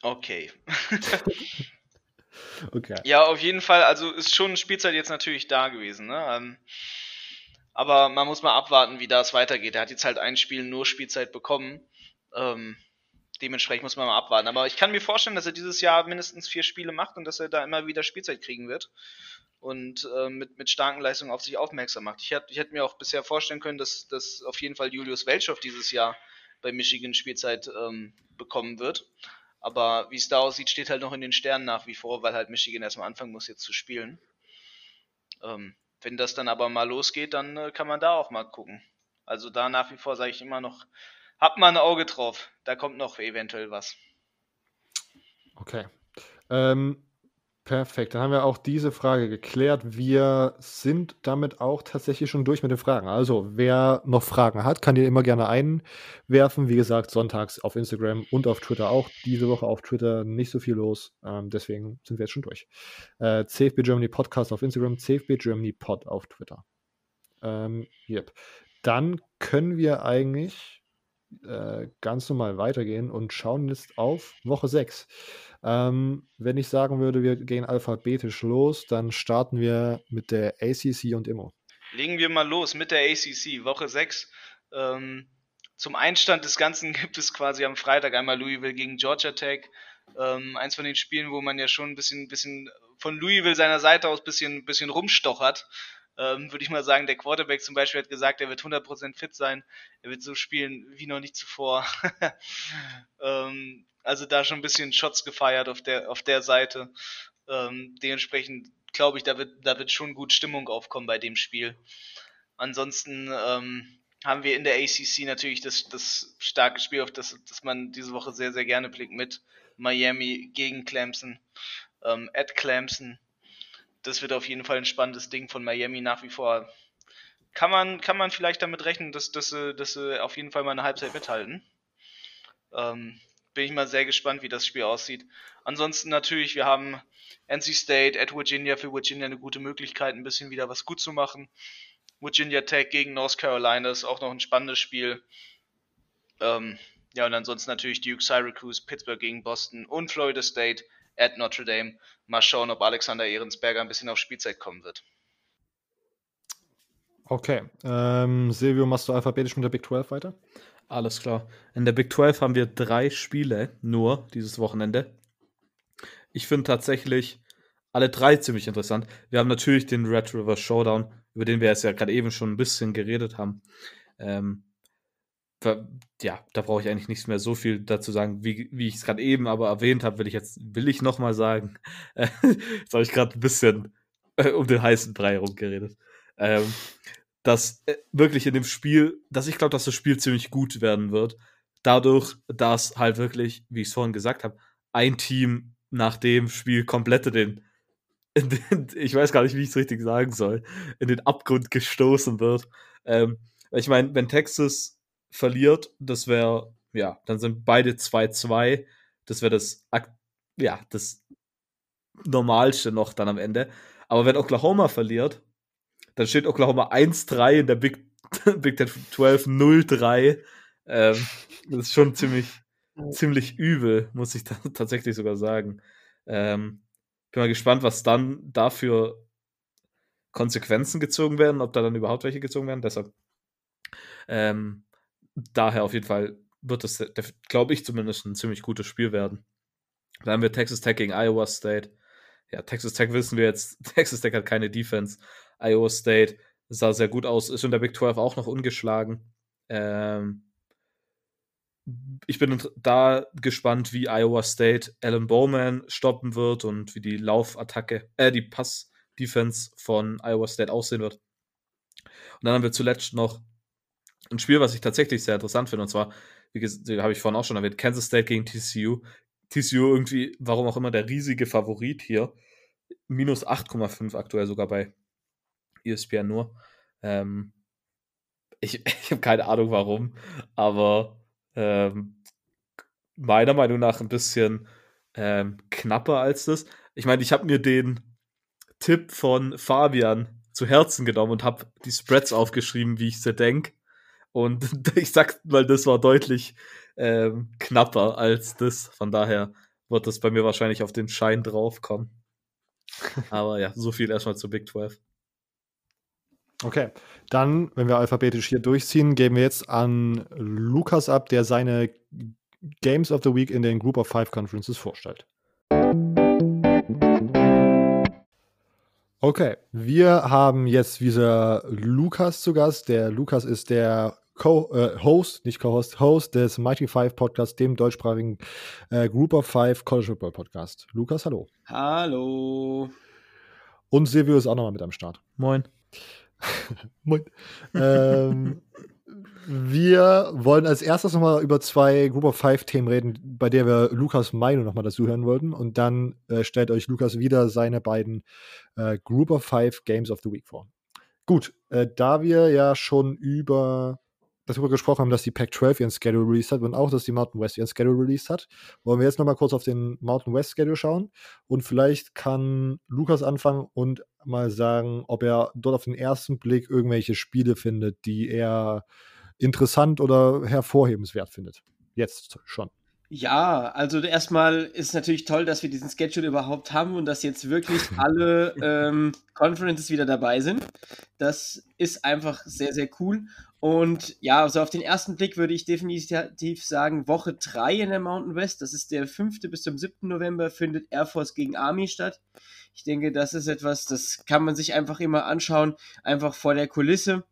Okay. okay. Ja, auf jeden Fall, also ist schon Spielzeit jetzt natürlich da gewesen, ne? Ähm, aber man muss mal abwarten, wie das weitergeht. Er hat jetzt halt ein Spiel nur Spielzeit bekommen. Ähm, dementsprechend muss man mal abwarten. Aber ich kann mir vorstellen, dass er dieses Jahr mindestens vier Spiele macht und dass er da immer wieder Spielzeit kriegen wird und äh, mit, mit starken Leistungen auf sich aufmerksam macht. Ich hätte ich mir auch bisher vorstellen können, dass, dass auf jeden Fall Julius Welchow dieses Jahr bei Michigan Spielzeit ähm, bekommen wird. Aber wie es da aussieht, steht halt noch in den Sternen nach wie vor, weil halt Michigan erstmal anfangen muss, jetzt zu spielen. Ähm, wenn das dann aber mal losgeht, dann äh, kann man da auch mal gucken. Also da nach wie vor sage ich immer noch, Habt mal ein Auge drauf. Da kommt noch eventuell was. Okay. Ähm, perfekt. Dann haben wir auch diese Frage geklärt. Wir sind damit auch tatsächlich schon durch mit den Fragen. Also, wer noch Fragen hat, kann die immer gerne einwerfen. Wie gesagt, sonntags auf Instagram und auf Twitter auch. Diese Woche auf Twitter nicht so viel los. Ähm, deswegen sind wir jetzt schon durch. Äh, CFB Germany Podcast auf Instagram, CFB Germany Pod auf Twitter. Ähm, yep. Dann können wir eigentlich äh, ganz normal weitergehen und schauen jetzt auf Woche 6. Ähm, wenn ich sagen würde, wir gehen alphabetisch los, dann starten wir mit der ACC und Immo. Legen wir mal los mit der ACC, Woche 6. Ähm, zum Einstand des Ganzen gibt es quasi am Freitag einmal Louisville gegen Georgia Tech. Ähm, eins von den Spielen, wo man ja schon ein bisschen, bisschen von Louisville seiner Seite aus ein bisschen, bisschen rumstochert ähm, würde ich mal sagen, der Quarterback zum Beispiel hat gesagt, er wird 100% fit sein, er wird so spielen wie noch nicht zuvor. ähm, also da schon ein bisschen Shots gefeiert auf der, auf der Seite. Ähm, dementsprechend glaube ich, da wird, da wird schon gut Stimmung aufkommen bei dem Spiel. Ansonsten ähm, haben wir in der ACC natürlich das, das starke Spiel, auf das, das man diese Woche sehr, sehr gerne blickt mit Miami gegen Clemson, ähm, at Clemson das wird auf jeden Fall ein spannendes Ding von Miami nach wie vor. Kann man, kann man vielleicht damit rechnen, dass, dass, sie, dass sie auf jeden Fall mal eine Halbzeit mithalten. Ähm, bin ich mal sehr gespannt, wie das Spiel aussieht. Ansonsten natürlich, wir haben NC State at Virginia für Virginia eine gute Möglichkeit, ein bisschen wieder was gut zu machen. Virginia Tech gegen North Carolina ist auch noch ein spannendes Spiel. Ähm, ja, und ansonsten natürlich Duke, Syracuse, Pittsburgh gegen Boston und Florida State at Notre Dame. Mal schauen, ob Alexander Ehrensberger ein bisschen auf Spielzeit kommen wird. Okay. Ähm, Silvio, machst du alphabetisch mit der Big 12 weiter? Alles klar. In der Big 12 haben wir drei Spiele nur dieses Wochenende. Ich finde tatsächlich alle drei ziemlich interessant. Wir haben natürlich den Red River Showdown, über den wir jetzt ja gerade eben schon ein bisschen geredet haben. Ähm, ja, da brauche ich eigentlich nichts mehr so viel dazu sagen, wie, wie ich es gerade eben aber erwähnt habe, will ich jetzt, will ich nochmal sagen. jetzt habe ich gerade ein bisschen äh, um den heißen Brei rumgeredet. Ähm, dass äh, wirklich in dem Spiel, dass ich glaube, dass das Spiel ziemlich gut werden wird. Dadurch, dass halt wirklich, wie ich es vorhin gesagt habe, ein Team nach dem Spiel komplett in den, den ich weiß gar nicht, wie ich es richtig sagen soll, in den Abgrund gestoßen wird. Ähm, ich meine, wenn Texas verliert, das wäre, ja, dann sind beide 2-2. Das wäre das, ja, das Normalste noch dann am Ende. Aber wenn Oklahoma verliert, dann steht Oklahoma 1-3 in der Big, Big Ten 12 0-3. Ähm, das ist schon ziemlich, ziemlich übel, muss ich tatsächlich sogar sagen. Ähm, bin mal gespannt, was dann dafür Konsequenzen gezogen werden, ob da dann überhaupt welche gezogen werden. Deshalb, ähm, daher auf jeden Fall wird es, glaube ich, zumindest ein ziemlich gutes Spiel werden. Dann haben wir Texas Tech gegen Iowa State. Ja, Texas Tech wissen wir jetzt, Texas Tech hat keine Defense. Iowa State sah sehr gut aus, ist in der Big 12 auch noch ungeschlagen. Ähm, ich bin da gespannt, wie Iowa State Alan Bowman stoppen wird und wie die Laufattacke, äh, die Pass-Defense von Iowa State aussehen wird. Und dann haben wir zuletzt noch ein Spiel, was ich tatsächlich sehr interessant finde, und zwar, wie habe ich vorhin auch schon erwähnt, Kansas State gegen TCU. TCU irgendwie, warum auch immer, der riesige Favorit hier. Minus 8,5 aktuell sogar bei ESPN nur. Ähm, ich ich habe keine Ahnung warum, aber ähm, meiner Meinung nach ein bisschen ähm, knapper als das. Ich meine, ich habe mir den Tipp von Fabian zu Herzen genommen und habe die Spreads aufgeschrieben, wie ich sie denke. Und ich sag mal, das war deutlich ähm, knapper als das. Von daher wird das bei mir wahrscheinlich auf den Schein draufkommen. Aber ja, so viel erstmal zu Big 12. Okay, dann, wenn wir alphabetisch hier durchziehen, geben wir jetzt an Lukas ab, der seine Games of the Week in den Group of Five Conferences vorstellt. Okay, wir haben jetzt wieder Lukas zu Gast. Der Lukas ist der Co äh, Host, nicht Co-Host, Host des Mighty Five Podcast, dem deutschsprachigen äh, Group of Five College Football Podcast. Lukas, hallo. Hallo. Und Silvio ist auch nochmal mit am Start. Moin. Moin. ähm, wir wollen als erstes nochmal über zwei Group of Five Themen reden, bei der wir Lukas Meinung nochmal dazu hören wollten. Und dann äh, stellt euch Lukas wieder seine beiden äh, Group of Five Games of the Week vor. Gut, äh, da wir ja schon über darüber gesprochen haben, dass die Pac-12 ihren Schedule released hat und auch, dass die Mountain West ihren Schedule released hat, wollen wir jetzt nochmal kurz auf den Mountain West Schedule schauen und vielleicht kann Lukas anfangen und mal sagen, ob er dort auf den ersten Blick irgendwelche Spiele findet, die er interessant oder hervorhebenswert findet. Jetzt schon. Ja, also erstmal ist natürlich toll, dass wir diesen Schedule überhaupt haben und dass jetzt wirklich alle ähm, Conferences wieder dabei sind. Das ist einfach sehr, sehr cool. Und ja, also auf den ersten Blick würde ich definitiv sagen, Woche 3 in der Mountain West, das ist der 5. bis zum 7. November, findet Air Force gegen Army statt. Ich denke, das ist etwas, das kann man sich einfach immer anschauen, einfach vor der Kulisse,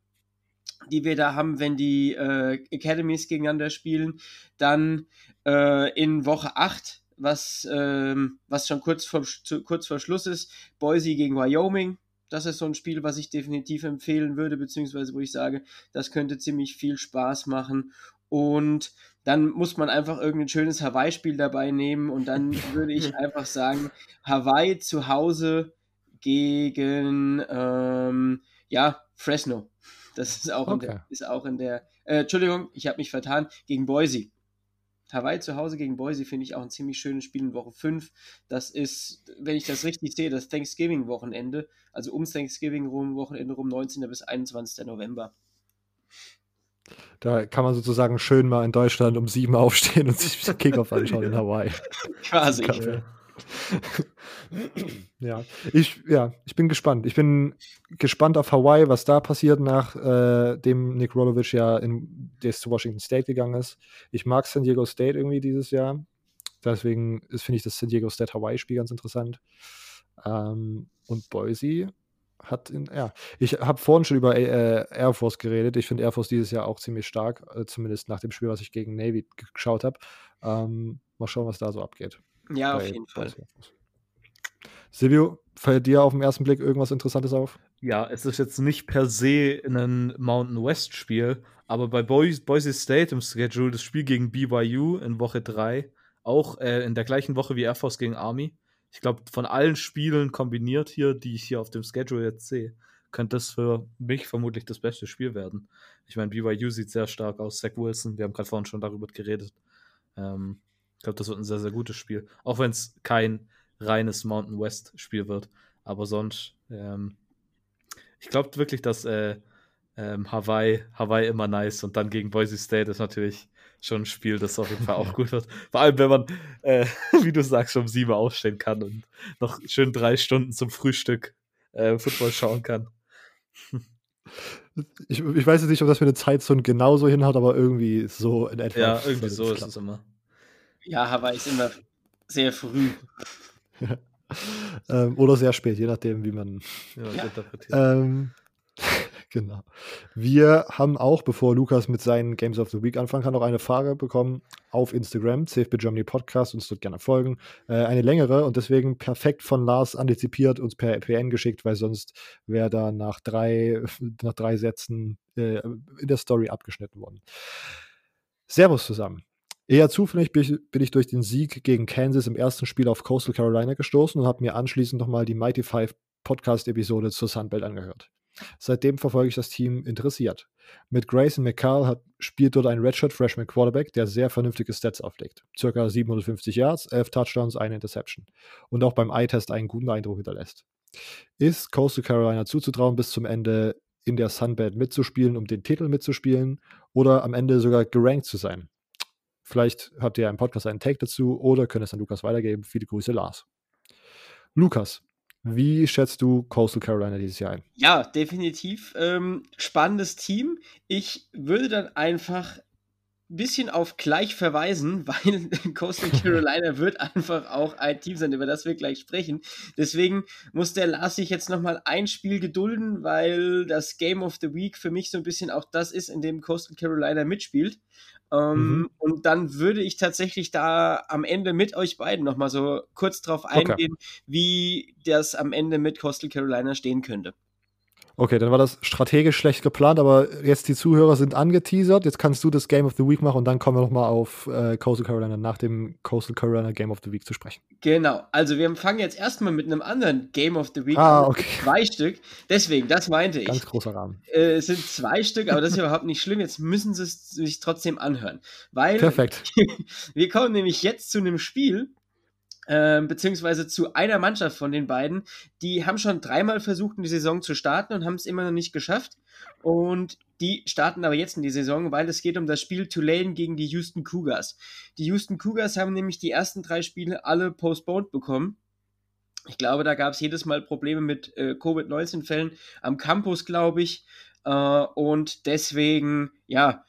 die wir da haben, wenn die äh, Academies gegeneinander spielen. Dann äh, in Woche 8, was, ähm, was schon kurz vor, kurz vor Schluss ist, Boise gegen Wyoming das ist so ein Spiel, was ich definitiv empfehlen würde, beziehungsweise wo ich sage, das könnte ziemlich viel Spaß machen. Und dann muss man einfach irgendein schönes Hawaii-Spiel dabei nehmen und dann würde ich einfach sagen, Hawaii zu Hause gegen ähm, ja, Fresno. Das ist auch okay. in der, ist auch in der äh, Entschuldigung, ich habe mich vertan, gegen Boise. Hawaii zu Hause gegen Boise finde ich auch ein ziemlich schönes Spiel in Woche 5. Das ist, wenn ich das richtig sehe, das Thanksgiving-Wochenende, also ums Thanksgiving-Wochenende rum, 19. bis 21. November. Da kann man sozusagen schön mal in Deutschland um sieben aufstehen und sich den Kickoff anschauen in Hawaii. Quasi. ja, ich, ja, ich bin gespannt. Ich bin gespannt auf Hawaii, was da passiert, nachdem äh, Nick Rolovic ja in der zu Washington State gegangen ist. Ich mag San Diego State irgendwie dieses Jahr. Deswegen finde ich das San Diego State Hawaii-Spiel ganz interessant. Ähm, und Boise hat in, ja, ich habe vorhin schon über äh, Air Force geredet. Ich finde Air Force dieses Jahr auch ziemlich stark, äh, zumindest nach dem Spiel, was ich gegen Navy geschaut habe. Ähm, mal schauen, was da so abgeht. Ja, auf jeden Fall. Silvio, fällt dir auf den ersten Blick irgendwas Interessantes auf? Ja, es ist jetzt nicht per se ein Mountain West Spiel, aber bei Boise, Boise State im Schedule das Spiel gegen BYU in Woche 3, auch äh, in der gleichen Woche wie Air Force gegen Army. Ich glaube, von allen Spielen kombiniert hier, die ich hier auf dem Schedule jetzt sehe, könnte das für mich vermutlich das beste Spiel werden. Ich meine, BYU sieht sehr stark aus. Zach Wilson, wir haben gerade vorhin schon darüber geredet. Ähm, ich glaube, das wird ein sehr, sehr gutes Spiel. Auch wenn es kein reines Mountain West-Spiel wird. Aber sonst, ähm, ich glaube wirklich, dass äh, ähm, Hawaii, Hawaii immer nice und dann gegen Boise State ist natürlich schon ein Spiel, das auf jeden Fall auch gut wird. Vor allem, wenn man, äh, wie du sagst, schon um sieben aufstehen kann und noch schön drei Stunden zum Frühstück äh, Football schauen kann. Ich, ich weiß jetzt nicht, ob das für eine Zeitzone genauso hinhaut, aber irgendwie so in etwa. Ja, irgendwie so ist es immer. Ja, Hawaii ist immer sehr früh. ähm, oder sehr spät, je nachdem, wie man ja, ja. interpretiert. Ähm, genau. Wir haben auch, bevor Lukas mit seinen Games of the Week anfangen kann, noch eine Frage bekommen auf Instagram, CFB Germany Podcast, uns dort gerne folgen. Äh, eine längere und deswegen perfekt von Lars antizipiert, uns per PN geschickt, weil sonst wäre da nach drei, nach drei Sätzen äh, in der Story abgeschnitten worden. Servus zusammen. Eher zufällig bin ich durch den Sieg gegen Kansas im ersten Spiel auf Coastal Carolina gestoßen und habe mir anschließend nochmal die Mighty Five Podcast-Episode zur Sunbelt angehört. Seitdem verfolge ich das Team interessiert. Mit Grayson McCall hat, spielt dort ein Redshirt Freshman Quarterback, der sehr vernünftige Stats auflegt. Circa 750 Yards, 11 Touchdowns, eine Interception. Und auch beim Eye-Test einen guten Eindruck hinterlässt. Ist Coastal Carolina zuzutrauen, bis zum Ende in der Sunbelt mitzuspielen, um den Titel mitzuspielen oder am Ende sogar gerankt zu sein? Vielleicht habt ihr im Podcast einen Take dazu oder könnt es an Lukas weitergeben. Viele Grüße, Lars. Lukas, wie schätzt du Coastal Carolina dieses Jahr ein? Ja, definitiv. Ähm, spannendes Team. Ich würde dann einfach ein bisschen auf gleich verweisen, weil Coastal Carolina wird einfach auch ein Team sein, über das wir gleich sprechen. Deswegen muss der Lars sich jetzt nochmal ein Spiel gedulden, weil das Game of the Week für mich so ein bisschen auch das ist, in dem Coastal Carolina mitspielt. Ähm, mhm. Und dann würde ich tatsächlich da am Ende mit euch beiden nochmal so kurz drauf eingehen, okay. wie das am Ende mit Coastal Carolina stehen könnte. Okay, dann war das strategisch schlecht geplant, aber jetzt die Zuhörer sind angeteasert. Jetzt kannst du das Game of the Week machen und dann kommen wir nochmal auf äh, Coastal Carolina nach dem Coastal Carolina Game of the Week zu sprechen. Genau, also wir fangen jetzt erstmal mit einem anderen Game of the Week ah, an. Okay. Zwei Stück. Deswegen, das meinte ich. Ganz großer Rahmen. Äh, es sind zwei Stück, aber das ist überhaupt nicht schlimm. Jetzt müssen sie es sich trotzdem anhören. Weil Perfekt. wir kommen nämlich jetzt zu einem Spiel, ähm, beziehungsweise zu einer Mannschaft von den beiden. Die haben schon dreimal versucht, in die Saison zu starten und haben es immer noch nicht geschafft. Und die starten aber jetzt in die Saison, weil es geht um das Spiel Tulane gegen die Houston Cougars. Die Houston Cougars haben nämlich die ersten drei Spiele alle postponed bekommen. Ich glaube, da gab es jedes Mal Probleme mit äh, Covid-19-Fällen am Campus, glaube ich. Äh, und deswegen, ja,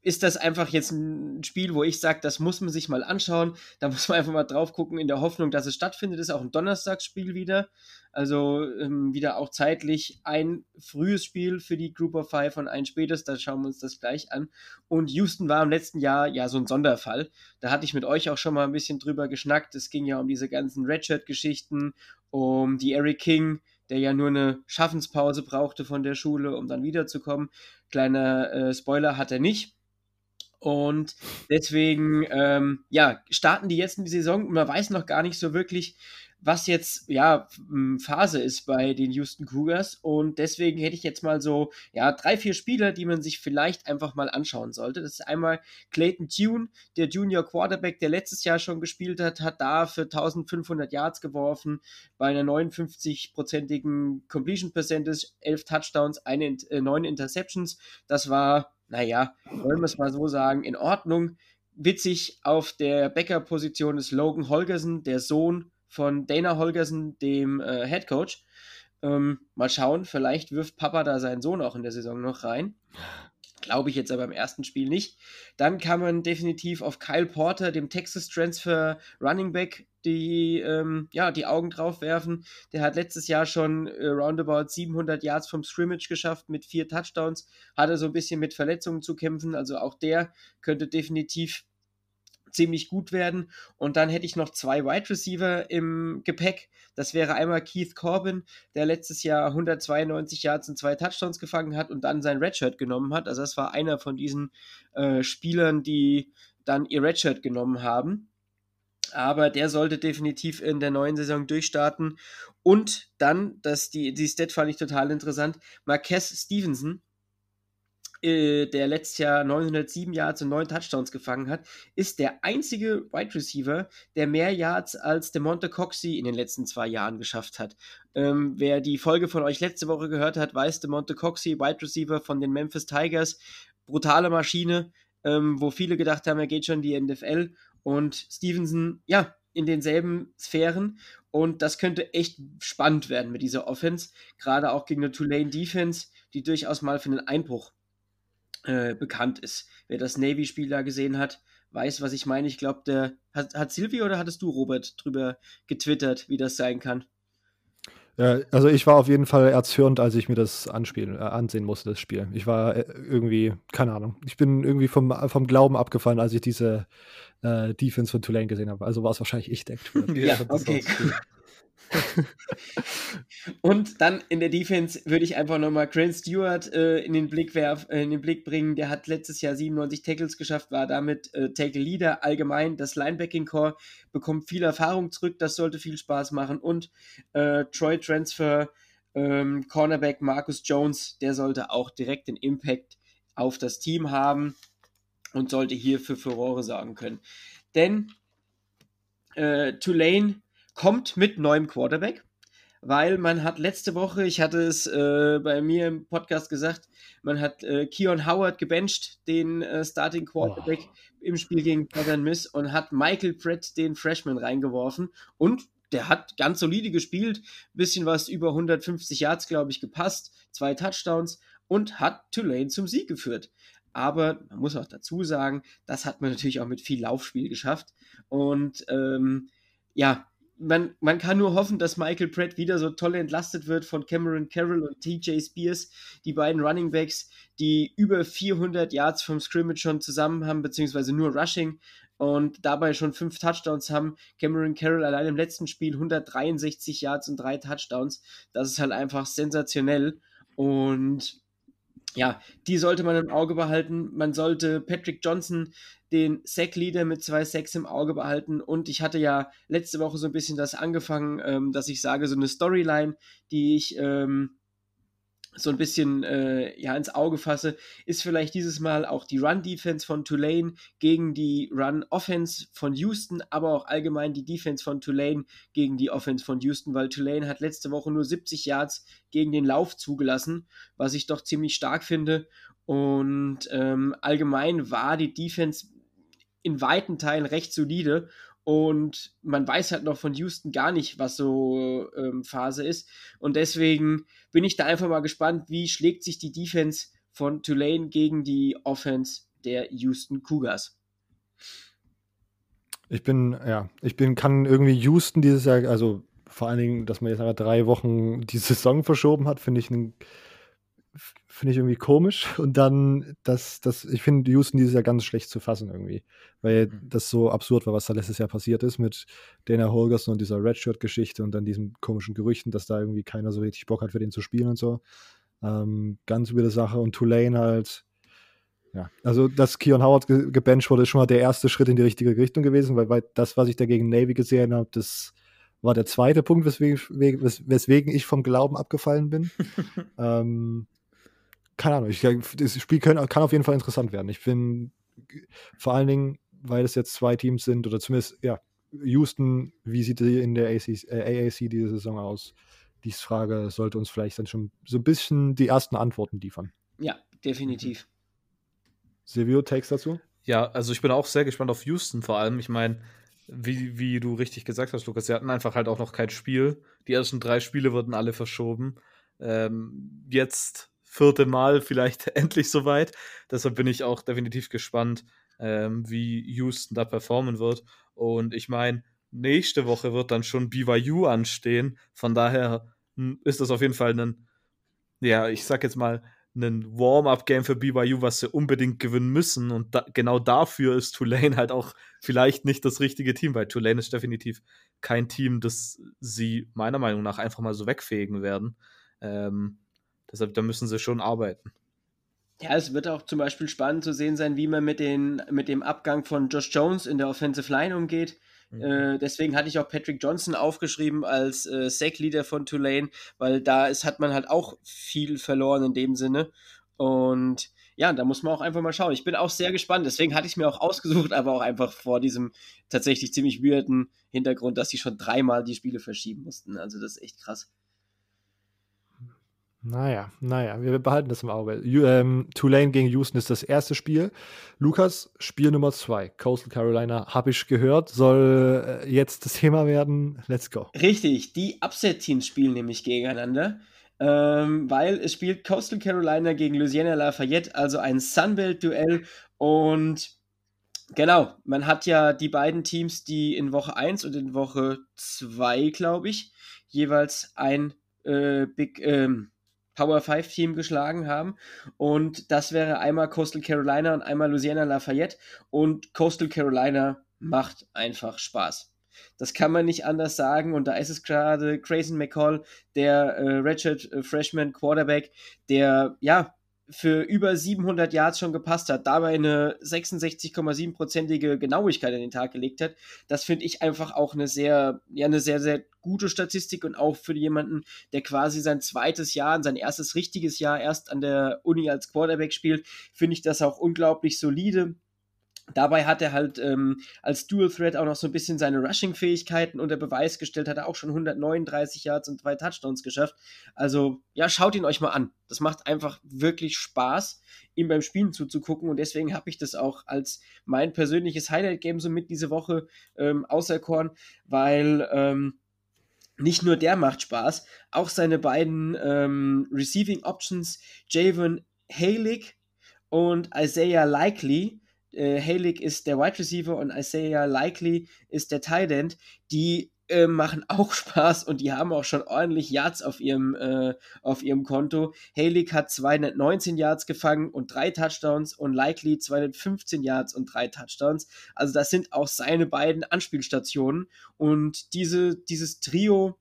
ist das einfach jetzt ein Spiel, wo ich sage, das muss man sich mal anschauen. Da muss man einfach mal drauf gucken, in der Hoffnung, dass es stattfindet. Ist auch ein Donnerstagsspiel wieder. Also ähm, wieder auch zeitlich ein frühes Spiel für die Group of Five und ein spätes. Da schauen wir uns das gleich an. Und Houston war im letzten Jahr ja so ein Sonderfall. Da hatte ich mit euch auch schon mal ein bisschen drüber geschnackt. Es ging ja um diese ganzen Redshirt-Geschichten, um die Eric King, der ja nur eine Schaffenspause brauchte von der Schule, um dann wiederzukommen. Kleiner äh, Spoiler hat er nicht. Und deswegen, ähm, ja, starten die jetzt in die Saison und man weiß noch gar nicht so wirklich, was jetzt ja Phase ist bei den Houston Cougars und deswegen hätte ich jetzt mal so ja drei vier Spieler, die man sich vielleicht einfach mal anschauen sollte. Das ist einmal Clayton Tune, der Junior Quarterback, der letztes Jahr schon gespielt hat, hat da für 1500 Yards geworfen, bei einer 59-prozentigen Completion Percentage, 11 Touchdowns, eine, äh, 9 Interceptions. Das war, naja, wollen wir es mal so sagen, in Ordnung. Witzig, auf der Bäckerposition ist Logan Holgersen, der Sohn von Dana Holgersen, dem äh, Head Coach. Ähm, mal schauen, vielleicht wirft Papa da seinen Sohn auch in der Saison noch rein. Glaube ich jetzt aber im ersten Spiel nicht. Dann kann man definitiv auf Kyle Porter, dem Texas Transfer Running Back, die, ähm, ja, die Augen drauf werfen. Der hat letztes Jahr schon äh, roundabout 700 Yards vom Scrimmage geschafft mit vier Touchdowns. Hatte so ein bisschen mit Verletzungen zu kämpfen. Also auch der könnte definitiv ziemlich gut werden. Und dann hätte ich noch zwei Wide Receiver im Gepäck. Das wäre einmal Keith Corbin, der letztes Jahr 192 Yards und zwei Touchdowns gefangen hat und dann sein Redshirt genommen hat. Also das war einer von diesen äh, Spielern, die dann ihr Redshirt genommen haben. Aber der sollte definitiv in der neuen Saison durchstarten. Und dann, das, die, die Stat fand ich total interessant, Marquez Stevenson, äh, der letztes Jahr 907 Yards und 9 Touchdowns gefangen hat, ist der einzige Wide Receiver, der mehr Yards als DeMonte Coxey in den letzten zwei Jahren geschafft hat. Ähm, wer die Folge von euch letzte Woche gehört hat, weiß, DeMonte Coxey, Wide Receiver von den Memphis Tigers, brutale Maschine, ähm, wo viele gedacht haben, er geht schon in die NFL und Stevenson, ja, in denselben Sphären und das könnte echt spannend werden mit dieser Offense, gerade auch gegen eine Tulane Defense, die durchaus mal für einen Einbruch äh, bekannt ist. Wer das Navy-Spiel da gesehen hat, weiß, was ich meine. Ich glaube, der hat, hat Silvi oder hattest du, Robert, drüber getwittert, wie das sein kann? Ja, also ich war auf jeden Fall erzürnt, als ich mir das anspielen, äh, ansehen musste, das Spiel. Ich war äh, irgendwie, keine Ahnung, ich bin irgendwie vom, vom Glauben abgefallen, als ich diese äh, Defense von Tulane gesehen habe. Also war es wahrscheinlich ich, der ja, okay. Und dann in der Defense würde ich einfach nochmal Grant Stewart äh, in, den Blick werf, äh, in den Blick bringen. Der hat letztes Jahr 97 Tackles geschafft, war damit äh, Tackle Leader. Allgemein das Linebacking Core bekommt viel Erfahrung zurück, das sollte viel Spaß machen. Und äh, Troy Transfer ähm, Cornerback Marcus Jones, der sollte auch direkt den Impact auf das Team haben und sollte hier für Furore sorgen können. Denn äh, Tulane kommt mit neuem Quarterback, weil man hat letzte Woche, ich hatte es äh, bei mir im Podcast gesagt, man hat äh, Keon Howard gebencht, den äh, Starting Quarterback oh. im Spiel gegen Southern Miss und hat Michael Pratt, den Freshman, reingeworfen und der hat ganz solide gespielt, bisschen was über 150 Yards, glaube ich, gepasst, zwei Touchdowns und hat Tulane zum Sieg geführt. Aber man muss auch dazu sagen, das hat man natürlich auch mit viel Laufspiel geschafft. Und ähm, ja, man, man kann nur hoffen, dass Michael Pratt wieder so toll entlastet wird von Cameron Carroll und TJ Spears, die beiden Running Backs, die über 400 Yards vom Scrimmage schon zusammen haben, beziehungsweise nur Rushing und dabei schon fünf Touchdowns haben. Cameron Carroll allein im letzten Spiel 163 Yards und drei Touchdowns. Das ist halt einfach sensationell und ja, die sollte man im Auge behalten. Man sollte Patrick Johnson, den Sack-Leader mit zwei Sacks im Auge behalten. Und ich hatte ja letzte Woche so ein bisschen das angefangen, ähm, dass ich sage, so eine Storyline, die ich ähm, so ein bisschen äh, ja, ins Auge fasse, ist vielleicht dieses Mal auch die Run-Defense von Tulane gegen die Run-Offense von Houston, aber auch allgemein die Defense von Tulane gegen die Offense von Houston, weil Tulane hat letzte Woche nur 70 Yards gegen den Lauf zugelassen, was ich doch ziemlich stark finde. Und ähm, allgemein war die Defense in weiten Teilen recht solide und man weiß halt noch von Houston gar nicht, was so ähm, Phase ist. Und deswegen bin ich da einfach mal gespannt, wie schlägt sich die Defense von Tulane gegen die Offense der Houston Cougars. Ich bin, ja, ich bin, kann irgendwie Houston dieses Jahr, also vor allen Dingen, dass man jetzt aber drei Wochen die Saison verschoben hat, finde ich einen finde ich irgendwie komisch. Und dann, das, das, ich finde Houston dieses Jahr ganz schlecht zu fassen irgendwie. Weil mhm. das so absurd war, was da letztes Jahr passiert ist mit Dana Holgerson und dieser Redshirt-Geschichte und dann diesen komischen Gerüchten, dass da irgendwie keiner so richtig Bock hat, für den zu spielen und so. Ähm, ganz die Sache. Und Tulane halt, ja, also dass Keon Howard ge gebencht wurde, ist schon mal der erste Schritt in die richtige Richtung gewesen, weil, weil das, was ich da gegen Navy gesehen habe, das war der zweite Punkt, weswegen, weswegen ich vom Glauben abgefallen bin. ähm, keine Ahnung, ich, das Spiel kann, kann auf jeden Fall interessant werden. Ich bin vor allen Dingen, weil es jetzt zwei Teams sind, oder zumindest, ja, Houston, wie sieht die in der AC, äh, AAC diese Saison aus? Diese Frage sollte uns vielleicht dann schon so ein bisschen die ersten Antworten liefern. Ja, definitiv. Silvio, Text dazu? Ja, also ich bin auch sehr gespannt auf Houston vor allem. Ich meine, wie, wie du richtig gesagt hast, Lukas, sie hatten einfach halt auch noch kein Spiel. Die ersten drei Spiele wurden alle verschoben. Ähm, jetzt vierte Mal vielleicht endlich soweit. Deshalb bin ich auch definitiv gespannt, ähm, wie Houston da performen wird. Und ich meine, nächste Woche wird dann schon BYU anstehen. Von daher hm, ist das auf jeden Fall ein, ja, ich sag jetzt mal, ein Warm-up-Game für BYU, was sie unbedingt gewinnen müssen. Und da, genau dafür ist Tulane halt auch vielleicht nicht das richtige Team, weil Tulane ist definitiv kein Team, das sie meiner Meinung nach einfach mal so wegfegen werden. Ähm, deshalb, da müssen sie schon arbeiten. Ja, es wird auch zum Beispiel spannend zu sehen sein, wie man mit, den, mit dem Abgang von Josh Jones in der Offensive Line umgeht. Mhm. Äh, deswegen hatte ich auch Patrick Johnson aufgeschrieben als äh, Sack-Leader von Tulane, weil da ist, hat man halt auch viel verloren in dem Sinne. Und ja, da muss man auch einfach mal schauen. Ich bin auch sehr gespannt. Deswegen hatte ich es mir auch ausgesucht, aber auch einfach vor diesem tatsächlich ziemlich weirden Hintergrund, dass sie schon dreimal die Spiele verschieben mussten. Also das ist echt krass. Naja, naja, wir behalten das im Auge. Ähm, Tulane gegen Houston ist das erste Spiel. Lukas, Spiel Nummer zwei. Coastal Carolina, habe ich gehört, soll äh, jetzt das Thema werden. Let's go. Richtig, die Upset-Teams spielen nämlich gegeneinander. Ähm, weil es spielt Coastal Carolina gegen Louisiana Lafayette, also ein Sunbelt-Duell. Und genau, man hat ja die beiden Teams, die in Woche 1 und in Woche 2, glaube ich, jeweils ein äh, Big, ähm, Power 5 Team geschlagen haben. Und das wäre einmal Coastal Carolina und einmal Louisiana Lafayette. Und Coastal Carolina macht einfach Spaß. Das kann man nicht anders sagen. Und da ist es gerade Grayson McCall, der äh, Redshirt äh, Freshman Quarterback, der ja für über 700 Yards schon gepasst hat, dabei eine 66,7-prozentige Genauigkeit an den Tag gelegt hat. Das finde ich einfach auch eine sehr, ja, eine sehr, sehr gute Statistik und auch für jemanden, der quasi sein zweites Jahr, sein erstes richtiges Jahr erst an der Uni als Quarterback spielt, finde ich das auch unglaublich solide. Dabei hat er halt ähm, als Dual Threat auch noch so ein bisschen seine Rushing-Fähigkeiten unter Beweis gestellt, hat er auch schon 139 Yards und zwei Touchdowns geschafft. Also, ja, schaut ihn euch mal an. Das macht einfach wirklich Spaß, ihm beim Spielen zuzugucken und deswegen habe ich das auch als mein persönliches Highlight-Game so mit diese Woche ähm, auserkoren, weil ähm, nicht nur der macht Spaß, auch seine beiden ähm, Receiving Options, Javon Halig und Isaiah Likely, äh, Halik ist der Wide Receiver und Isaiah Likely ist der Tight End, die äh, machen auch Spaß und die haben auch schon ordentlich Yards auf ihrem, äh, auf ihrem Konto. Halik hat 219 Yards gefangen und drei Touchdowns und Likely 215 Yards und drei Touchdowns. Also das sind auch seine beiden Anspielstationen und diese, dieses Trio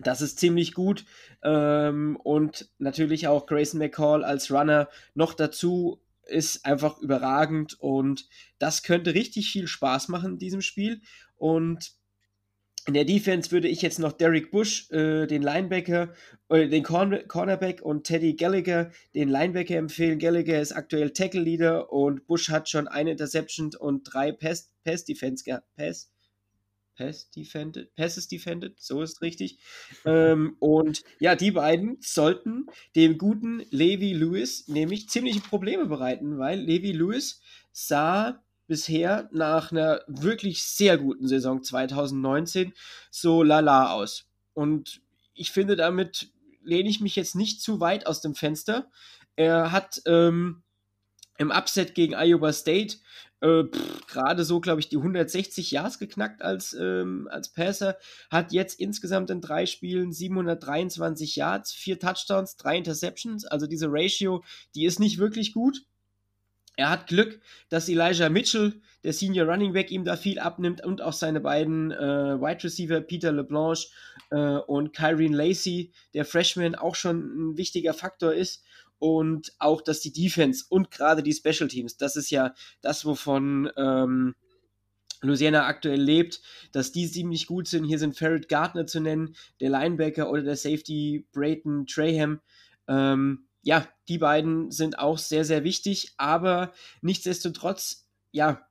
das ist ziemlich gut. Ähm, und natürlich auch Grayson McCall als Runner noch dazu ist einfach überragend und das könnte richtig viel Spaß machen in diesem Spiel. Und in der Defense würde ich jetzt noch Derek Bush, äh, den Linebacker, äh, den Corner Cornerback und Teddy Gallagher, den Linebacker empfehlen. Gallagher ist aktuell Tackle Leader und Bush hat schon eine Interception und drei Pass, Pass Defense. Pass Pass defended, Passes defended, so ist richtig. ähm, und ja, die beiden sollten dem guten Levi Lewis nämlich ziemliche Probleme bereiten, weil Levi Lewis sah bisher nach einer wirklich sehr guten Saison 2019 so lala aus. Und ich finde, damit lehne ich mich jetzt nicht zu weit aus dem Fenster. Er hat ähm, im Upset gegen Iowa State äh, gerade so, glaube ich, die 160 Yards geknackt als, ähm, als Passer. Hat jetzt insgesamt in drei Spielen 723 Yards, vier Touchdowns, drei Interceptions. Also diese Ratio, die ist nicht wirklich gut. Er hat Glück, dass Elijah Mitchell, der Senior Running Back, ihm da viel abnimmt und auch seine beiden äh, Wide Receiver Peter LeBlanche äh, und Kyrene Lacey, der Freshman, auch schon ein wichtiger Faktor ist und auch, dass die Defense und gerade die Special Teams, das ist ja das, wovon ähm, Louisiana aktuell lebt, dass die ziemlich gut sind. Hier sind Ferret Gardner zu nennen, der Linebacker oder der Safety Brayton Traham. Ähm, ja, die beiden sind auch sehr, sehr wichtig, aber nichtsdestotrotz, ja,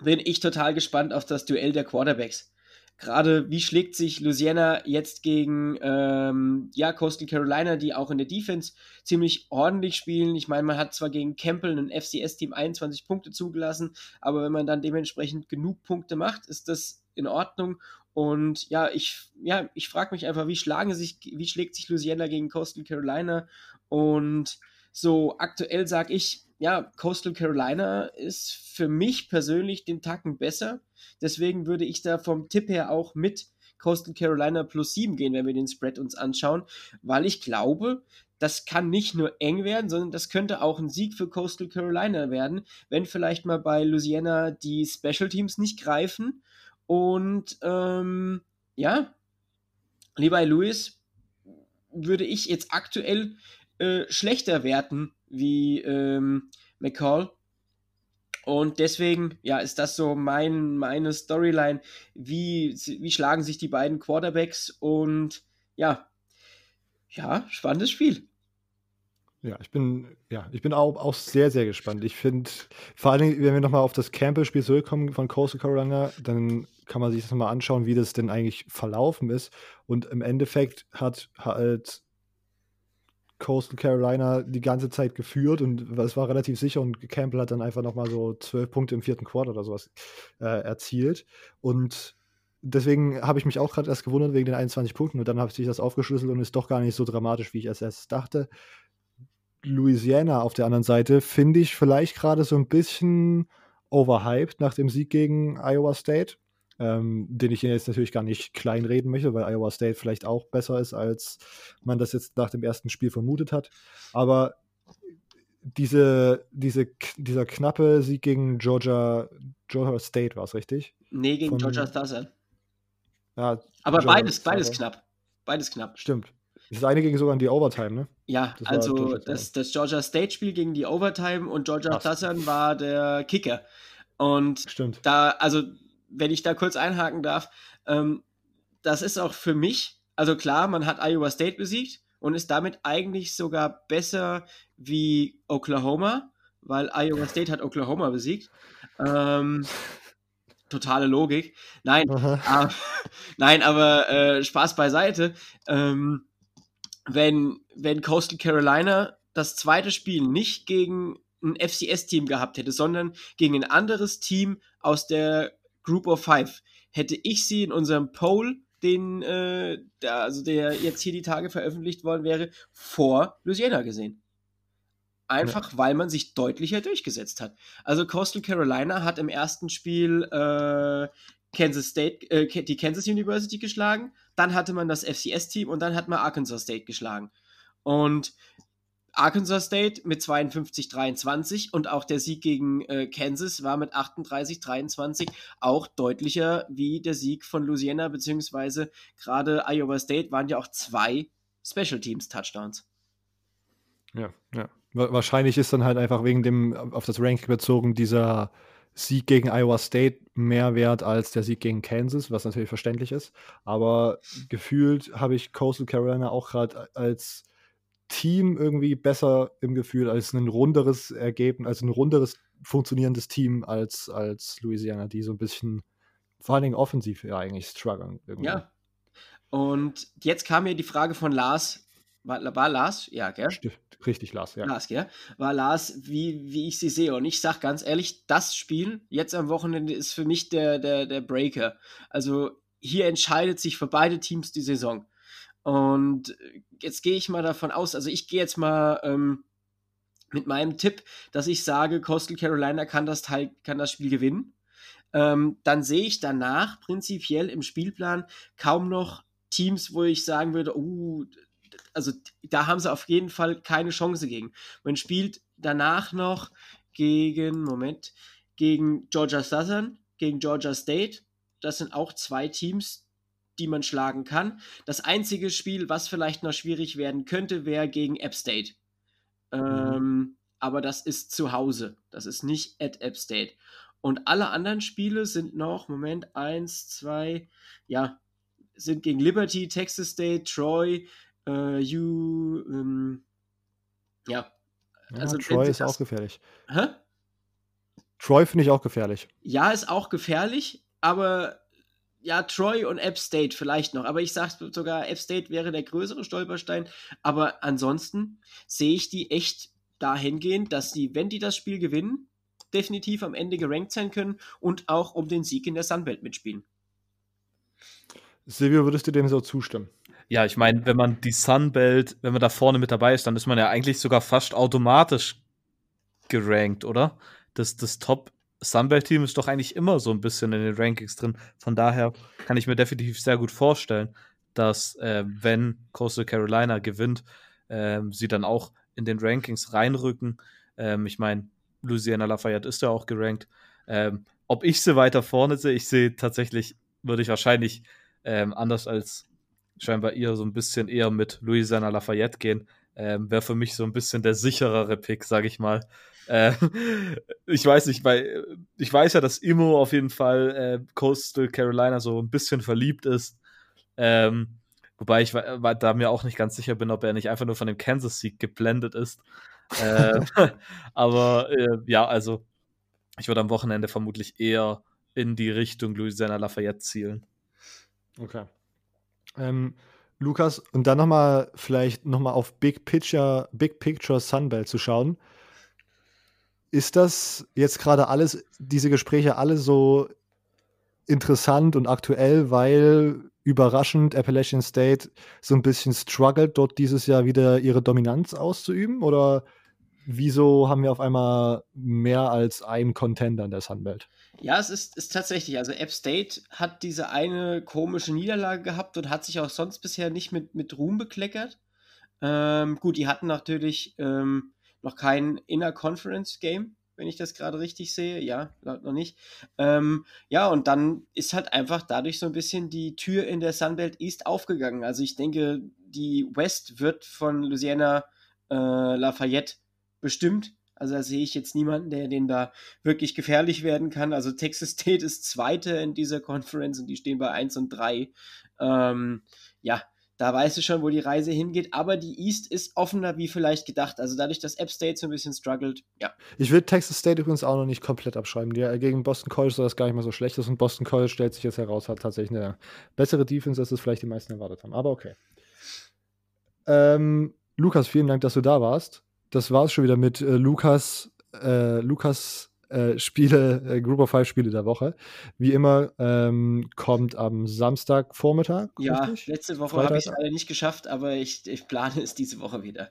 bin ich total gespannt auf das Duell der Quarterbacks gerade wie schlägt sich Louisiana jetzt gegen ähm, ja, Coastal Carolina, die auch in der Defense ziemlich ordentlich spielen. Ich meine, man hat zwar gegen Campbell ein FCS-Team 21 Punkte zugelassen, aber wenn man dann dementsprechend genug Punkte macht, ist das in Ordnung. Und ja, ich, ja, ich frage mich einfach, wie schlagen sich, wie schlägt sich Louisiana gegen Coastal Carolina? Und so aktuell sage ich, ja, Coastal Carolina ist für mich persönlich den Tacken besser. Deswegen würde ich da vom Tipp her auch mit Coastal Carolina plus 7 gehen, wenn wir den Spread uns anschauen, weil ich glaube, das kann nicht nur eng werden, sondern das könnte auch ein Sieg für Coastal Carolina werden, wenn vielleicht mal bei Louisiana die Special Teams nicht greifen. Und ähm, ja, Levi Lewis würde ich jetzt aktuell äh, schlechter werten wie ähm, McCall. Und deswegen, ja, ist das so mein, meine Storyline. Wie, wie schlagen sich die beiden Quarterbacks? Und ja, ja, spannendes Spiel. Ja, ich bin, ja, ich bin auch, auch sehr, sehr gespannt. Ich finde, vor allem, wenn wir nochmal auf das Campbell-Spiel zurückkommen von Coastal Carolina, dann kann man sich das nochmal anschauen, wie das denn eigentlich verlaufen ist. Und im Endeffekt hat halt Coastal Carolina die ganze Zeit geführt und es war relativ sicher und Campbell hat dann einfach nochmal so zwölf Punkte im vierten Quarter oder sowas äh, erzielt. Und deswegen habe ich mich auch gerade erst gewundert wegen den 21 Punkten und dann habe ich das aufgeschlüsselt und ist doch gar nicht so dramatisch, wie ich es erst dachte. Louisiana auf der anderen Seite finde ich vielleicht gerade so ein bisschen overhyped nach dem Sieg gegen Iowa State ähm, den ich jetzt natürlich gar nicht kleinreden möchte, weil Iowa State vielleicht auch besser ist, als man das jetzt nach dem ersten Spiel vermutet hat. Aber diese, diese, dieser knappe Sieg gegen Georgia, Georgia State war es richtig? Nee, gegen Von, Georgia Southern. Ja, Aber Georgia beides, beides knapp. Beides knapp. Stimmt. Das eine ging sogar in die Overtime, ne? Ja, das also das, das Georgia State Spiel gegen die Overtime und Georgia Southern war der Kicker. Und Stimmt. da, also wenn ich da kurz einhaken darf, ähm, das ist auch für mich, also klar, man hat Iowa State besiegt und ist damit eigentlich sogar besser wie Oklahoma, weil Iowa State hat Oklahoma besiegt. Ähm, totale Logik. Nein, äh, nein, aber äh, Spaß beiseite. Ähm, wenn, wenn Coastal Carolina das zweite Spiel nicht gegen ein FCS-Team gehabt hätte, sondern gegen ein anderes Team aus der Group of Five. Hätte ich sie in unserem Poll, den, äh, der, also der jetzt hier die Tage veröffentlicht worden wäre, vor Louisiana gesehen. Einfach ja. weil man sich deutlicher durchgesetzt hat. Also Coastal Carolina hat im ersten Spiel äh, Kansas State, äh, die Kansas University geschlagen, dann hatte man das FCS-Team und dann hat man Arkansas State geschlagen. Und Arkansas State mit 52-23 und auch der Sieg gegen äh, Kansas war mit 38-23 auch deutlicher wie der Sieg von Louisiana, beziehungsweise gerade Iowa State waren ja auch zwei Special Teams Touchdowns. Ja, ja. Wahrscheinlich ist dann halt einfach wegen dem, auf das Ranking bezogen, dieser Sieg gegen Iowa State mehr wert als der Sieg gegen Kansas, was natürlich verständlich ist. Aber gefühlt habe ich Coastal Carolina auch gerade als Team irgendwie besser im Gefühl als ein runderes Ergebnis, als ein runderes funktionierendes Team als, als Louisiana, die so ein bisschen vor allen Dingen offensiv ja eigentlich strugglen. Irgendwie. Ja. Und jetzt kam mir die Frage von Lars. War, war Lars? Ja, gell? Stimmt, richtig, Lars, ja. Lars, gell? War Lars, wie, wie ich sie sehe. Und ich sag ganz ehrlich, das Spiel jetzt am Wochenende ist für mich der, der, der Breaker. Also hier entscheidet sich für beide Teams die Saison. Und jetzt gehe ich mal davon aus, also ich gehe jetzt mal ähm, mit meinem Tipp, dass ich sage, Coastal Carolina kann das, Teil, kann das Spiel gewinnen. Ähm, dann sehe ich danach prinzipiell im Spielplan kaum noch Teams, wo ich sagen würde, uh, also da haben sie auf jeden Fall keine Chance gegen. Man spielt danach noch gegen, Moment, gegen Georgia Southern, gegen Georgia State. Das sind auch zwei Teams, die man schlagen kann. Das einzige Spiel, was vielleicht noch schwierig werden könnte, wäre gegen App State. Mhm. Ähm, aber das ist zu Hause. Das ist nicht at App State. Und alle anderen Spiele sind noch, Moment, eins, zwei, ja, sind gegen Liberty, Texas State, Troy, äh, U, ähm, ja. ja. Also, Troy ist das, auch gefährlich. Hä? Troy finde ich auch gefährlich. Ja, ist auch gefährlich, aber ja, Troy und App State vielleicht noch, aber ich sage sogar, App State wäre der größere Stolperstein. Aber ansonsten sehe ich die echt dahingehend, dass die, wenn die das Spiel gewinnen, definitiv am Ende gerankt sein können und auch um den Sieg in der Sunbelt mitspielen. Silvio, würdest du dem so zustimmen? Ja, ich meine, wenn man die Sunbelt, wenn man da vorne mit dabei ist, dann ist man ja eigentlich sogar fast automatisch gerankt, oder? Das, das Top Sunbelt-Team ist doch eigentlich immer so ein bisschen in den Rankings drin. Von daher kann ich mir definitiv sehr gut vorstellen, dass äh, wenn Coastal Carolina gewinnt, äh, sie dann auch in den Rankings reinrücken. Ähm, ich meine, Louisiana Lafayette ist ja auch gerankt. Ähm, ob ich sie weiter vorne sehe, ich sehe tatsächlich, würde ich wahrscheinlich ähm, anders als scheinbar ihr so ein bisschen eher mit Louisiana Lafayette gehen. Ähm, Wäre für mich so ein bisschen der sicherere Pick, sage ich mal. Äh, ich weiß nicht, weil ich weiß ja, dass Imo auf jeden Fall äh, Coastal Carolina so ein bisschen verliebt ist. Ähm, wobei ich war, da mir auch nicht ganz sicher bin, ob er nicht einfach nur von dem Kansas-Sieg geblendet ist. äh, aber äh, ja, also ich würde am Wochenende vermutlich eher in die Richtung Louisiana Lafayette zielen. Okay. Ähm, Lukas, und dann nochmal vielleicht nochmal auf Big Picture, Big Picture Sunbelt zu schauen. Ist das jetzt gerade alles, diese Gespräche alle so interessant und aktuell, weil überraschend Appalachian State so ein bisschen struggelt, dort dieses Jahr wieder ihre Dominanz auszuüben? Oder wieso haben wir auf einmal mehr als einen Contender in der Sunbelt? Ja, es ist, ist tatsächlich, also App State hat diese eine komische Niederlage gehabt und hat sich auch sonst bisher nicht mit, mit Ruhm bekleckert. Ähm, gut, die hatten natürlich ähm, noch kein Inner Conference Game, wenn ich das gerade richtig sehe. Ja, noch nicht. Ähm, ja, und dann ist halt einfach dadurch so ein bisschen die Tür in der Sunbelt East aufgegangen. Also ich denke, die West wird von Louisiana äh, Lafayette bestimmt. Also da sehe ich jetzt niemanden, der den da wirklich gefährlich werden kann. Also Texas State ist Zweite in dieser Conference und die stehen bei 1 und 3. Ähm, ja, da weißt du schon, wo die Reise hingeht. Aber die East ist offener wie vielleicht gedacht. Also dadurch, dass App State so ein bisschen struggelt, ja. Ich will Texas State übrigens auch noch nicht komplett abschreiben. Die, äh, gegen Boston College soll das gar nicht mal so schlecht ist. Und Boston College stellt sich jetzt heraus, hat tatsächlich eine bessere Defense, als es vielleicht die meisten erwartet haben. Aber okay. Ähm, Lukas, vielen Dank, dass du da warst. Das war es schon wieder mit äh, Lukas, äh, Lukas äh, Spiele, äh, Group of Five Spiele der Woche. Wie immer ähm, kommt am Samstagvormittag. Ja, richtig? letzte Woche habe ich es leider nicht geschafft, aber ich, ich plane es diese Woche wieder.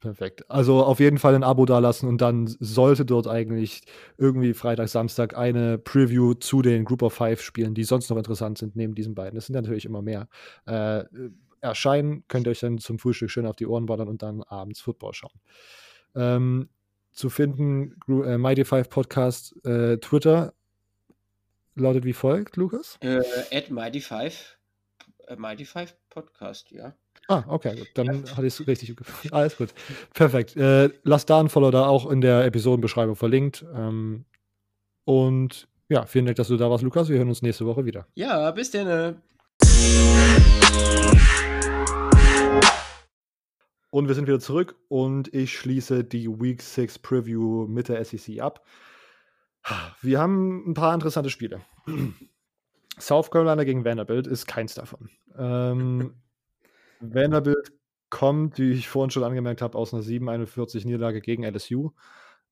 Perfekt. Also auf jeden Fall ein Abo dalassen und dann sollte dort eigentlich irgendwie Freitag, Samstag eine Preview zu den Group of Five Spielen, die sonst noch interessant sind, neben diesen beiden. Das sind natürlich immer mehr. Äh, erscheinen, könnt ihr euch dann zum Frühstück schön auf die Ohren ballern und dann abends Football schauen. Ähm, zu finden. Äh, Mighty Five Podcast äh, Twitter lautet wie folgt, Lukas? Äh, at Mighty Five, äh, Mighty Five Podcast, ja. Ah, okay, gut. Dann ja. hatte ich es richtig gefunden. Alles gut. Perfekt. Äh, lasst da ein Follow da auch in der Episodenbeschreibung verlinkt. Ähm, und ja, vielen Dank, dass du da warst, Lukas. Wir hören uns nächste Woche wieder. Ja, bis dann. Und wir sind wieder zurück und ich schließe die Week 6 Preview mit der SEC ab. Wir haben ein paar interessante Spiele. South Carolina gegen Vanderbilt ist keins davon. Ähm, Vanderbilt kommt, wie ich vorhin schon angemerkt habe, aus einer 7-41 Niederlage gegen LSU.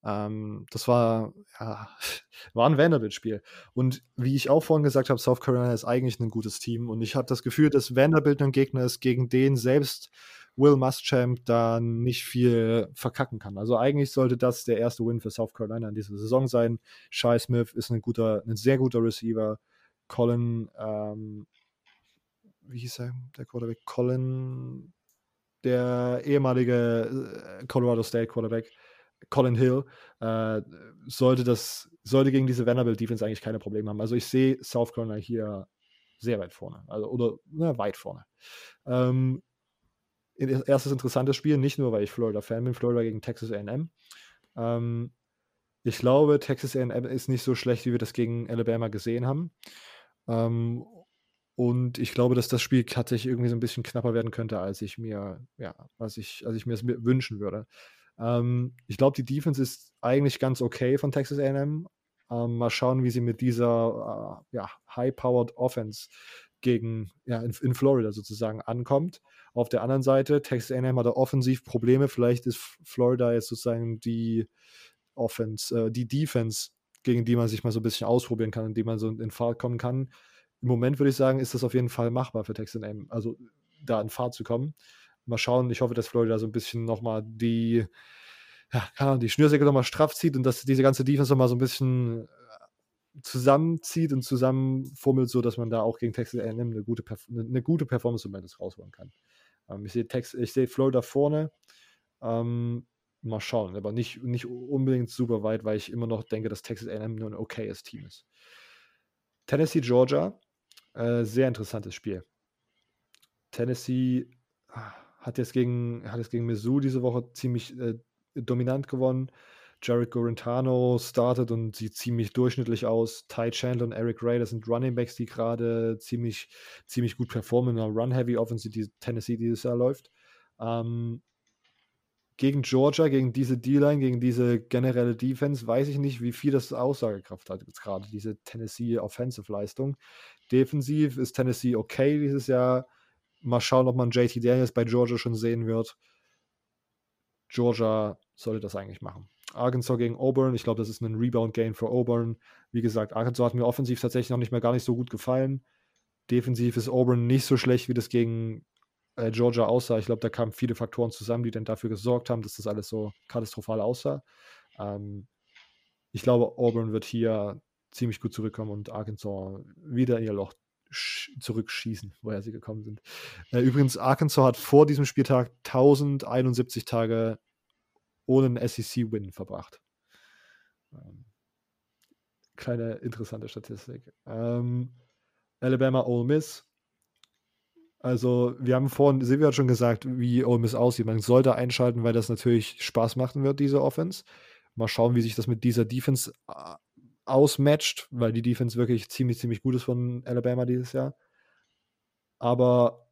Ähm, das war, ja, war ein Vanderbilt-Spiel. Und wie ich auch vorhin gesagt habe, South Carolina ist eigentlich ein gutes Team. Und ich habe das Gefühl, dass Vanderbilt ein Gegner ist, gegen den selbst Will Muschamp da nicht viel verkacken kann. Also eigentlich sollte das der erste Win für South Carolina in dieser Saison sein. Shai Smith ist ein guter, ein sehr guter Receiver. Colin, ähm, wie hieß er, der Quarterback? Colin, der ehemalige äh, Colorado State Quarterback, Colin Hill, äh, sollte das, sollte gegen diese Vanderbilt Defense eigentlich keine Probleme haben. Also ich sehe South Carolina hier sehr weit vorne. Also, oder na, weit vorne. Ähm, erstes interessantes Spiel, nicht nur, weil ich Florida-Fan bin, Florida gegen Texas AM. Ähm, Ich glaube, Texas A&M ist nicht so schlecht, wie wir das gegen Alabama gesehen haben. Ähm, und ich glaube, dass das Spiel tatsächlich irgendwie so ein bisschen knapper werden könnte, als ich mir, ja, als ich, als ich mir es wünschen würde. Ähm, ich glaube, die Defense ist eigentlich ganz okay von Texas A&M. Ähm, mal schauen, wie sie mit dieser äh, ja, high-powered Offense gegen, ja, in, in, Florida sozusagen ankommt. Auf der anderen Seite, Texas A&M hat offensiv Probleme. Vielleicht ist Florida jetzt sozusagen die Offense, äh, die Defense, gegen die man sich mal so ein bisschen ausprobieren kann, in die man so in Fahrt kommen kann. Im Moment würde ich sagen, ist das auf jeden Fall machbar für Texas A&M, also da in Fahrt zu kommen. Mal schauen. Ich hoffe, dass Florida so ein bisschen nochmal die, ja, die Schnürsäcke nochmal straff zieht und dass diese ganze Defense nochmal so ein bisschen zusammenzieht und zusammenfummelt, so dass man da auch gegen Texas A&M eine gute, eine gute Performance zumindest rausholen kann. Ähm, ich sehe Tex Florida vorne. Ähm, mal schauen, aber nicht, nicht unbedingt super weit, weil ich immer noch denke, dass Texas A&M nur ein okayes Team ist. Tennessee, Georgia, äh, sehr interessantes Spiel. Tennessee ah, hat jetzt gegen, hat jetzt gegen Mizzou diese Woche ziemlich äh, dominant gewonnen. Jared Gorentano startet und sieht ziemlich durchschnittlich aus. Ty Chandler und Eric Ray, das sind Running Backs, die gerade ziemlich, ziemlich gut performen in einer Run-Heavy Offensive, die Tennessee dieses Jahr läuft. Ähm, gegen Georgia, gegen diese D-Line, gegen diese generelle Defense, weiß ich nicht, wie viel das Aussagekraft hat jetzt gerade, diese Tennessee Offensive-Leistung. Defensiv ist Tennessee okay dieses Jahr. Mal schauen, ob man JT Daniels bei Georgia schon sehen wird. Georgia sollte das eigentlich machen. Arkansas gegen Auburn. Ich glaube, das ist ein Rebound-Game für Auburn. Wie gesagt, Arkansas hat mir offensiv tatsächlich noch nicht mehr gar nicht so gut gefallen. Defensiv ist Auburn nicht so schlecht, wie das gegen äh, Georgia aussah. Ich glaube, da kamen viele Faktoren zusammen, die dann dafür gesorgt haben, dass das alles so katastrophal aussah. Ähm, ich glaube, Auburn wird hier ziemlich gut zurückkommen und Arkansas wieder in ihr Loch zurückschießen, woher sie gekommen sind. Äh, übrigens, Arkansas hat vor diesem Spieltag 1071 Tage ohne einen SEC-Win verbracht. Ähm, kleine interessante Statistik. Ähm, Alabama Ole Miss. Also, wir haben vorhin, Silvia hat schon gesagt, wie Ole Miss aussieht. Man sollte einschalten, weil das natürlich Spaß machen wird, diese Offense. Mal schauen, wie sich das mit dieser Defense äh, ausmatcht, weil die Defense wirklich ziemlich, ziemlich gut ist von Alabama dieses Jahr. Aber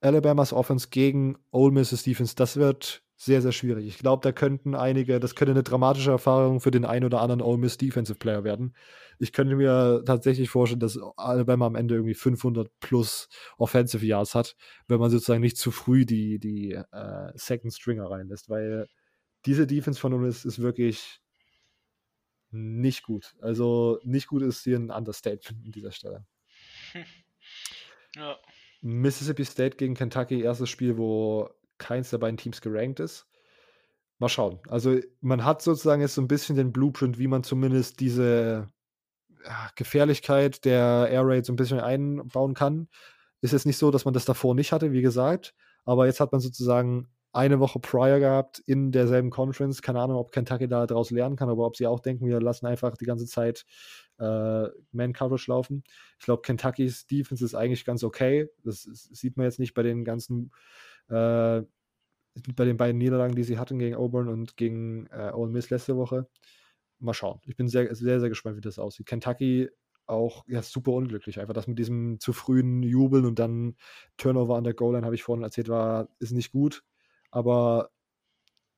Alabamas Offense gegen Ole Miss Defense, das wird sehr, sehr schwierig. Ich glaube, da könnten einige, das könnte eine dramatische Erfahrung für den einen oder anderen Ole Miss Defensive Player werden. Ich könnte mir tatsächlich vorstellen, dass Alabama am Ende irgendwie 500 plus Offensive Yards hat, wenn man sozusagen nicht zu früh die, die äh, Second Stringer reinlässt, weil diese Defense von Ole Miss ist wirklich nicht gut. Also nicht gut ist hier ein Understatement an dieser Stelle. Ja. Mississippi State gegen Kentucky, erstes Spiel, wo keins der beiden Teams gerankt ist. Mal schauen. Also man hat sozusagen jetzt so ein bisschen den Blueprint, wie man zumindest diese Gefährlichkeit der Air Raid so ein bisschen einbauen kann. Ist jetzt nicht so, dass man das davor nicht hatte, wie gesagt, aber jetzt hat man sozusagen eine Woche prior gehabt in derselben Conference. Keine Ahnung, ob Kentucky da daraus lernen kann, aber ob sie auch denken, wir lassen einfach die ganze Zeit äh, Man-Coverage laufen. Ich glaube, Kentuckys Defense ist eigentlich ganz okay. Das, sieht man jetzt nicht bei den ganzen äh, bei den beiden Niederlagen, die sie hatten gegen Auburn und gegen äh, Ole Miss letzte Woche. Mal schauen. Ich bin sehr, sehr, sehr gespannt, wie das aussieht. Kentucky auch ja, super unglücklich. Einfach das mit diesem zu frühen Jubeln und dann Turnover an der Goal-Line, habe ich vorhin erzählt, war, ist nicht gut. Aber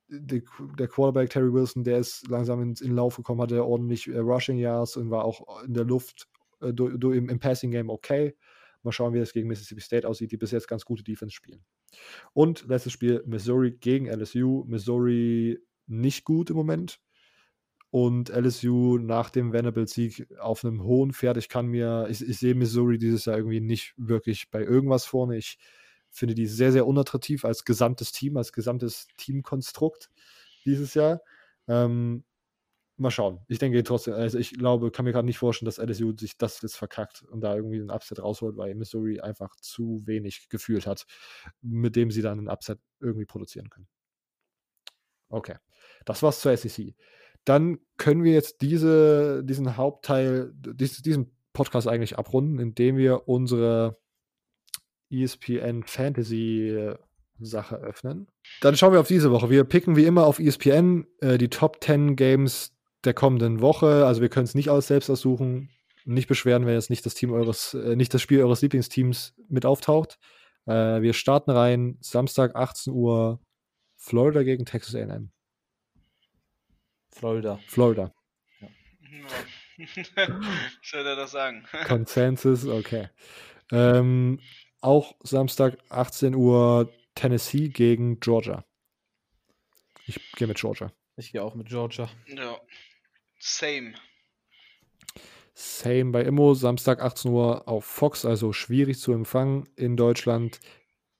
der, der, Quarterback Terry Wilson, der ist langsam in, in Lauf gekommen, hatte ordentlich äh, Rushing Yards und war auch in der Luft äh, do, do, im, im, Passing Game okay. Mal schauen, wie das gegen Mississippi State aussieht, die bis jetzt ganz gute Defense spielen. Und letztes Spiel Missouri gegen LSU. Missouri nicht gut im Moment. Und LSU nach dem Vanderbilt-Sieg auf einem hohen Pferd. Ich kann mir, ich, ich sehe Missouri dieses Jahr irgendwie nicht wirklich bei irgendwas vorne. Ich finde die sehr, sehr unattraktiv als gesamtes Team, als gesamtes Teamkonstrukt dieses Jahr. Ähm, mal schauen. Ich denke trotzdem, also ich glaube, kann mir gerade nicht vorstellen, dass LSU sich das jetzt verkackt und da irgendwie einen Upset rausholt, weil Missouri einfach zu wenig gefühlt hat, mit dem sie dann einen Upset irgendwie produzieren können. Okay, das war's zur SEC. Dann können wir jetzt diese, diesen Hauptteil, diesen Podcast eigentlich abrunden, indem wir unsere ESPN Fantasy Sache öffnen. Dann schauen wir auf diese Woche. Wir picken wie immer auf ESPN äh, die Top 10 Games der kommenden Woche. Also wir können es nicht alles selbst aussuchen. Nicht beschweren, wenn jetzt nicht das Team eures, äh, nicht das Spiel eures Lieblingsteams mit auftaucht. Äh, wir starten rein, Samstag 18 Uhr, Florida gegen Texas AM. Florida. Florida. Ja. soll er das sagen? Consensus, okay. Ähm, auch Samstag 18 Uhr Tennessee gegen Georgia. Ich gehe mit Georgia. Ich gehe auch mit Georgia. Ja. Same. Same bei Immo, Samstag 18 Uhr auf Fox, also schwierig zu empfangen in Deutschland.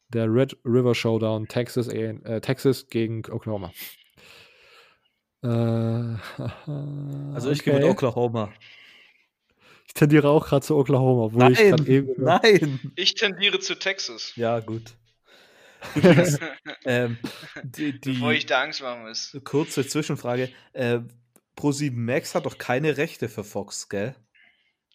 Der Red River Showdown, Texas, äh, Texas gegen Oklahoma. Äh, also ich okay. gehe mit Oklahoma. Ich tendiere auch gerade zu Oklahoma, wo nein, ich eben. Nein! Ich tendiere zu Texas. Ja, gut. ähm, die, die, Bevor ich da Angst machen muss. Kurze Zwischenfrage. Äh, Pro7 Max hat doch keine Rechte für Fox, gell?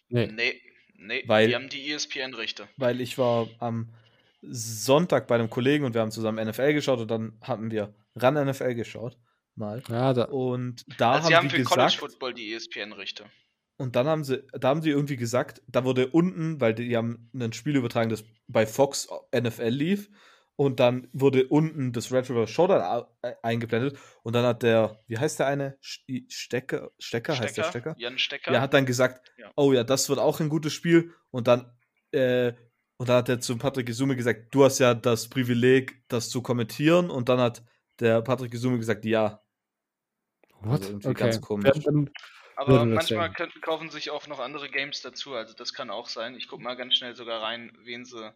Nee. Nee, nee weil, die haben die ESPN-Rechte. Weil ich war am Sonntag bei einem Kollegen und wir haben zusammen NFL geschaut und dann hatten wir ran NFL geschaut. Mal. Ja, da. Und da also haben sie haben für gesagt, College Football die ESPN-Rechte. Und dann haben sie, da haben sie irgendwie gesagt, da wurde unten, weil die, die haben ein Spiel übertragen, das bei Fox NFL lief und dann wurde unten das Red River Showdown äh, eingeblendet und dann hat der, wie heißt der eine? Stecker, Stecker, Stecker heißt der Stecker? Jan Stecker. Ja, hat dann gesagt, ja. oh ja, das wird auch ein gutes Spiel und dann, äh, und dann hat er zu Patrick Gesume gesagt, du hast ja das Privileg, das zu kommentieren und dann hat der Patrick Gesume gesagt, ja. What? Also irgendwie okay. ganz komisch. Aber manchmal könnten, kaufen sich auch noch andere Games dazu, also das kann auch sein. Ich guck mal ganz schnell sogar rein, wen sie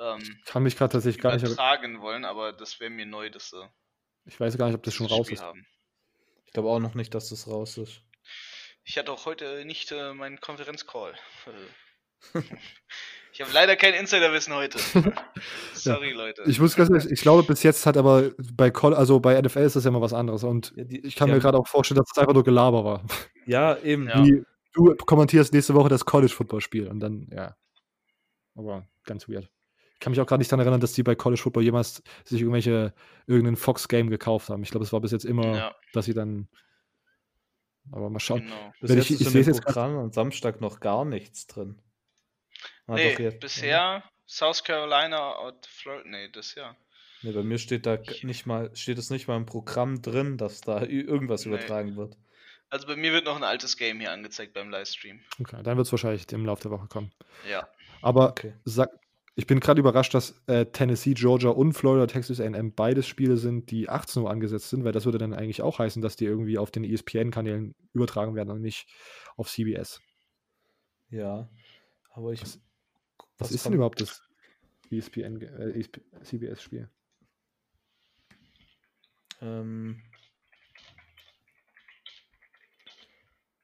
ähm, kann mich gerade tatsächlich gar nicht tragen wollen, aber das wäre mir neu, dass sie. Ich weiß gar nicht, ob das schon raus Spiel ist. Haben. Ich glaube auch noch nicht, dass das raus ist. Ich hatte auch heute nicht äh, meinen Konferenzcall. ich habe leider kein Insiderwissen heute. Sorry, ja. Leute. Ich muss ganz ehrlich, ich glaube, bis jetzt hat aber bei Call, also bei NFL ist das ja immer was anderes. Und ja, die, ich kann ja. mir gerade auch vorstellen, dass es das einfach nur Gelaber war. Ja, eben. Wie, du kommentierst nächste Woche das College-Football-Spiel und dann, ja. Aber ganz weird kann mich auch gerade nicht daran erinnern, dass die bei College Football jemals sich irgendwelche irgendeinen Fox-Game gekauft haben. Ich glaube, es war bis jetzt immer, ja. dass sie dann. Aber mal schauen. Genau. Bis jetzt ich, ist ich in dem Programm am Samstag noch gar nichts drin. Ah, nee, jetzt, bisher ja. South Carolina und Florida. Nee, das ja. Nee, bei mir steht da nicht mal, steht es nicht mal im Programm drin, dass da irgendwas nee. übertragen wird. Also bei mir wird noch ein altes Game hier angezeigt beim Livestream. Okay, dann wird es wahrscheinlich im Laufe der Woche kommen. Ja. Aber okay. sag, ich bin gerade überrascht, dass äh, Tennessee, Georgia und Florida Texas A&M beides Spiele sind, die 18 Uhr angesetzt sind, weil das würde dann eigentlich auch heißen, dass die irgendwie auf den ESPN-Kanälen übertragen werden und nicht auf CBS. Ja, aber ich. Was, was ist denn überhaupt das ESPN, äh, CBS-Spiel? Ähm,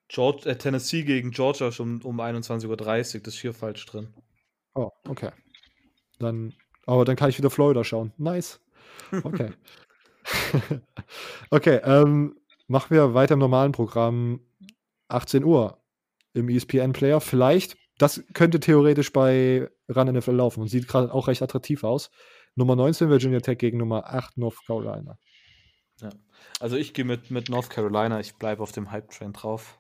George, äh, Tennessee gegen Georgia schon um 21.30 Uhr, das ist hier falsch drin. Oh, okay. Dann, aber dann kann ich wieder Florida schauen. Nice. Okay. okay, ähm, machen wir weiter im normalen Programm. 18 Uhr im ESPN-Player. Vielleicht, das könnte theoretisch bei Run NFL laufen und sieht gerade auch recht attraktiv aus. Nummer 19 Virginia Tech gegen Nummer 8 North Carolina. Ja. Also ich gehe mit, mit North Carolina, ich bleibe auf dem Hype-Train drauf.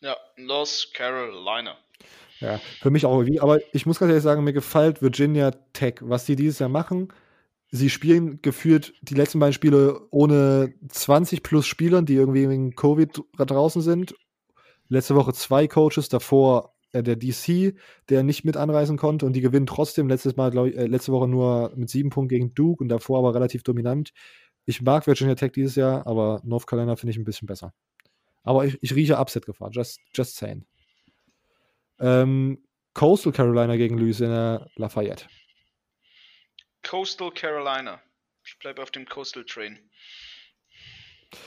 Ja, North Carolina. Ja, für mich auch irgendwie. Aber ich muss ganz ehrlich sagen, mir gefällt Virginia Tech, was sie dieses Jahr machen. Sie spielen gefühlt die letzten beiden Spiele ohne 20 plus Spielern, die irgendwie wegen Covid draußen sind. Letzte Woche zwei Coaches, davor äh, der DC, der nicht mit anreisen konnte und die gewinnen trotzdem. Letztes Mal, glaube ich, äh, letzte Woche nur mit sieben Punkten gegen Duke und davor aber relativ dominant. Ich mag Virginia Tech dieses Jahr, aber North Carolina finde ich ein bisschen besser. Aber ich, ich rieche Upset-Gefahr, just, just saying. Ähm, Coastal Carolina gegen Louisiana Lafayette. Coastal Carolina. Ich bleibe auf dem Coastal Train.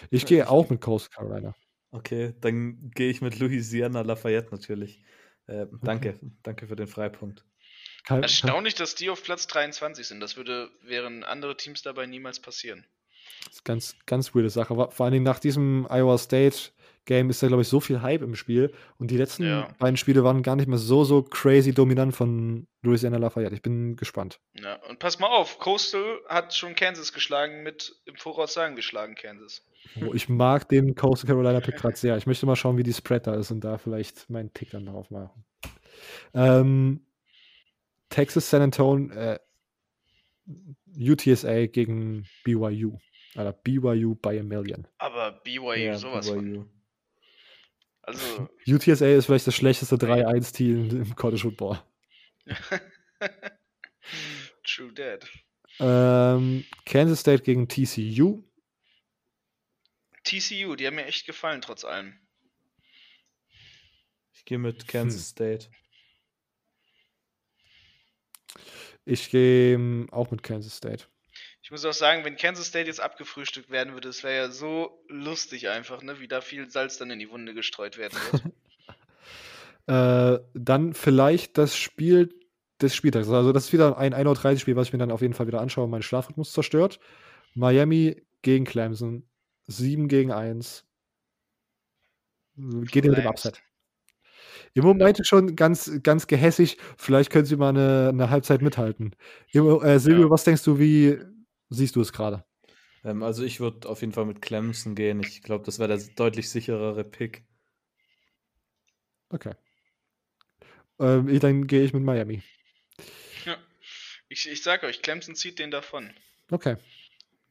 Ich gehe auch mit Coastal Carolina. Okay, dann gehe ich mit Louisiana Lafayette natürlich. Äh, danke, okay. danke für den Freipunkt. Erstaunlich, dass die auf Platz 23 sind. Das würde, wären andere Teams dabei niemals passieren. Das ist ganz, ganz weirde Sache. Vor allen Dingen nach diesem Iowa State Game ist da, glaube ich, so viel Hype im Spiel. Und die letzten Ja. beiden Spiele waren gar nicht mehr so, so crazy dominant von Louisiana Lafayette. Ich bin gespannt. Ja, und pass mal auf, Coastal hat schon Kansas geschlagen mit im Voraus sagen geschlagen Kansas. Oh, ich mag den Coastal Carolina Pick gerade sehr. Ich möchte mal schauen, wie die Spread da ist und da vielleicht meinen Pick dann darauf machen. Ähm, Texas San Antonio, äh, UTSA gegen BYU. Alter, BYU by a million. Aber BYU Ja, sowas von. Also, UTSA ist vielleicht das schlechteste 3-1-Team im College Football. True Dead. Ähm, Kansas State gegen TCU. TCU, die haben mir echt gefallen, trotz allem. Ich gehe mit Kansas State. Ich gehe ähm, auch mit Kansas State. Ich muss auch sagen, wenn Kansas State jetzt abgefrühstückt werden würde, das wäre ja so lustig einfach, ne? Wie da viel Salz dann in die Wunde gestreut werden wird. Äh, dann vielleicht das Spiel des Spieltags. Also das ist wieder ein 1.30 Uhr Spiel, was ich mir dann auf jeden Fall wieder anschaue und meinen Schlafrhythmus zerstört. Miami gegen Clemson. 7 gegen 1. Geht ihr mit dem. Upset. Im Moment schon ganz, ganz gehässig. Vielleicht können sie mal eine, eine Halbzeit mithalten. Äh, Silvio, Ja. was denkst du, wie siehst du es gerade? Ähm, also ich würde auf jeden Fall mit Clemson gehen. Ich glaube, das wäre der deutlich sicherere Pick. Okay. Ähm, ich- dann gehe ich mit Miami. ja. ich, ich sag euch, Clemson zieht den davon. Okay.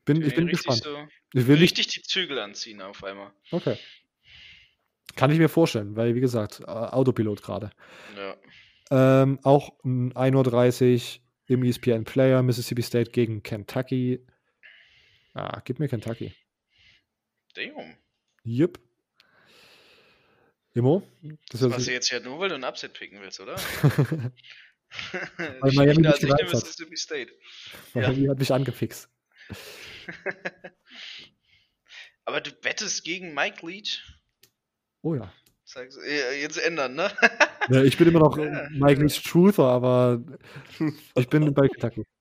Bin, Die ich bin richtig gespannt. so Ich will nicht richtig die Zügel anziehen auf einmal. Okay. Kann ich mir vorstellen, weil, wie gesagt, Autopilot gerade. Ja. Ähm, auch ein 1.30 Uhr im ESPN Player, Mississippi State gegen Kentucky. Ah, gib mir Kentucky. Damn. Jupp. Immo? Das Das machst du jetzt ja nur, weil du ein Upset picken willst, oder? Weil Miami nicht gereizt hat. Mississippi State. Miami hat mich angefixt. Aber du wettest gegen Mike Leach? Oh ja. Äh, jetzt ändern, ne? ja ich bin immer noch Ja. Mike Leach Truther, aber ich bin bei Kentucky.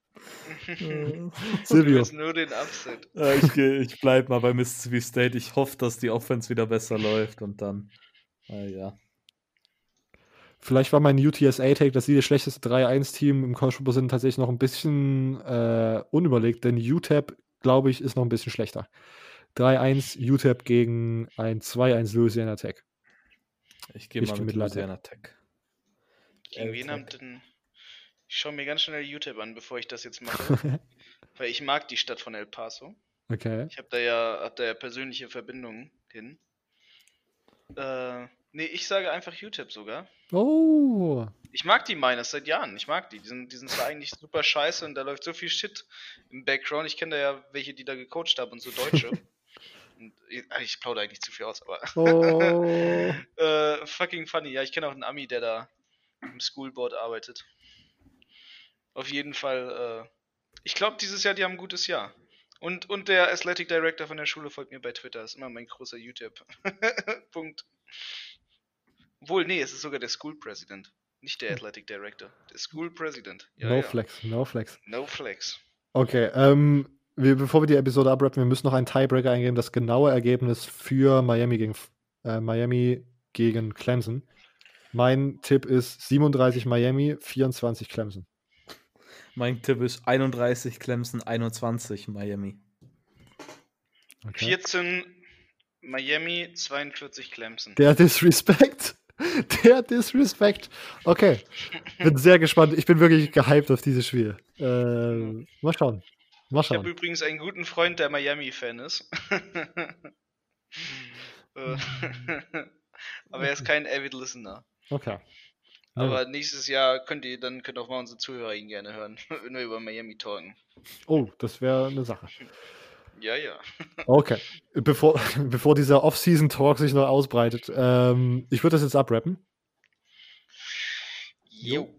Du Silvio. willst nur den Upset. Ja, ich, ich bleib mal bei Mississippi State. Ich hoffe, dass die Offense wieder besser läuft und dann. Ah, ja. Vielleicht war mein UTSA-Take, dass sie das schlechteste 3-1-Team im College Football sind, tatsächlich noch ein bisschen äh, unüberlegt, denn UTEP, glaube ich, ist noch ein bisschen schlechter. 3-1 UTEP gegen ein 2-1 Louisiana Tech. Ich gehe mal geh mit Latte. Louisiana Tech. Gegen wen haben denn. Ich schaue mir ganz schnell YouTube an, bevor ich das jetzt mache. weil ich mag die Stadt von El Paso. okay. Ich habe da ja, hab da ja persönliche Verbindungen hin. Äh, nee, ich sage einfach UTEP sogar. Oh. Ich mag die Miners seit Jahren. Ich mag die. Die sind, die sind zwar eigentlich super scheiße und da läuft so viel Shit im Background. Ich kenne da ja welche, die da gecoacht haben und so Deutsche. und ich, ah, ich plaudere eigentlich zu viel aus, aber. Oh. äh, fucking funny. Ja, ich kenne auch einen Ami, der da im Schoolboard arbeitet. Auf jeden Fall, äh, ich glaube, dieses Jahr, die haben ein gutes Jahr. Und, und der Athletic Director von der Schule folgt mir bei Twitter. Ist immer mein großer YouTube. Punkt. Obwohl, nee, es ist sogar der School President. Nicht der Athletic Director. Der School President. Ja, no ja. flex, no flex. No flex. Okay, ähm, wir, bevor wir die Episode abrappen, wir müssen noch einen Tiebreaker eingeben, das genaue Ergebnis für Miami gegen, äh, Miami gegen Clemson. Mein Tipp ist 37 Miami, 24 Clemson. Mein Tipp ist 31 Clemson, 21 Miami. Okay. 14 Miami, 42 Clemson. Der Disrespect. Der Disrespect. Okay. Bin sehr gespannt. Ich bin wirklich gehypt auf dieses Spiel. Äh, mal schauen. Mal Ich habe schauen. übrigens einen guten Freund, der Miami-Fan ist. Äh, Aber er ist kein Avid Listener. Okay. Ja, Aber nächstes Jahr könnt ihr, dann können auch mal unsere Zuhörer ihn gerne hören, wenn wir über Miami talken. Oh, das wäre eine Sache. Ja, ja. Okay. Bevor, bevor dieser Off-Season-Talk sich noch ausbreitet, ähm, ich würde das jetzt abrappen. Jo.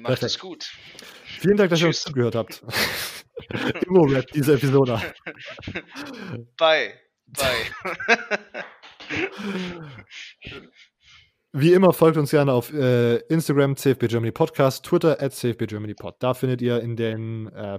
Macht es gut. Vielen Dank, dass ihr uns Tschüss. zugehört habt. Immo-Rap, diese Episode. Bye. Bye. Wie immer folgt uns gerne auf äh, Instagram CFB Germany Podcast, Twitter at CFB Germany Pod. Da findet ihr in den äh,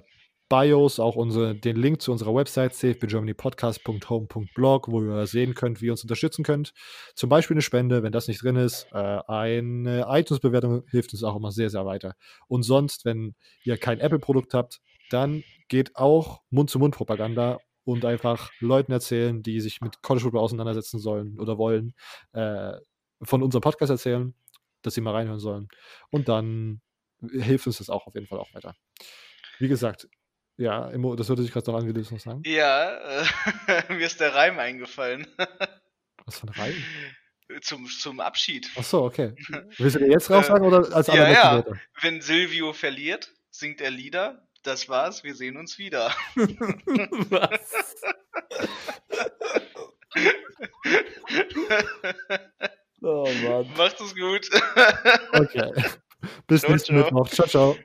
Bios auch unsere, den Link zu unserer Website safebygermanypodcast.home.blog, wo ihr sehen könnt, wie ihr uns unterstützen könnt. Zum Beispiel eine Spende, wenn das nicht drin ist. Äh, eine iTunes-Bewertung hilft uns auch immer sehr, sehr weiter. Und sonst, wenn ihr kein Apple-Produkt habt, dann geht auch Mund-zu-Mund-Propaganda und einfach Leuten erzählen, die sich mit College Football auseinandersetzen sollen oder wollen, äh, von unserem Podcast erzählen, dass sie mal reinhören sollen. Und dann hilft uns das auch auf jeden Fall auch weiter. Wie gesagt, ja, das hörte sich gerade noch an, wie du es noch sagen? Ja, äh, mir ist der Reim eingefallen. Was für ein Reim? Zum, zum Abschied. Ach so, okay. Willst du dir jetzt raus sagen oder als ja, ja. Wörter? Wenn Silvio verliert, singt er Lieder. Das war's, wir sehen uns wieder. Was? oh Mann. Macht es gut. okay. Bis nächsten Mittwoch. Ciao, ciao.